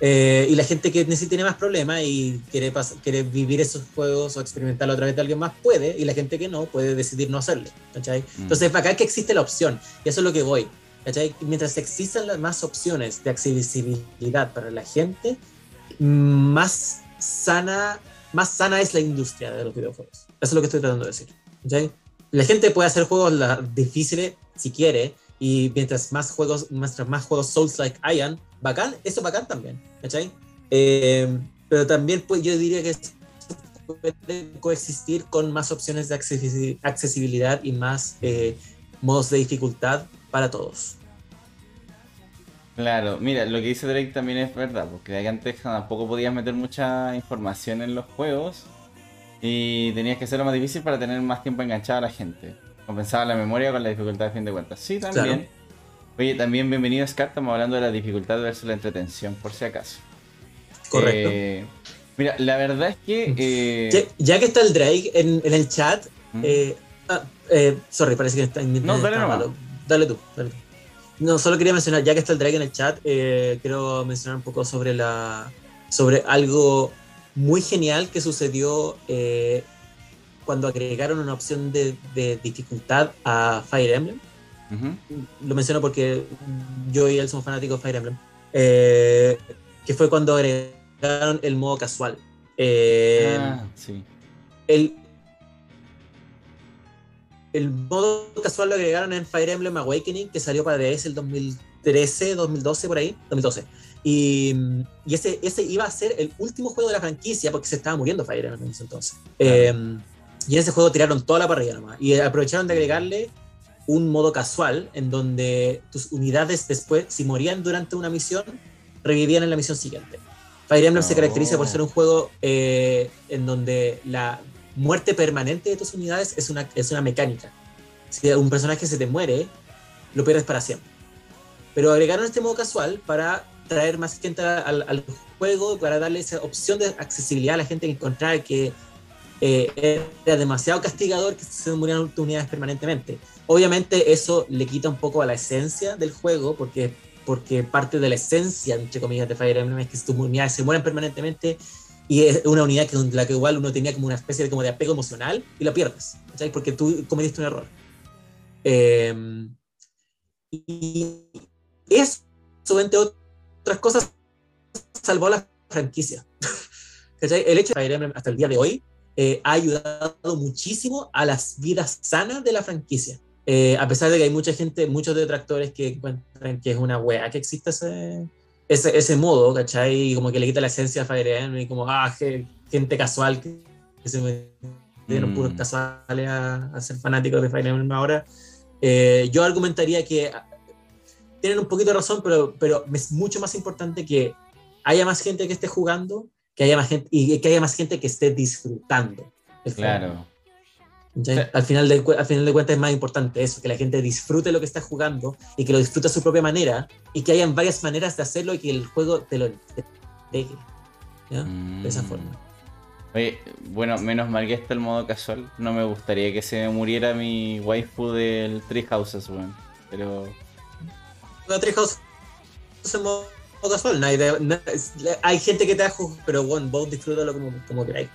B: Eh, y la gente que tiene más problemas y quiere, quiere vivir esos juegos o experimentarlo a través de alguien más puede, y la gente que no puede decidir no hacerlo. ¿cachai? Mm. Entonces, acá que existe la opción, y eso es lo que voy. ¿cachai? Mientras existan las más opciones de accesibilidad para la gente, más sana, más sana es la industria de los videojuegos. Eso es lo que estoy tratando de decir. La gente puede hacer juegos difíciles si quiere, y mientras más juegos, mientras más juegos Souls-like hayan, bacán, eso bacán también. Eh, pero también pues, yo diría que puede coexistir con más opciones de accesibilidad y más eh, modos de dificultad para todos.
C: Claro, mira, lo que dice Drake también es verdad, porque antes tampoco podías meter mucha información en los juegos y tenías que hacerlo más difícil para tener más tiempo enganchado a la gente. Compensaba la memoria con la dificultad de fin de cuentas. Sí, también. Oye, también bienvenido Scar, estamos hablando de la dificultad versus la entretención, por si acaso.
B: Correcto.
C: Eh, mira, la verdad es que...
B: Eh, ya, que está el Drake en, el chat... Eh, ah, sorry, parece que está...
C: No, dale,
B: no, dale tú, dale tú. No, solo quería mencionar, ya que está el Drake en el chat, quiero mencionar un poco sobre la sobre algo muy genial que sucedió cuando agregaron una opción de, dificultad a Fire Emblem. Lo menciono porque yo y él somos fanáticos de Fire Emblem. Eh, que fue cuando agregaron el modo casual. Eh, ah, sí. El, el modo casual lo agregaron en Fire Emblem Awakening, que salió para DS el 2013, 2012, por ahí, 2012. Y, y, ese, ese iba a ser el último juego de la franquicia porque se estaba muriendo Fire Emblem en ese entonces. Eh, y en ese juego tiraron toda la parrilla nomás. Y aprovecharon de agregarle un modo casual en donde tus unidades después, si morían durante una misión, revivían en la misión siguiente. Fire Emblem se caracteriza por ser un juego eh, en donde la muerte permanente de tus unidades es una, es una mecánica. Si un personaje se te muere, lo pierdes para siempre. Pero agregaron este modo casual para traer más gente al, al juego, para darle esa opción de accesibilidad a la gente que encontrar que eh, era demasiado castigador que se murieran unidades permanentemente. Obviamente eso le quita un poco a la esencia del juego, porque, porque parte de la esencia, entre comillas, de Fire Emblem es que tus unidades se mueren permanentemente y es una unidad que la que igual uno tenía como una especie de, como de apego emocional y la pierdes, ¿sabes? porque tú cometiste un error. Em, y eso, entre otras cosas, salvó la franquicia. El hecho de Fire Emblem hasta el día de hoy eh, ha ayudado muchísimo a las vidas sanas de la franquicia. Eh, a pesar de que hay mucha gente, muchos detractores que encuentran que es una wea que existe ese, ese, ese modo, ¿cachai? Y como que le quita la esencia a Fire Emblem y como, ah, gente casual que, se dieron
C: Mm.
B: puros casuales a, a ser fanáticos de Fire Emblem ahora. Eh, yo argumentaría que ah, tienen un poquito de razón, pero, pero es mucho más importante que haya más gente que esté jugando, que haya más gente y que haya más gente que esté disfrutando.
C: Claro.
B: Al, final de, al final de cuentas es más importante eso, que la gente disfrute lo que está jugando y que lo disfrute a su propia manera y que hayan varias maneras de hacerlo y que el juego te lo entregue. ¿ya? De esa
C: Mm.
B: forma.
C: Oye, bueno, menos mal que está el modo casual. No me gustaría que se muriera mi waifu del Tree Houses, weón. Pero.
B: Juega Treehouse en modo casual. hay gente que te da juego, pero bueno, vos disfrútalo como, como queráis.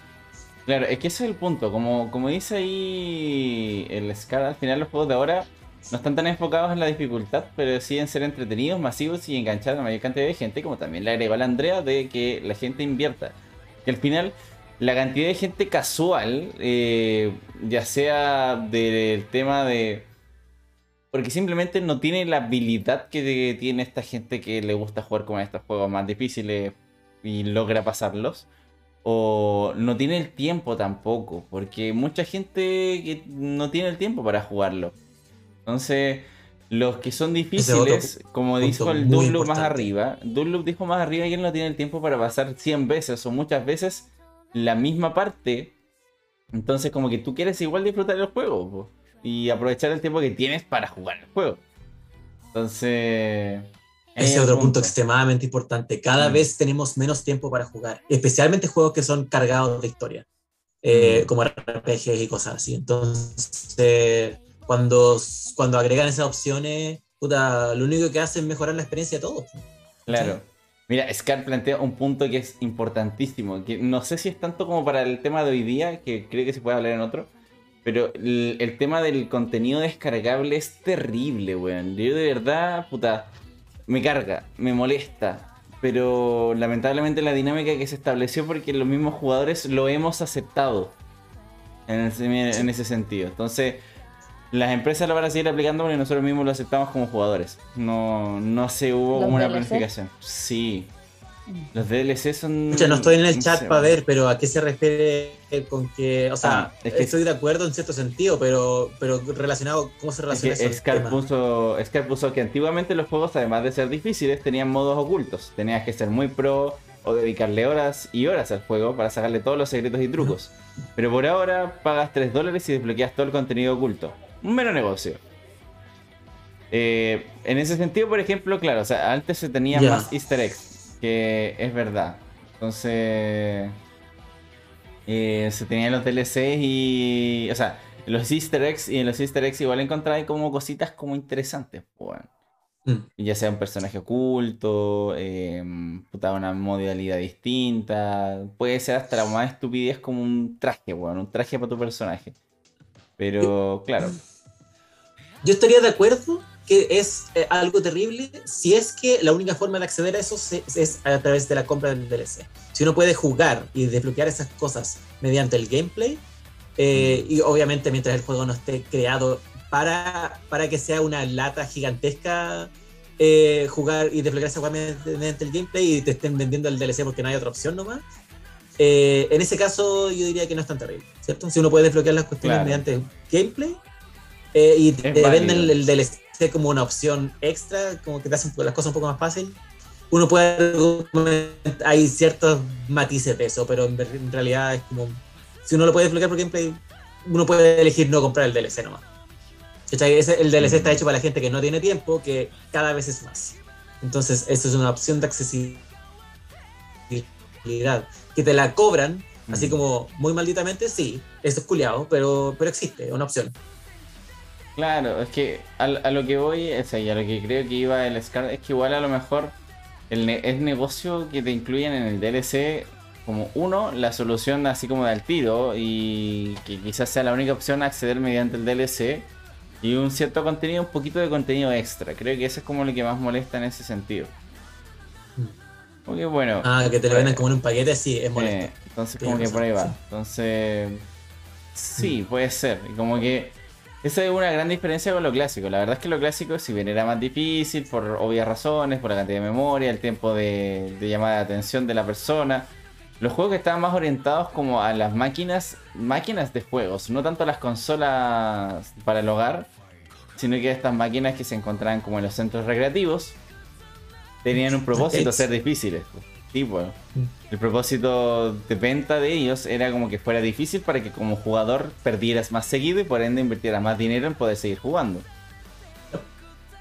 C: Claro, es que ese es el punto. Como, como dice ahí el Scar, al final los juegos de ahora no están tan enfocados en la dificultad, pero sí en ser entretenidos, masivos y enganchar a la mayor cantidad de gente, como también le agregó a la Andrea, de que la gente invierta. Que al final, la cantidad de gente casual, eh, ya sea del tema de... Porque simplemente no tiene la habilidad que tiene esta gente que le gusta jugar con estos juegos más difíciles y logra pasarlos o no tiene el tiempo tampoco, porque mucha gente que no tiene el tiempo para jugarlo. Entonces, los que son difíciles, como dijo el Dunloop más arriba, Dunloop dijo más arriba que él no tiene el tiempo para pasar 100 veces o muchas veces la misma parte. Entonces, como que tú quieres igual disfrutar el juego po, y aprovechar el tiempo que tienes para jugar el juego. Entonces...
B: Ese
C: es
B: otro punto extremadamente importante. Cada
C: Mm.
B: vez tenemos menos tiempo para jugar, especialmente juegos que son cargados de historia, eh,
C: Mm.
B: como RPGs y cosas así. Entonces, eh, cuando, cuando agregan esas opciones, puta, lo único que hacen es mejorar la experiencia de todos.
C: Claro. Mira, Scar plantea un punto que es importantísimo, que no sé si es tanto como para el tema de hoy día, que creo que se puede hablar en otro, pero el, el tema del contenido descargable es terrible, weón. Yo de verdad, puta, me carga, me molesta, pero lamentablemente la dinámica que se estableció porque los mismos jugadores lo hemos aceptado en ese, en ese sentido. Entonces, las empresas lo van a seguir aplicando porque nosotros mismos lo aceptamos como jugadores. No, no se hubo
D: ¿Los
C: como una
D: DLC?
C: planificación. Sí. Los DLC son.
B: No estoy en el chat para ver, pero ¿a qué se refiere con que, o sea,
C: Ah, es que-
B: estoy de acuerdo en cierto sentido, pero, pero relacionado, ¿cómo se
C: Es
B: relaciona
C: que
B: eso?
C: Scar puso, Scar puso que antiguamente los juegos, además de ser difíciles, tenían modos ocultos. Tenías que ser muy pro o dedicarle horas y horas al juego para sacarle todos los secretos y trucos. Pero por ahora pagas 3 dólares y desbloqueas todo el contenido oculto. Un mero negocio. Eh, en ese sentido, por ejemplo, claro, o sea, antes se tenía más easter eggs, que es verdad. Entonces, eh, se tenían los DLCs y, o sea, los easter eggs y en los easter eggs igual encontraba como cositas como interesantes, pues, bueno.
B: Mm.
C: Ya sea un personaje oculto, eh, puta, una modalidad distinta. Puede ser hasta la más estupidez como un traje, weón. Un traje para tu personaje. Pero, claro.
B: Yo estaría de acuerdo que es eh, algo terrible si es que la única forma de acceder a eso se- es a través de la compra del DLC. Si uno puede jugar y desbloquear esas cosas mediante el gameplay, eh, y obviamente mientras el juego no esté creado para, para que sea una lata gigantesca, eh, jugar y desbloquear esa mediante, el gameplay y te estén vendiendo el DLC porque no hay otra opción nomás. eh, en ese caso yo diría que no es tan terrible, ¿cierto? Si uno puede desbloquear las cuestiones
C: Claro.
B: mediante gameplay, eh, y te
C: válido.
B: venden el, el Como una opción extra, como que te hacen las cosas un poco más fácil. Uno puede hay ciertos matices de eso, pero en, en realidad es como si uno lo puede desbloquear por gameplay, uno puede elegir no comprar el DLC nomás. El DLC está hecho para la gente que no tiene tiempo, que cada vez es más. Entonces, eso es una opción de accesibilidad. Que te la cobran, así como muy malditamente, sí, esto es culiado, pero, pero existe, es una opción.
C: Claro, es que a, a lo que voy, o sea, y a lo que creo que iba el Scar, es que igual a lo mejor el ne- es negocio que te incluyen en el DLC como uno, la solución así como de al tiro y que quizás sea la única opción a acceder mediante el DLC y un cierto contenido, un poquito de contenido extra. Creo que eso es como lo que más molesta en ese sentido. Porque bueno.
B: Ah, que te lo venden como en un paquete, sí, es molesto.
C: eh, entonces
B: Tienes
C: como que por ahí va. Entonces, sí,
B: Mm.
C: puede ser. Y Como que esa es una gran diferencia con lo clásico. La verdad es que lo clásico, si bien era más difícil por obvias razones, por la cantidad de memoria, el tiempo de, de llamada de atención de la persona, los juegos que estaban más orientados como a las máquinas, máquinas de juegos, no tanto a las consolas para el hogar, sino que estas máquinas que se encontraban como en los centros recreativos, tenían un propósito, ser difíciles. Tipo, el propósito de venta de ellos era como que fuera difícil para que como jugador perdieras más seguido y por ende invirtieras más dinero en poder seguir jugando.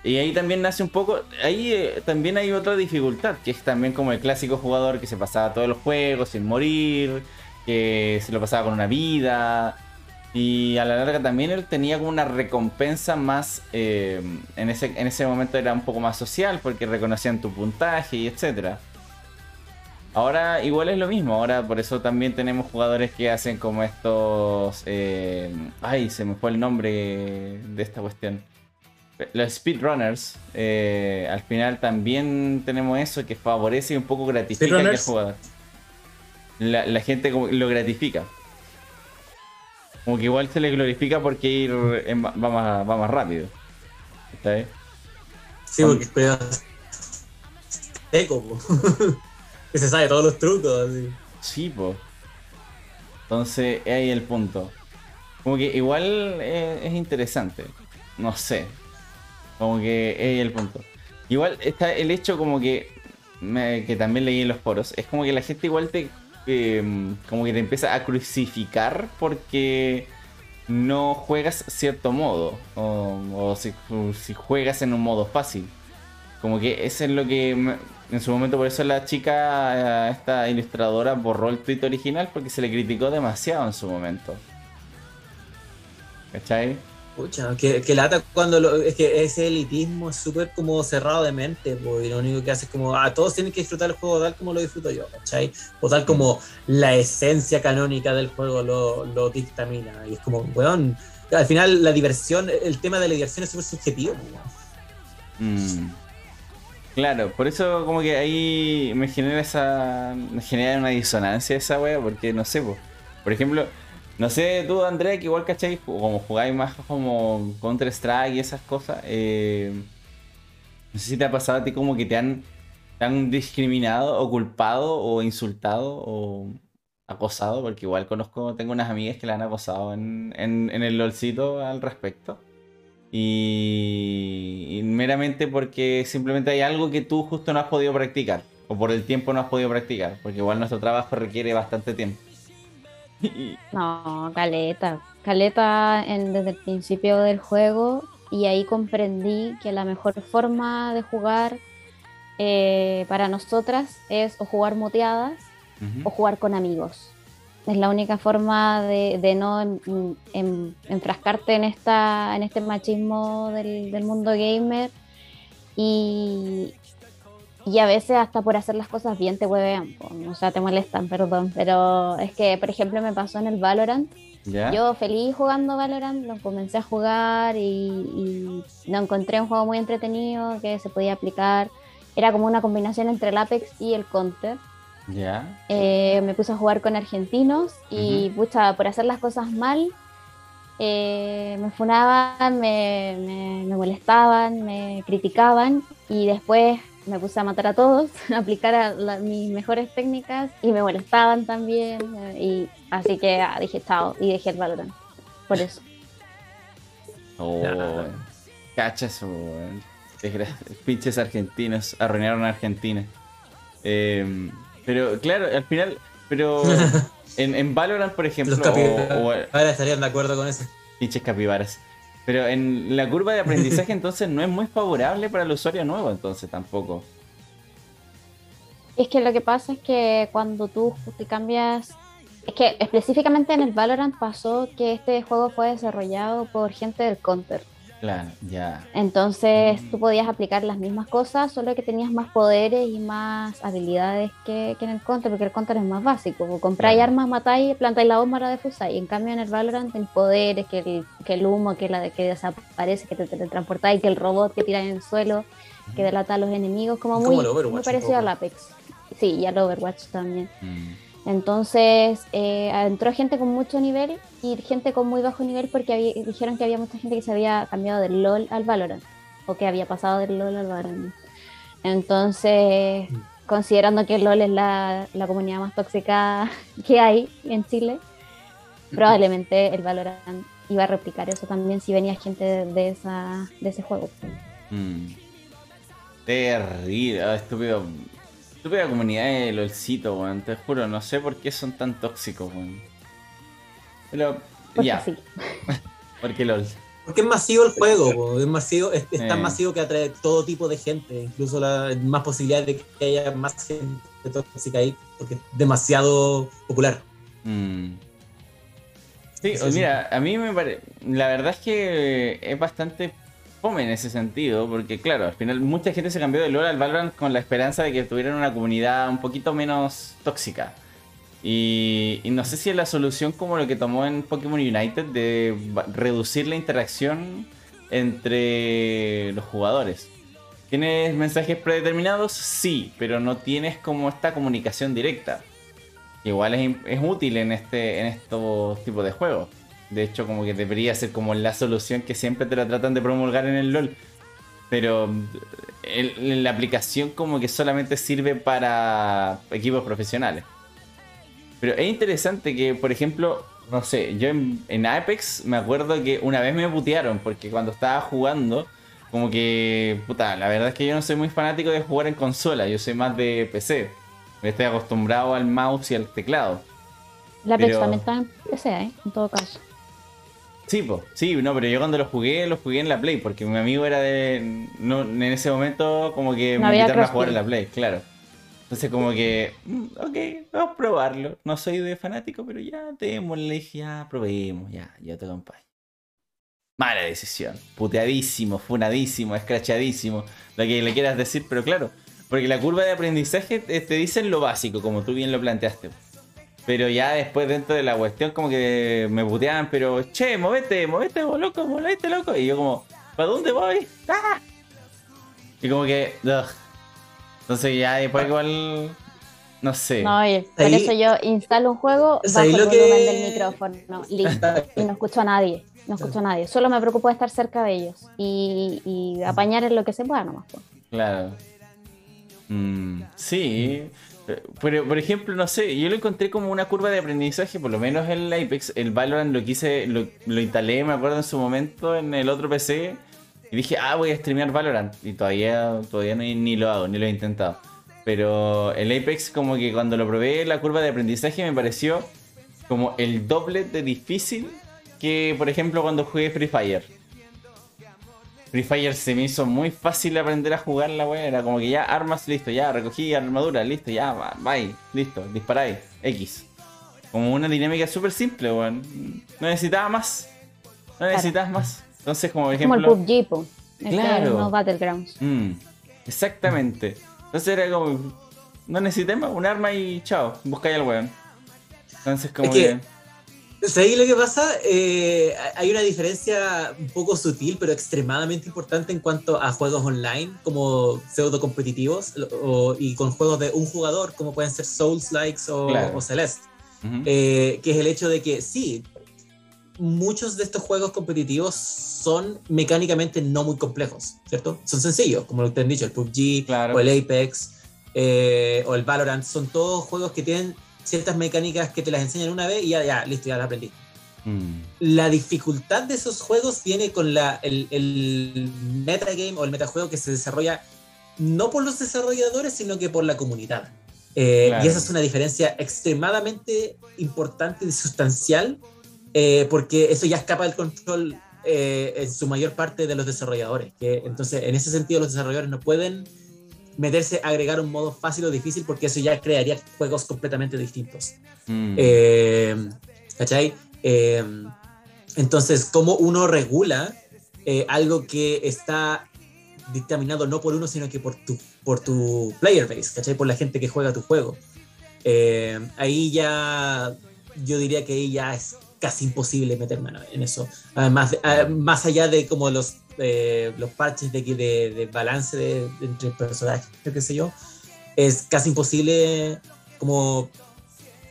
C: Y ahí también nace un poco, ahí eh, también hay otra dificultad, que es también como el clásico jugador que se pasaba todos los juegos sin morir, que se lo pasaba con una vida, y a la larga también él tenía como una recompensa más, eh, en, ese, en ese momento era un poco más social, porque reconocían tu puntaje y etcétera. Ahora igual es lo mismo, ahora por eso también tenemos jugadores que hacen como estos... Eh, ay, se me fue el nombre de esta cuestión. Los speedrunners, eh, al final también tenemos eso que favorece y un poco gratifica al jugador. La, gente como lo gratifica. Como que igual se le glorifica porque ir va, más, va más rápido. ¿Está bien?
B: Sí, porque eco, se sabe todos los trucos. Así.
C: Sí, po. Entonces, ahí el punto. Como que igual es, interesante. No sé. Como que ahí el punto. Igual está el hecho como que, que también leí en los foros. Es como que la gente igual te... Em, como que te empieza a crucificar porque no juegas cierto modo. O, si, si, juegas en un modo fácil. Como que eso es lo que en su momento por eso la chica, eh, esta ilustradora, borró el tweet original porque se le criticó demasiado en su momento. ¿Cachai?
B: Pucha, que, lata cuando lo, es que ese elitismo es súper como cerrado de mente, y lo único que hace es como, ah, todos tienen que disfrutar el juego tal como lo disfruto yo, ¿cachai? O tal como la esencia canónica del juego lo, lo dictamina. Y es como, weón, al final la diversión, el tema de la diversión es súper subjetivo, weón.
C: Claro, por eso como que ahí me genera esa. me genera una disonancia esa wea, porque no sé, por ejemplo, no sé tú Andrea, que igual cacháis, como jugáis más como Counter Strike y esas cosas, eh, no sé si te ha pasado a ti como que te han, discriminado o culpado o insultado o acosado, porque igual conozco, tengo unas amigas que la han acosado en, en, en el LOLcito al respecto. Y, meramente porque simplemente hay algo que tú justo no has podido practicar. O por el tiempo no has podido practicar. Porque igual nuestro trabajo requiere bastante tiempo.
D: no, caleta. Caleta desde el principio del juego. Y ahí comprendí que la mejor forma de jugar eh, para nosotras es o jugar muteadas o jugar con amigos. Es la única forma de, no enfrascarte en, esta, en este machismo del, mundo gamer y, y a veces hasta por hacer las cosas bien te huevean, o sea, te molestan, perdón. Pero es que, por ejemplo, me pasó en el Valorant. Yo feliz jugando Valorant, lo comencé a jugar y, y, lo encontré un juego muy entretenido que se podía aplicar. Era como una combinación entre el Apex y el Counter.
C: Ya.
D: Eh, me puse a jugar con argentinos y por hacer las cosas mal, eh, me funaban, me, molestaban, me criticaban y después me puse a matar a todos, a aplicar mis mejores técnicas y me molestaban también. y así que ah, dije chao y dejé el Valorant. Por eso.
C: Oh, cachas, pinches argentinos arruinaron a Argentina. Eh, pero claro, al final, pero en, en Valorant, por ejemplo,
B: Ahora estarían de acuerdo con eso.
C: Pinches capibaras. Pero en la curva de aprendizaje entonces no es muy favorable para el usuario nuevo, entonces tampoco.
D: Es que lo que pasa es que cuando tú te cambias, es que específicamente en el Valorant pasó que este juego fue desarrollado por gente del Counter.
C: Claro, ya.
D: Entonces tú podías aplicar las mismas cosas, solo que tenías más poderes y más habilidades que, en el counter, porque el counter es más básico. Compráis armas, matáis, plantáis la bomba, la y En cambio en el Valorant tenéis poderes, que el, que el humo, que, la, que desaparece, que te teletransportáis, que el robot que tira en el suelo, que delata a los enemigos, como muy, muy parecido al Apex. Sí, y al Overwatch también. Mm. Entonces eh, entró gente con mucho nivel y gente con muy bajo nivel porque dijeron que había mucha gente que se había cambiado del LOL al Valorant o que había pasado del LOL al Valorant. Entonces, considerando que LOL es la, la comunidad más tóxica que hay en Chile, probablemente el Valorant iba a replicar eso también si venía gente de, de esa, de ese juego.
C: Mm. Terrible, ah, estúpido. Estúpida comunidad de LOLcito, weón. Te juro, no sé por qué son tan tóxicos, weón. Pero,
D: Porque
C: ya.
D: sí.
C: Porque LOL.
B: Porque es masivo el juego, po, es masivo, es, es tan
C: Eh.
B: masivo que atrae todo tipo de gente, incluso la más posibilidades de que haya más gente tóxica ahí, porque es demasiado popular.
C: Mm. Sí,
B: Sí,
C: o
B: sí.
C: mira, a mí me parece. La verdad es que es bastante fome en ese sentido, porque claro, al final mucha gente se cambió de LoL al Valorant con la esperanza de que tuvieran una comunidad un poquito menos tóxica. Y, y no sé si es la solución como lo que tomó en Pokémon United de reducir la interacción entre los jugadores. ¿Tienes mensajes predeterminados? Sí, pero no tienes como esta comunicación directa. Igual es, es útil en este en estos tipos de juegos. De hecho, como que debería ser como la solución que siempre te la tratan de promulgar en el LOL. Pero el- la aplicación como que solamente sirve para equipos profesionales. Pero es interesante que, por ejemplo, no sé, yo en, en Apex me acuerdo que una vez me putearon porque cuando estaba jugando, como que, puta, la verdad es que yo no soy muy fanático de jugar en consola, yo soy más de PC. Estoy acostumbrado al mouse y al teclado.
D: La Apex
C: Pero-
D: también está en PC, ¿eh? En todo caso.
C: Sí, po, sí, no, pero yo cuando lo jugué, lo jugué en la Play, porque mi amigo era de. No, en ese momento, como que
D: No
C: me invitaron a jugar en la Play, claro. Entonces, como que. mm, Ok, vamos a probarlo. No soy de fanático, pero ya démosle, le dije, ya probemos, ya, yo te acompaño. Mala decisión. Puteadísimo, funadísimo, escrachadísimo, lo que le quieras decir, pero claro, porque la curva de aprendizaje te, te dicen lo básico, como tú bien lo planteaste. Pero ya después dentro de la cuestión como que me puteaban, pero che, movete, movete, vos loco, movete, loco. Y yo como, ¿para dónde voy? ¡Ah! Y como que, ugh. Entonces ya después igual, no sé.
D: No, oye, por
B: Ahí-
D: eso yo instalo un juego, bajo el volumen
B: que-
D: del micrófono, listo. Y no escucho a nadie, no escucho a nadie. Solo me preocupo de estar cerca de ellos y, y apañar en lo que se pueda nomás. pues.
C: Claro. Mm, sí. Pero, por ejemplo, no sé, yo lo encontré como una curva de aprendizaje, por lo menos en el Apex. El Valorant lo quise, lo, instalé, me acuerdo en su momento, en el otro PC. Y dije, ah, voy a streamear Valorant. Y todavía, todavía ni, ni lo hago, ni lo he intentado. Pero el Apex, como que cuando lo probé, la curva de aprendizaje me pareció como el doble de difícil que, por ejemplo, cuando jugué Free Fire. Free Fire se me hizo muy fácil aprender a jugar la weá. Era como que ya armas, listo, ya recogí armadura, listo, ya, va, bye, listo, disparáis, X. Como una dinámica súper simple, weón. No necesitaba más. No necesitas más. Entonces, como por
D: Es como el
C: ejemplo.
D: PUBG, que
C: Claro.
D: no Battlegrounds.
C: Mm, exactamente. Entonces era como. No necesité más, un arma y chao, buscáis al weón. Entonces, como
B: Es que-
C: que.
B: ¿Sabéis lo que pasa? Eh, hay una diferencia un poco sutil, pero extremadamente importante en cuanto a juegos online, como pseudo competitivos, o- y con juegos de un jugador, como pueden ser Souls Likes o,
C: Claro.
B: o Celeste. Eh, que es el hecho de que sí, muchos de estos juegos competitivos son mecánicamente no muy complejos, ¿cierto? Son sencillos, como lo que te han dicho, el PUBG
C: Claro.
B: o el Apex eh, o el Valorant, son todos juegos que tienen ciertas mecánicas que te las enseñan una vez y ya, ya, listo, ya las aprendí.
C: Mm,
B: La dificultad de esos juegos viene con la, el, el metagame o el metajuego que se desarrolla no por los desarrolladores, sino que por la comunidad. Eh,
C: Claro.
B: Y esa es una diferencia extremadamente importante y sustancial, eh, porque eso ya escapa del control eh, en su mayor parte de los desarrolladores. Que, entonces, en ese sentido, los desarrolladores no pueden meterse a agregar un modo fácil o difícil, porque eso ya crearía juegos completamente distintos.
C: mm.
B: Eh, ¿Cachai? Eh, entonces, ¿cómo uno regula eh, algo que está dictaminado no por uno, sino que por tu, por tu player base, ¿cachai? Por la gente que juega tu juego. Ahí ya, yo diría que ahí ya es casi imposible meter mano en eso. Además, eh, más allá de como los, eh, los parches de, de, de balance de, entre personajes, qué sé yo, es casi imposible como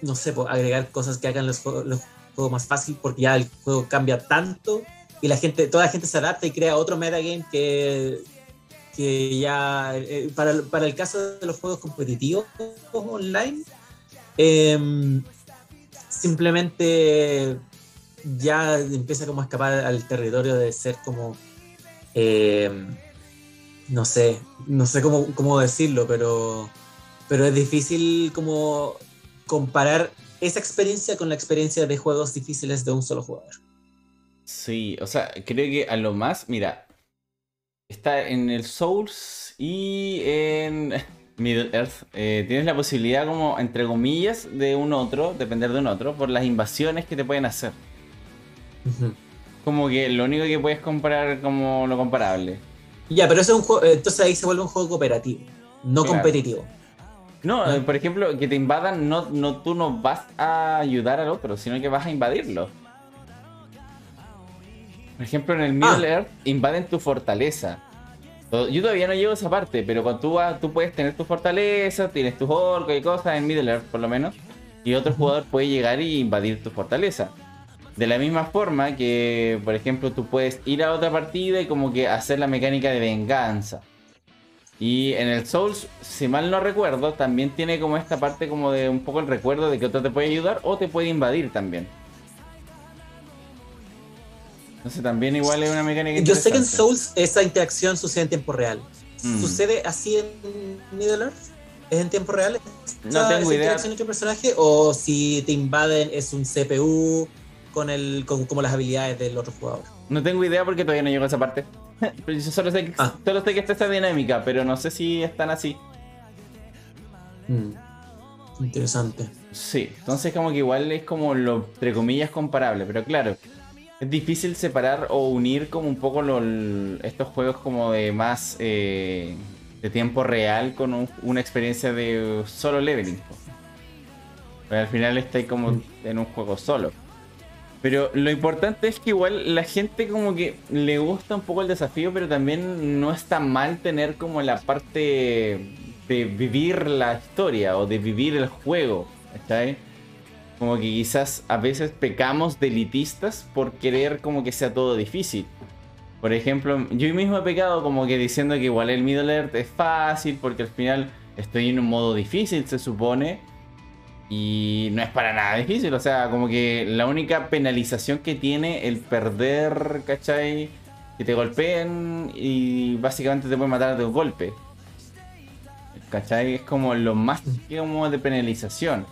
B: no sé, agregar cosas que hagan los juegos, más fácil porque ya el juego cambia tanto y la gente, toda la gente se adapta y crea otro metagame que, que ya, eh, para, para el caso de los juegos competitivos online, em, simplemente ya empieza como a escapar al territorio de ser como, em, no sé, no sé cómo, cómo decirlo, pero, pero es difícil como comparar esa experiencia con la experiencia de juegos difíciles de un solo jugador.
C: Sí, o sea, creo que a lo más, mira, está en el Souls y en Middle Earth. eh, tienes la posibilidad como, entre comillas, de un otro, depender de un otro, por las invasiones que te pueden hacer.
B: Ujú.
C: Como que lo único que puedes comparar como lo comparable.
B: Ya, pero eso es un juego, entonces ahí se vuelve un juego cooperativo, no
C: Claro.
B: competitivo.
C: No, por ejemplo, que te invadan, no, no, tú no vas a ayudar al otro, sino que vas a invadirlo. Por ejemplo, en el Middle
B: Ah.
C: Earth invaden tu fortaleza. Yo todavía no llego a esa parte, pero cuando tú vas, tú puedes tener tu fortaleza, tienes tus orcos y cosas en Middle Earth, por lo menos. Y otro jugador puede llegar y invadir tu fortaleza. De la misma forma que, por ejemplo, tú puedes ir a otra partida y como que hacer la mecánica de venganza. Y en el Souls, si mal no recuerdo, también tiene como esta parte como de un poco el recuerdo de que otro te puede ayudar o te puede invadir también. Entonces también igual es una mecánica
B: Yo sé que en. Souls esa interacción sucede en tiempo real.
C: Mm.
B: ¿Sucede así en Middle Earth? ¿Es en tiempo real?
C: No tengo idea.
B: interacción entre personaje? ¿O si te invaden es un CPU con, el, con como las habilidades del otro jugador?
C: No tengo idea porque todavía no llego a esa parte. Pero yo solo sé que,
B: Ah.
C: solo sé que está esta dinámica, pero no sé si están así.
B: Mm. Interesante.
C: Sí, entonces como que igual es como lo, entre comillas, comparable, pero claro, es difícil separar o unir como un poco lo- estos juegos como de más eh, de tiempo real con un- una experiencia de solo leveling. Pero al final estáis como en un juego solo. Pero lo importante es que igual la gente como que le gusta un poco el desafío, pero también no está mal tener como la parte de vivir la historia o de vivir el juego. ¿Cachai? Como que quizás a veces pecamos de elitistas por querer como que sea todo difícil. Por ejemplo, yo mismo he pecado como que diciendo que igual el Middle Earth es fácil porque al final estoy en un modo difícil, se supone. Y no es para nada difícil, o sea, como que la única penalización que tiene el perder, ¿cachai? Que te golpeen y básicamente te pueden matar de un golpe. ¿Cachai? Es como lo más como de penalización.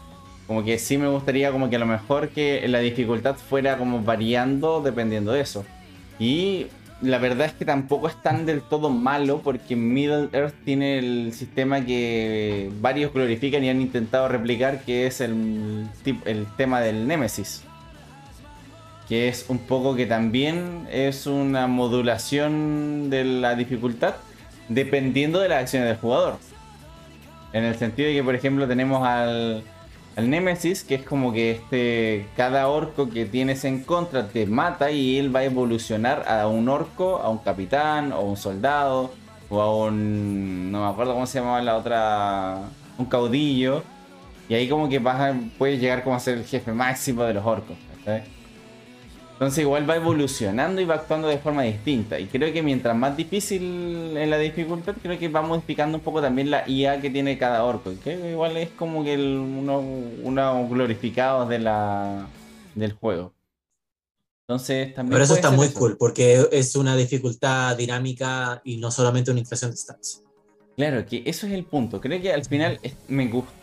C: Como que sí me gustaría como que a lo mejor que la dificultad fuera como variando dependiendo de eso. Y la verdad es que tampoco es tan del todo malo porque Middle Earth tiene el sistema que varios glorifican y han intentado replicar que es el, el tema del Nemesis. Que es un poco que también es una modulación de la dificultad dependiendo de las acciones del jugador. En el sentido de que, por ejemplo, tenemos al, al Nemesis, que es como que este cada orco que tienes en contra te mata y él va a evolucionar a un orco, a un capitán, o un soldado, o a un. no me acuerdo cómo se llamaba la otra. un caudillo. Y ahí como que vas a- puedes llegar como a ser el jefe máximo de los orcos. Entonces igual va evolucionando y va actuando de forma distinta. Y creo que mientras más difícil en la dificultad, creo que va modificando un poco también la IA que tiene cada orco. Que igual es como que el- uno, uno glorificados de la, del juego. Entonces también...
B: Pero eso está muy
C: eso.
B: cool, porque es una dificultad dinámica y no solamente una inflación de stats.
C: Claro, que eso es el punto. Creo que al final es- me gusta.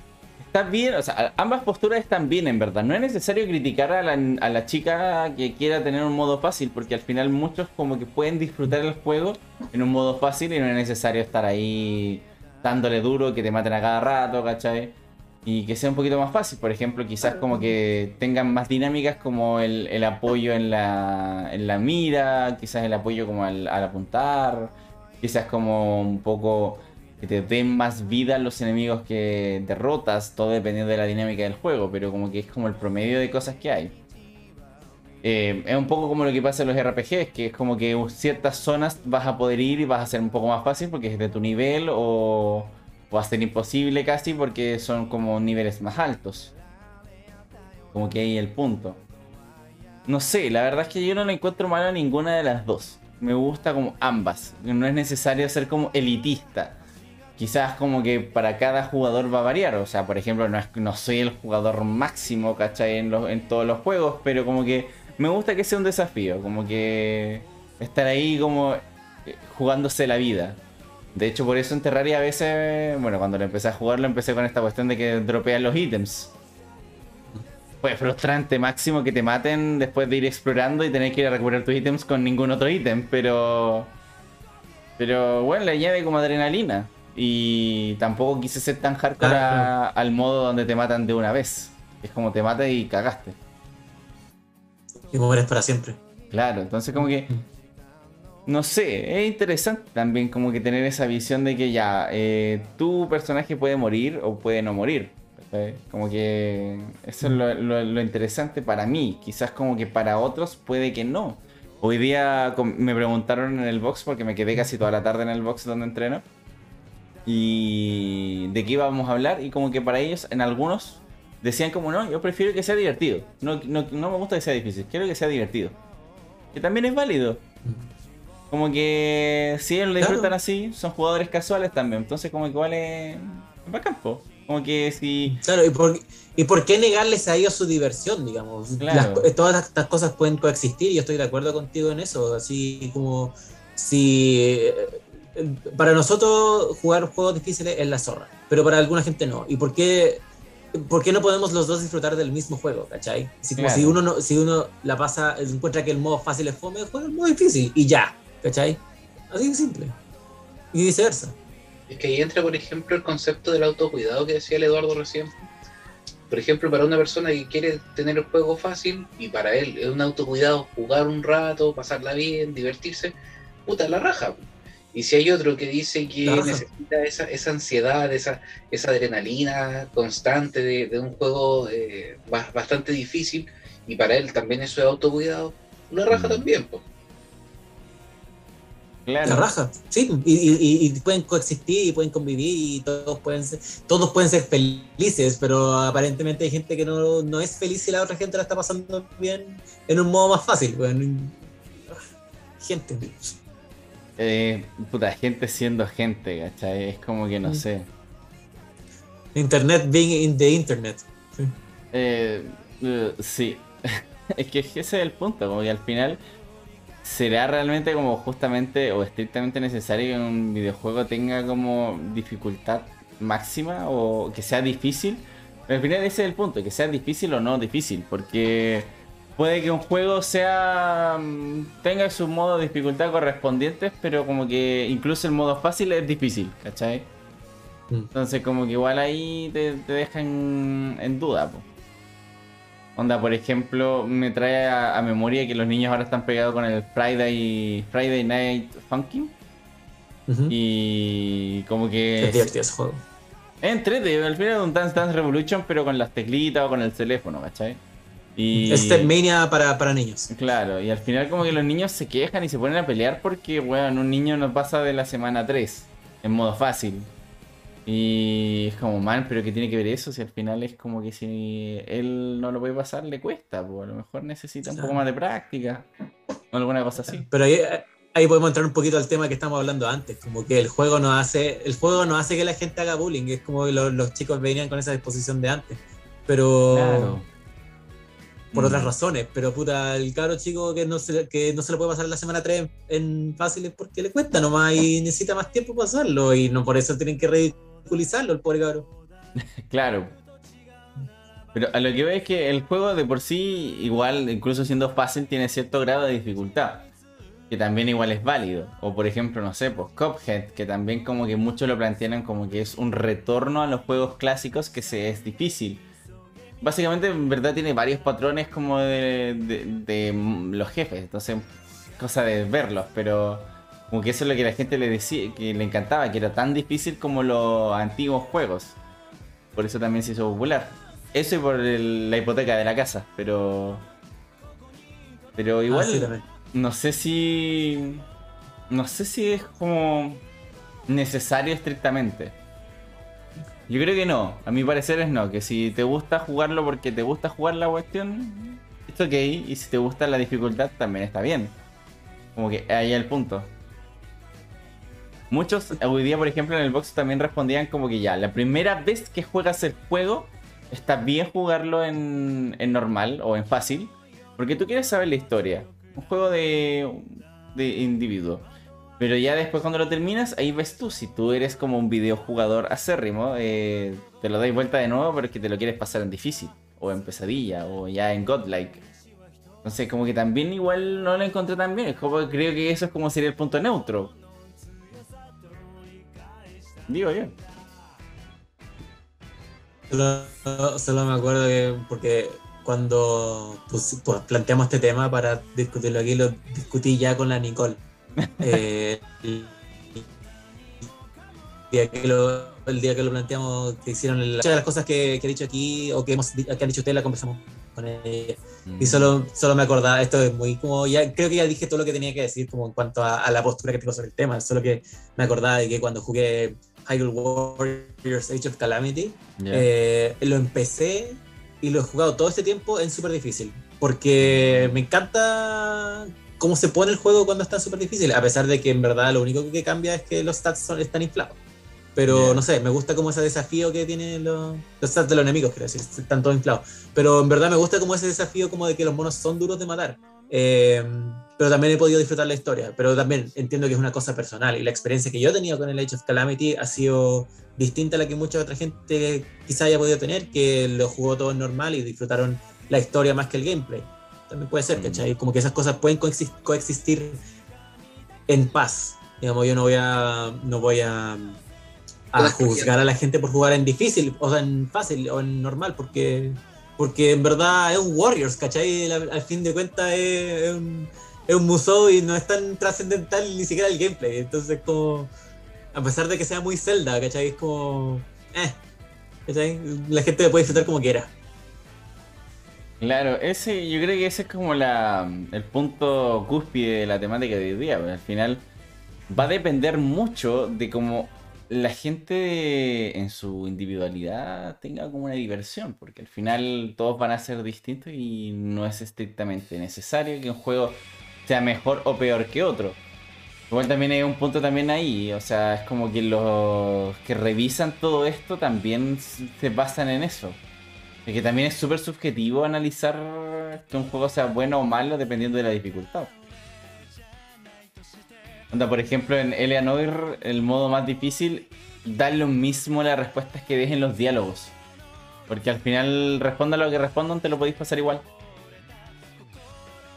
C: Está bien, o sea, ambas posturas están bien en verdad. No es necesario criticar a la, a la chica que quiera tener un modo fácil, porque al final muchos como que pueden disfrutar el juego en un modo fácil y no es necesario estar ahí dándole duro, que te maten a cada rato, ¿cachai? Y que sea un poquito más fácil, por ejemplo, quizás como que tengan más dinámicas como el, el apoyo en la, en la mira, quizás el apoyo como al, al apuntar, quizás como un poco que te den más vida los enemigos que derrotas, todo dependiendo de la dinámica del juego, pero como que es como el promedio de cosas que hay. Eh, es un poco como lo que pasa en los RPGs, que es como que ciertas zonas vas a poder ir y vas a ser un poco más fácil porque es de tu nivel o, o va a ser imposible casi porque son como niveles más altos. Como que ahí el punto. No sé, la verdad es que yo no le encuentro malo a ninguna de las dos. me gusta como ambas. No es necesario ser como elitista. Quizás como que para cada jugador va a variar. O sea, por ejemplo, no, es, no soy el jugador máximo, ¿cachai? En, los, en todos los juegos, pero como que me gusta que sea un desafío. Como que estar ahí como eh, jugándose la vida. De hecho, por eso en Terraria a veces, bueno, cuando lo empecé a jugar, lo empecé con esta cuestión de que dropean los ítems. Pues frustrante máximo que te maten después de ir explorando y tener que ir a recuperar tus ítems con ningún otro ítem, pero. Pero bueno, le añade como adrenalina. Y tampoco quise ser tan hardcore
B: Ah,
C: a- al modo donde te matan de una vez. Es como te matas y cagaste.
B: Y mueres para siempre.
C: Claro, entonces como que. No sé, es interesante también como que tener esa visión de que ya, eh, tu personaje puede morir o puede no morir. Como que eso es lo, lo- lo interesante para mí. Quizás como que para otros puede que no. Hoy día me preguntaron en el box porque me quedé casi toda la tarde en el box donde entreno. Y de qué íbamos a hablar y como que para ellos, en algunos, decían como no, yo prefiero que sea divertido. No, no, no me gusta que sea difícil, quiero que sea divertido. Que también es válido. Como que si ellos lo
B: Claro.
C: disfrutan así, son jugadores casuales también. Entonces como que igual es es bacán, po. Como que si...
B: Claro, ¿y por, ¿y por qué negarles a ellos su diversión, digamos?
C: Claro.
B: Las- todas estas cosas pueden coexistir y yo estoy de acuerdo contigo en eso. Así como si para nosotros jugar juegos difíciles es la zorra, pero para alguna gente no. ¿Y por qué, por qué no podemos los dos disfrutar del mismo juego, cachai? Así como
C: Claro.
B: si uno no, si uno la pasa, encuentra que el modo fácil es fome, juega el modo difícil y ya, cachai? Así de simple. Y viceversa.
A: Es que ahí entra, por ejemplo, el concepto del autocuidado que decía el Eduardo recién. Por ejemplo, para una persona que quiere tener el juego fácil y para él es un autocuidado jugar un rato, pasarla bien, divertirse, puta la raja. Y si hay otro que dice que necesita esa, esa ansiedad, esa, esa adrenalina constante de, de un juego eh, ba- bastante difícil y para él también eso es autocuidado, la raja
C: Mm.
A: también. pues.
C: Claro.
B: La raja, sí, y, y- y pueden coexistir y pueden convivir y todos pueden ser, todos pueden ser felices, pero aparentemente hay gente que no, no es feliz y la otra gente la está pasando bien en un modo más fácil. Bueno, gente.
C: Eh, puta, gente siendo gente, ¿cachai? Es como que no
B: Mm.
C: sé.
B: Internet being in the internet.
C: Eh, eh, sí. es que ese es el punto, como que al final será realmente como justamente o estrictamente necesario que un videojuego tenga como dificultad máxima o que sea difícil. Pero al final ese es el punto, que sea difícil o no difícil, porque puede que un juego sea mm, tenga su modo de dificultad correspondientes, pero como que incluso el modo fácil es difícil, ¿cachai?
B: Mm.
C: Entonces como que igual ahí te, te dejan en duda, po. Onda, por ejemplo, me trae a, a memoria que los niños ahora están pegados con el Friday Friday Night Funkin' y como que
B: es divertido ese juego.
C: entrete, al final es un Dance Dance Revolution pero con las teclitas o con el teléfono, ¿cachai? Y
B: Es Stepmania para, para niños.
C: Claro, y al final como que los niños se quejan y se ponen a pelear porque, weón, un niño no pasa de la semana 3 en modo fácil. Y es como, man, pero ¿qué tiene que ver eso? Si al final es como que si él no lo puede pasar, le cuesta, pues a lo mejor necesita un poco más de práctica. O alguna cosa así.
B: Pero ahí, ahí podemos entrar un poquito al tema que estamos hablando antes, como que el juego no hace, el juego no hace que la gente haga bullying, es como que los, los chicos venían con esa disposición de antes. Pero
C: Claro.
B: Por
C: Mm.
B: otras razones, pero puta, el caro chico que no se, que no se lo puede pasar la semana 3 en fácil es porque le cuesta nomás y necesita más tiempo para pasarlo y no por eso tienen que ridiculizarlo el pobre caro.
C: Claro. Pero a lo que veo es que el juego de por sí, igual, incluso siendo fácil, tiene cierto grado de dificultad. Que también igual es válido. O por ejemplo, no sé, pues Cuphead, que también como que muchos lo plantean como que es un retorno a los juegos clásicos que se es difícil. Básicamente, en verdad, tiene varios patrones como de, de- de los jefes. Entonces, cosa de verlos, pero como que eso es lo que la gente le decía, que le encantaba, que era tan difícil como los antiguos juegos. Por eso también se hizo popular. Eso y por el- la hipoteca de la casa, pero. Pero igual.
B: Ah, sí, también.
C: no sé si. No sé si es como. necesario estrictamente. Yo creo que no. A mi parecer es no. Que si te gusta jugarlo porque te gusta jugar la cuestión. Es ok. Y si te gusta la dificultad también está bien. Como que ahí el punto. Muchos hoy día, por ejemplo, en el box también respondían como que ya, la primera vez que juegas el juego, está bien jugarlo en, en normal o en fácil, porque tú quieres saber la historia. Un juego de, de individuo. Pero ya después cuando lo terminas, ahí ves tú, si tú eres como un videojugador acérrimo, eh, te lo dais vuelta de nuevo, pero es que te lo quieres pasar en difícil, o en pesadilla, o ya en godlike. Entonces como que también igual no lo encontré tan bien, es como creo que eso es como sería el punto neutro. Digo yo.
B: Solo, me acuerdo que porque cuando pues, planteamos este tema para discutirlo aquí, lo discutí ya con la Nicole. Eh, el, día que lo, el día que lo planteamos, que hicieron el- muchas de las cosas que, que he dicho aquí o que, hemos, que han dicho ustedes, la conversamos con ella.
C: Mm.
B: Y solo, solo me acordaba, esto es muy como, ya creo que ya dije todo lo que tenía que decir como en cuanto a, a la postura que tengo sobre el tema, solo que me acordaba de que cuando jugué Hyrule Warriors Age of Calamity,
C: Ya.
B: eh, lo empecé y lo he jugado todo este tiempo en súper difícil. Porque me encanta cómo se pone el juego cuando está súper difícil. A pesar de que en verdad lo único que cambia es que los stats son, están inflados. Pero no sé, me gusta como ese desafío que tienen los, los stats de los enemigos, quiero decir, están todos inflados. Pero en verdad me gusta como ese desafío como de que los monos son duros de matar. Eh, pero también he podido disfrutar la historia. Pero también entiendo que es una cosa personal. Y la experiencia que yo he tenido con el Age of Calamity ha sido distinta a la que mucha otra gente quizá haya podido tener, que lo jugó todo normal y disfrutaron la historia más que el gameplay. También puede ser,
C: Mm.
B: ¿cachai? Como que esas cosas pueden coexis- coexistir en paz. Digamos, yo no voy a, no voy a, a juzgar a la gente por jugar en difícil, o sea, en fácil o en normal, porque, porque en verdad es un Warriors, ¿cachai? Al, al fin de cuentas es, es un, es un musou y no es tan trascendental ni siquiera el gameplay. Entonces, como, a pesar de que sea muy Zelda, ¿cachai? Es como, eh, ¿cachai? La gente lo puede disfrutar como quiera.
C: Claro, ese, yo creo que ese es como la, el punto cúspide de la temática de hoy día. porque al final va a depender mucho de cómo la gente en su individualidad tenga como una diversión, porque al final todos van a ser distintos y no es estrictamente necesario que un juego sea mejor o peor que otro. Igual también hay un punto también ahí, o sea, es como que los que revisan todo esto también se basan en eso. Es que también es súper subjetivo analizar que un juego sea bueno o malo dependiendo de la dificultad. Onda, por ejemplo, en Eleanor, el modo más difícil, da lo mismo las respuestas que dejen los diálogos. Porque al final, responda lo que respondan, te lo podéis pasar igual.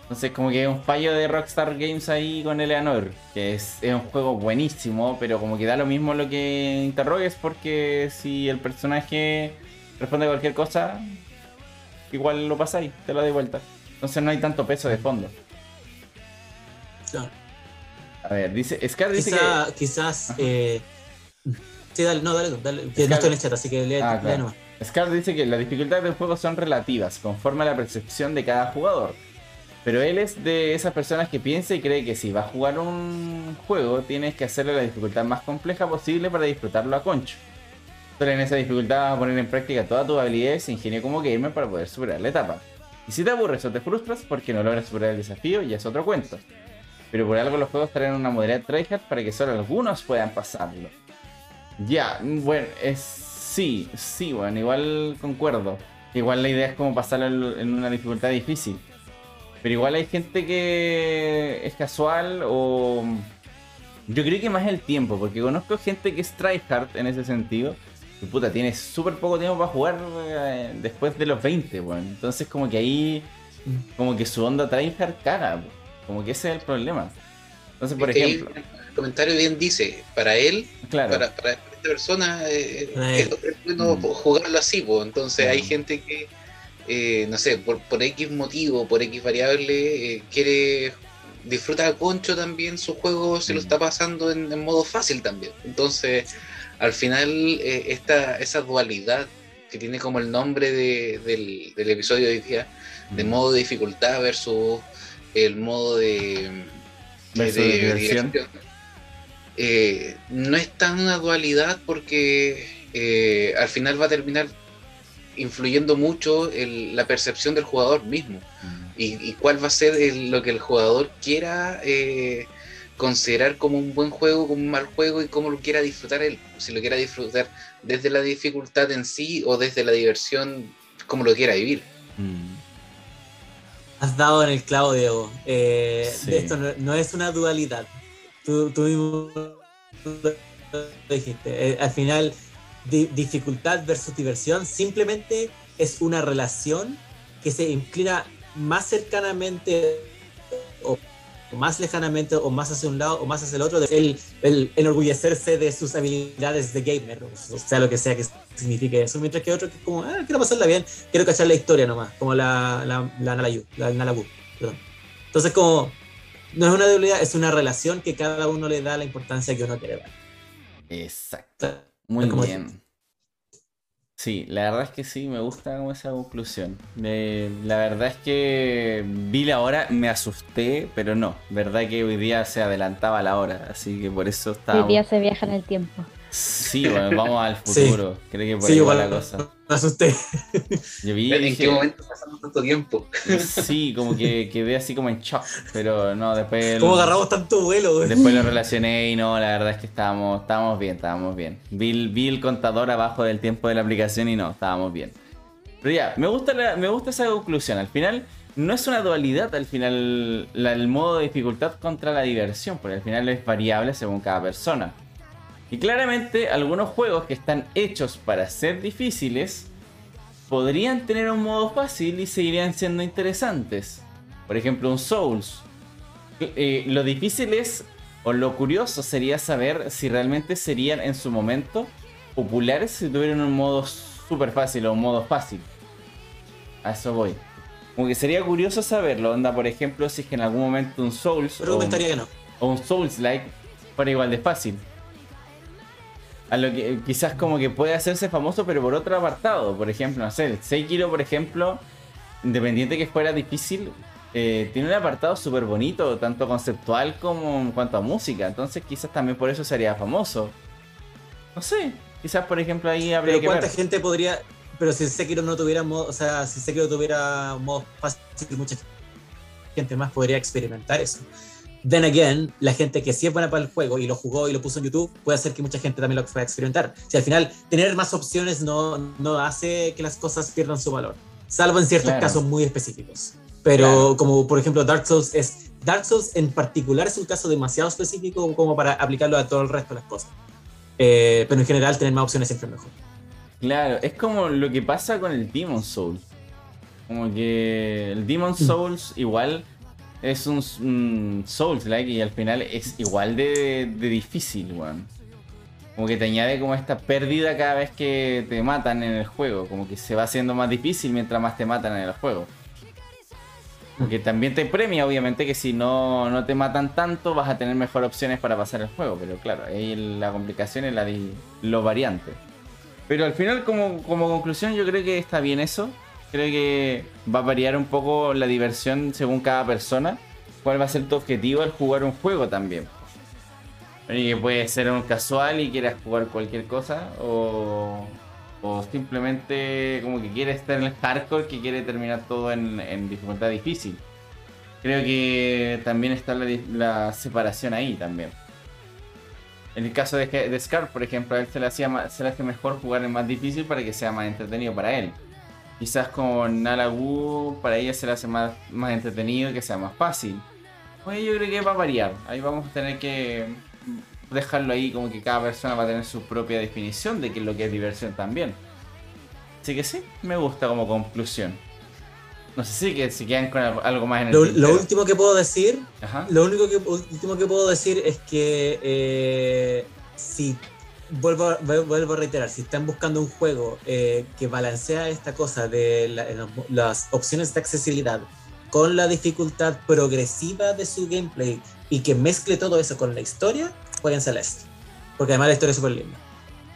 C: Entonces, como que es un fallo de Rockstar Games ahí con Eleanor, que es, es un juego buenísimo, pero como que da lo mismo lo que interrogues, porque si el personaje responde cualquier cosa, igual lo pasáis, te lo doy vuelta. Entonces no hay tanto peso de fondo.
B: Claro.
C: A ver, dice, Scar dice
B: Quizá- Quizás. eh, sí, dale, no, dale, dale, que
C: Scar-
B: no estoy en el chat, así que lee,
C: Ah, claro.
B: nomás.
C: que Scar dice que las dificultades del juego son relativas, conforme a la percepción de cada jugador. Pero él es de esas personas que piensa y cree que si va a jugar un juego, tienes que hacerle la dificultad más compleja posible para disfrutarlo a concho. Solo en esa dificultad vas a poner en práctica todas tus habilidades e ingenio como gamer para poder superar la etapa. Y si te aburres o te frustras porque no logras superar el desafío, ya es otro cuento. Pero por algo los juegos traen una moderada tryhard para que solo algunos puedan pasarlo. Ya, bueno, es sí, sí, bueno, igual concuerdo. Igual la idea es como pasarlo en una dificultad difícil. Pero igual hay gente que es casual o... Yo creo que más el tiempo, porque conozco gente que es tryhard en ese sentido. Que puta, tiene súper poco tiempo para jugar eh, después de los 20, bueno. Entonces como que ahí, como que su onda tryhard caga. Como que ese es el problema. Entonces, por
A: Es que ahí
C: ejemplo,
A: el comentario bien dice, para él,
C: claro.
A: para, para esta persona, eh,
B: Para
A: es, bueno
C: Mm.
A: jugarlo así, pues. entonces hay
C: Mm.
A: gente que, eh, no sé, por, por X motivo, por X variable, eh, quiere disfruta a concho también su juego, se lo
C: Mm.
A: está pasando en, en modo fácil también. Entonces, al final, eh, esta, esa dualidad que tiene como el nombre de- del, del episodio de hoy día, de
C: Mm.
A: modo de dificultad versus el modo de, de
C: diversión.
A: eh, no es tan una dualidad porque eh, al final va a terminar influyendo mucho el- la percepción del jugador mismo.
C: Mm.
A: y, cuál va a ser lo que el jugador quiera eh, considerar como un buen juego, como un mal juego y cómo lo quiera disfrutar él. Si lo quiera disfrutar desde la dificultad en sí o desde la diversión, como lo quiera vivir. Mm.
B: Has dado en el clavo, Diego. Eh, esto no, es una dualidad. Tú, mismo lo dijiste. Eh, al final, dificultad versus diversión simplemente es una relación que se inclina más cercanamente o más lejanamente o más hacia un lado o más hacia el otro, el, el enorgullecerse de sus habilidades de gamer, o sea, lo que sea que signifique eso, mientras que otro que es como, ah, quiero pasarla bien, quiero cachar la historia nomás, como la, la, la Nalayu, la Nalabu, perdón. Entonces, como, no es una debilidad, es una relación que cada uno le da la importancia que uno quiere dar.
C: Exacto. Muy bien. Sí, la verdad es que sí, me gusta como esa conclusión. la verdad es que vi la hora, me asusté, pero no, verdad que hoy día se adelantaba la hora, así que por eso estaba...
D: Hoy día se viaja en el tiempo.
C: Sí, bueno, vamos al futuro. Creo que por ahí va la cosa.
B: Me asusté.
A: Yo vi, ¿En qué momento pasamos tanto tiempo?
C: Sí, como que quedé así como en shock, pero no, después.
B: ¿Cómo agarramos tanto vuelo, güey?
C: Después lo relacioné y no, la verdad es que estábamos, estábamos bien, estábamos bien. Vi, vi el contador abajo del tiempo de la aplicación y no, estábamos bien. Pero ya, me gusta, me gusta esa conclusión. Al final, no es una dualidad, al final, el modo de dificultad contra la diversión, porque al final es variable según cada persona. Y claramente algunos juegos que están hechos para ser difíciles podrían tener un modo fácil y seguirían siendo interesantes. Por ejemplo, un Souls. Eh, lo difícil es, o lo curioso sería saber si realmente serían en su momento populares si tuvieran un modo super fácil o un modo fácil. A eso voy. Como que sería curioso saberlo. Onda, por ejemplo, si es que en algún momento un Souls.
B: o un, que no.
C: O un Souls-like fuera igual de fácil a lo que quizás como que puede hacerse famoso, pero por otro apartado. Por ejemplo, no sé, el Sekiro, por ejemplo, independiente que fuera difícil, eh, tiene un apartado súper bonito, tanto conceptual como en cuanto a música. Entonces quizás también por eso sería famoso. No sé, quizás por ejemplo ahí habría
B: pero ¿cuánta gente podría... Pero si Sekiro no tuviera modo, o sea, si Sekiro tuviera modo fácil, mucha gente más podría experimentar eso. Then again, la gente que sí es buena para el juego y lo jugó y lo puso en YouTube, puede hacer que mucha gente también lo pueda experimentar. Si al final tener más opciones no, no hace que las cosas pierdan su valor, salvo en ciertos casos muy específicos. Pero como por ejemplo Dark Souls es Dark Souls en particular es un caso demasiado específico como para aplicarlo a todo el resto de las cosas. Eh, pero en general tener más opciones siempre es mejor.
C: Claro, es como lo que pasa con el Demon Souls. Como que el Demon mm. Souls igual es un, Souls-like y al final es igual de, difícil, weón. Como que te añade como esta pérdida cada vez que te matan en el juego. Como que se va haciendo más difícil mientras más te matan en el juego. Porque también te premia, obviamente, que si no, no te matan tanto vas a tener mejor opciones para pasar el juego. Pero claro, ahí la complicación es la de lo variante. Pero al final, como, como conclusión, yo creo que está bien eso. Creo que va a variar un poco la diversión según cada persona. ¿Cuál va a ser tu objetivo al jugar un juego también? Y puede ser un casual y quieras jugar cualquier cosa o, o simplemente como que quieres estar en el hardcore que quiere terminar todo en, dificultad difícil. Creo que también está la, separación ahí también. En el caso de, de Scar, por ejemplo, a él se le, hacía, se le hace mejor jugar en más difícil para que sea más entretenido para él. Quizás con Nalagu para ella se le hace más, más entretenido y que sea más fácil. Pues yo creo que va a variar. Ahí vamos a tener que dejarlo ahí como que cada persona va a tener su propia definición de qué es lo que es diversión también. Así que sí, me gusta como conclusión. No sé si, que, si quedan con algo más en el
B: Lo, lo último que puedo decir, lo único que último que puedo decir es que eh, si vuelvo, vuelvo a reiterar, si están buscando un juego eh, que balancea esta cosa de las opciones de accesibilidad con la dificultad progresiva de su gameplay y que mezcle todo eso con la historia, jueguen Celeste. Porque además la historia es súper linda.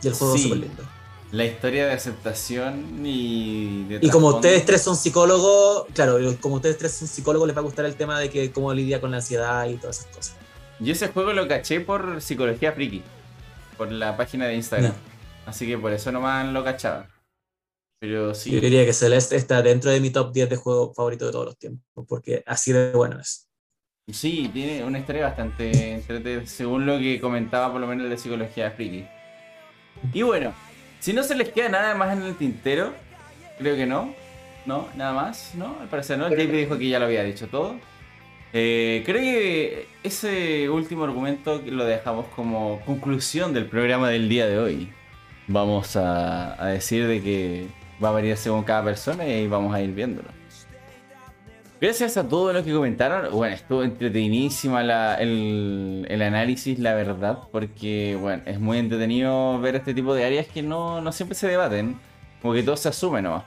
B: Y el juego es súper lindo.
C: La historia de aceptación y
B: Y como ustedes tres son psicólogos, claro, como ustedes tres son psicólogos, les va a gustar el tema de que cómo lidia con la ansiedad y todas esas cosas.
C: Yo ese juego lo caché por psicología friki por la página de Instagram. Así que por eso nomás lo cachaba. Pero
B: Yo
C: sí,
B: diría que Celeste está dentro de mi top 10 de juegos favoritos de todos los tiempos, porque así de bueno es.
C: sí, tiene una historia bastante entretenida, según lo que comentaba por lo menos el de psicología friki. Y bueno, si no se les queda nada más en el tintero, creo que no. No, nada más, ¿no? Al parecer no. El JP dijo que ya lo había dicho todo. Eh, creo que ese último argumento lo dejamos como conclusión del programa del día de hoy. Vamos a, decir de que va a variar según cada persona y vamos a ir viéndolo. Gracias a todos los que comentaron. Bueno, estuvo entretenidísima el, análisis, la verdad, porque bueno, es muy entretenido ver este tipo de áreas que no, no siempre se debaten. Como que todo se asume nomás.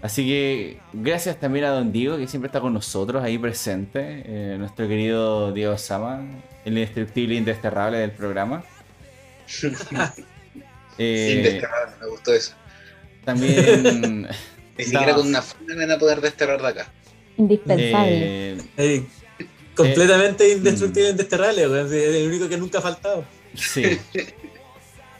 C: Así que gracias también a Don Diego, que siempre está con nosotros ahí presente. eh, nuestro querido Diego Sama, el indestructible e indesterrable del programa. Eh,
A: Sin desterrar, me gustó eso.
C: también.
A: Ni siquiera con una funda me van a poder desterrar de acá.
D: Indispensable.
C: eh,
B: Eh, completamente indestructible, indesterrable, weón, es el único que nunca ha faltado.
C: Sí.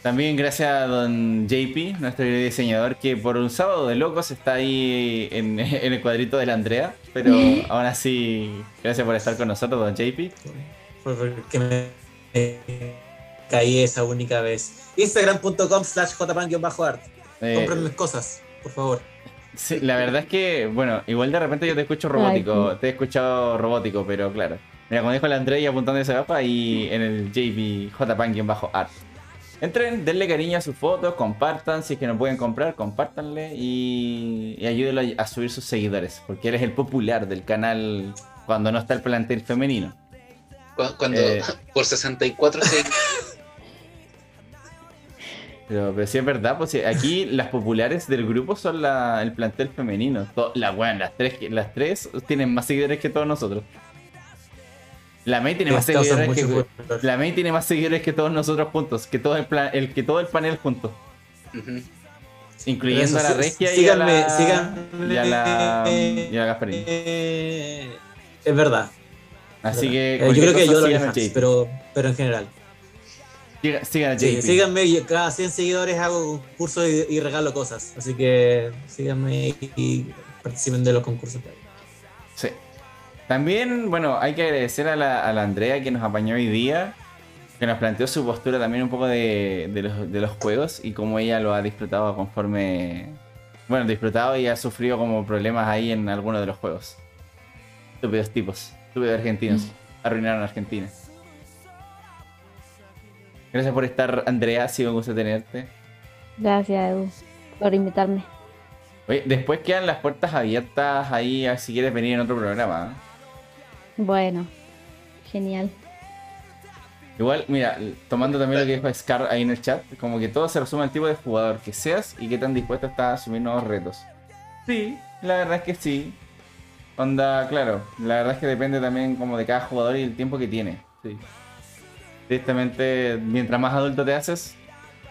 C: También gracias a don JP, nuestro diseñador, que por un sábado de locos está ahí en, en el cuadrito de la Andrea. Pero aún así, gracias por estar con nosotros, don JP.
B: Porque me, me caí esa única vez. Instagram.com slash jpan-art.
C: Eh,
B: Compren mis cosas, por favor.
C: sí, la verdad es que, bueno, igual de repente yo te escucho robótico, te he escuchado robótico, pero claro. Mira, como dijo la Andrea, y apuntando esa gapa, y en el JP jpan-art. Entren, denle cariño a sus fotos, compartan, si es que no pueden comprar, compártanle y, y ayúdenlo a, a subir sus seguidores, porque él es el popular del canal cuando no está el plantel femenino.
A: Cu- Cuando
C: Eh.
A: por 64 se
C: Pero, pero sí es verdad, pues aquí las populares del grupo son la- el plantel femenino. To- la, bueno, las tres, las tres tienen más seguidores que todos nosotros. La May tiene más seguidores que, la May tiene más seguidores que todos nosotros juntos, que todo el, plan, el, que todo el panel juntos. Incluyendo a la
B: sí,
C: Regia y a la,
B: síganme.
C: y a la, y a la Gasparín.
B: Eh, es verdad.
C: Así
B: es
C: que
B: verdad. Eh, yo creo que yo lo fans, pero, pero en general.
C: Sigan
B: Sí, síganme, yo cada 100 seguidores hago concursos y, y regalo cosas. Así que síganme y, y participen de los concursos.
C: Sí. También, bueno, hay que agradecer a la, a la Andrea que nos apañó hoy día, que nos planteó su postura también un poco de, de los, de los juegos y cómo ella lo ha disfrutado conforme. Bueno, disfrutado y ha sufrido como problemas ahí en algunos de los juegos. Estúpidos tipos, estúpidos argentinos. Arruinaron a Argentina. Gracias por estar, Andrea. Ha sido un gusto tenerte.
D: Gracias, Edu, por invitarme.
C: Oye, después quedan las puertas abiertas ahí a ver si quieres venir en otro programa. ¿eh?
D: Bueno, genial.
C: Igual, mira, tomando también lo que dijo Scar ahí en el chat, como que todo se resume al tipo de jugador que seas y qué tan dispuesto estás a asumir nuevos retos. Sí, la verdad es que sí. Onda, claro, la verdad es que depende también como de cada jugador y el tiempo que tiene. Sí. Tristemente, mientras más adulto te haces,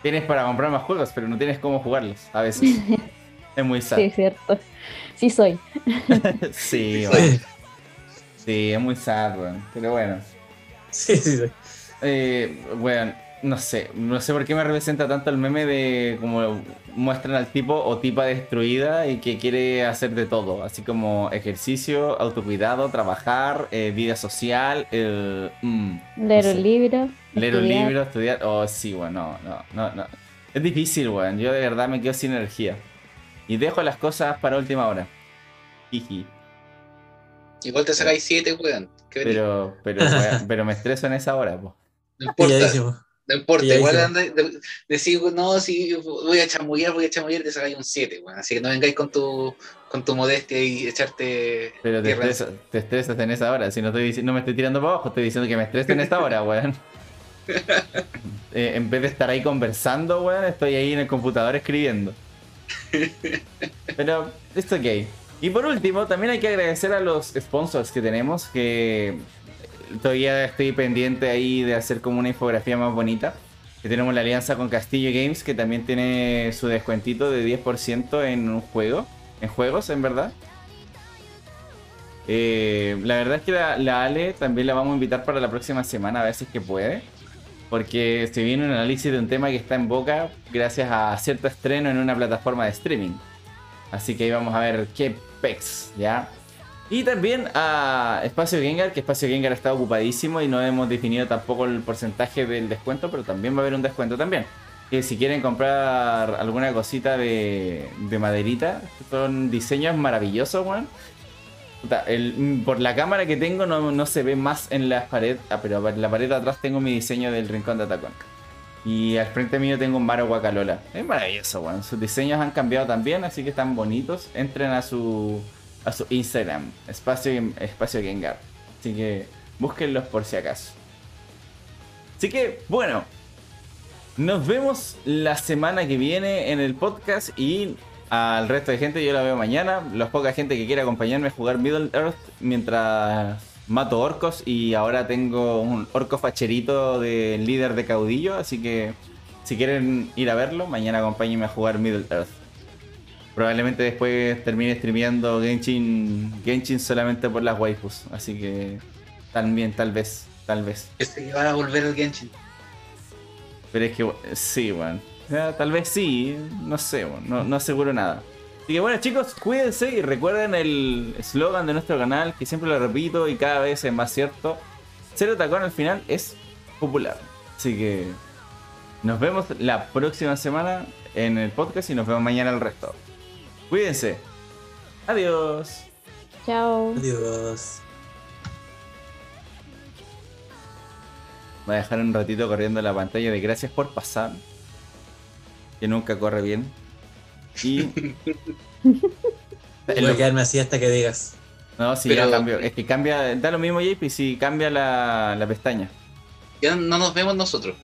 C: tienes para comprar más juegos, pero no tienes cómo jugarlos a veces. es muy sad.
D: Sí, es cierto. Sí soy.
C: Sí, weón. Sí, es muy sad, weón. Pero bueno.
B: Sí, sí, sí.
C: Eh, bueno, no sé, no sé por qué me representa tanto el meme de como muestran al tipo o tipa destruida y que quiere hacer de todo, así como ejercicio, autocuidado, trabajar, eh, vida social, el, mm,
D: Leer
C: no
D: un
C: sé,
D: libro.
C: leer un
D: estudiar.
C: libro, estudiar, oh sí, bueno, no, no, no, no. Es difícil, weón, yo de verdad me quedo sin energía. Y dejo las cosas para última hora. Jiji.
A: Igual te sacáis 7, weón.
C: Pero, pero, weón, pero me estreso en esa hora, po.
A: No importa. No importa, igual anda, de- decir, no, si voy a chamullar, voy a chamullar, te sacáis un 7, weón. Así que no vengáis con tu, con tu modestia y echarte
C: Pero te estresas, te estresas en esa hora. Si no, estoy no me estoy tirando para abajo, estoy diciendo que me estreso en esta hora, weón. Eh, en vez de estar ahí conversando, weón, estoy ahí en el computador escribiendo. Pero es ok. Y por último, también hay que agradecer a los sponsors que tenemos, que todavía estoy pendiente ahí de hacer como una infografía más bonita. Que tenemos la alianza con Castillo Games, que también tiene su descuentito de 10% en un juego. En juegos, en verdad. Eh, la verdad es que la, Ale también la vamos a invitar para la próxima semana a ver si es que puede. porque se viene un análisis de un tema que está en boca gracias a cierto estreno en una plataforma de streaming. Así que ahí vamos a ver qué pex, ¿ya? Y también a Espacio Gengar, que Espacio Gengar está ocupadísimo y no hemos definido tampoco el porcentaje del descuento, pero también va a haber un descuento también. Que si quieren comprar alguna cosita de, de maderita, son diseños maravillosos, weón. El- por la cámara que tengo no, no se ve más en la pared, ah, pero en la pared de atrás tengo mi diseño del rincón de Atacón. Y al frente mío tengo un Maro Guacalola. Es maravilloso, weón. Sus diseños han cambiado también, así que están bonitos. Entren a su a su Instagram, espacio, espacio Gengar. Así que búsquenlos por si acaso. Así que, bueno, nos vemos la semana que viene en el podcast y al resto de gente yo la veo mañana. La poca gente que quiera acompañarme a jugar Middle Earth mientras mato orcos y ahora tengo un orco facherito de líder de caudillo, así que si quieren ir a verlo, mañana acompáñenme a jugar Middle Earth. Probablemente después termine streameando Genshin, Genshin solamente por las waifus, así que también tal vez, tal vez.
A: Este que a volver el Genshin.
C: Pero es que, sí, weón. Sea, tal vez sí, no sé, weón. No, no aseguro nada. Así que bueno, chicos, cuídense y recuerden el eslogan de nuestro canal, que siempre lo repito y cada vez es más cierto. Cero tacón al final es popular. Así que nos vemos la próxima semana en el podcast y nos vemos mañana el resto. Cuídense. Adiós.
D: Chao.
B: Adiós.
C: Voy a dejar un ratito corriendo la pantalla de gracias por pasar. Que nunca corre bien. Y.
B: Voy a quedarme así hasta que digas.
C: No, si
A: Pero-
C: ya cambió. Es que cambia. Da lo mismo, JP, si cambia la, la pestaña.
A: Ya no nos vemos nosotros.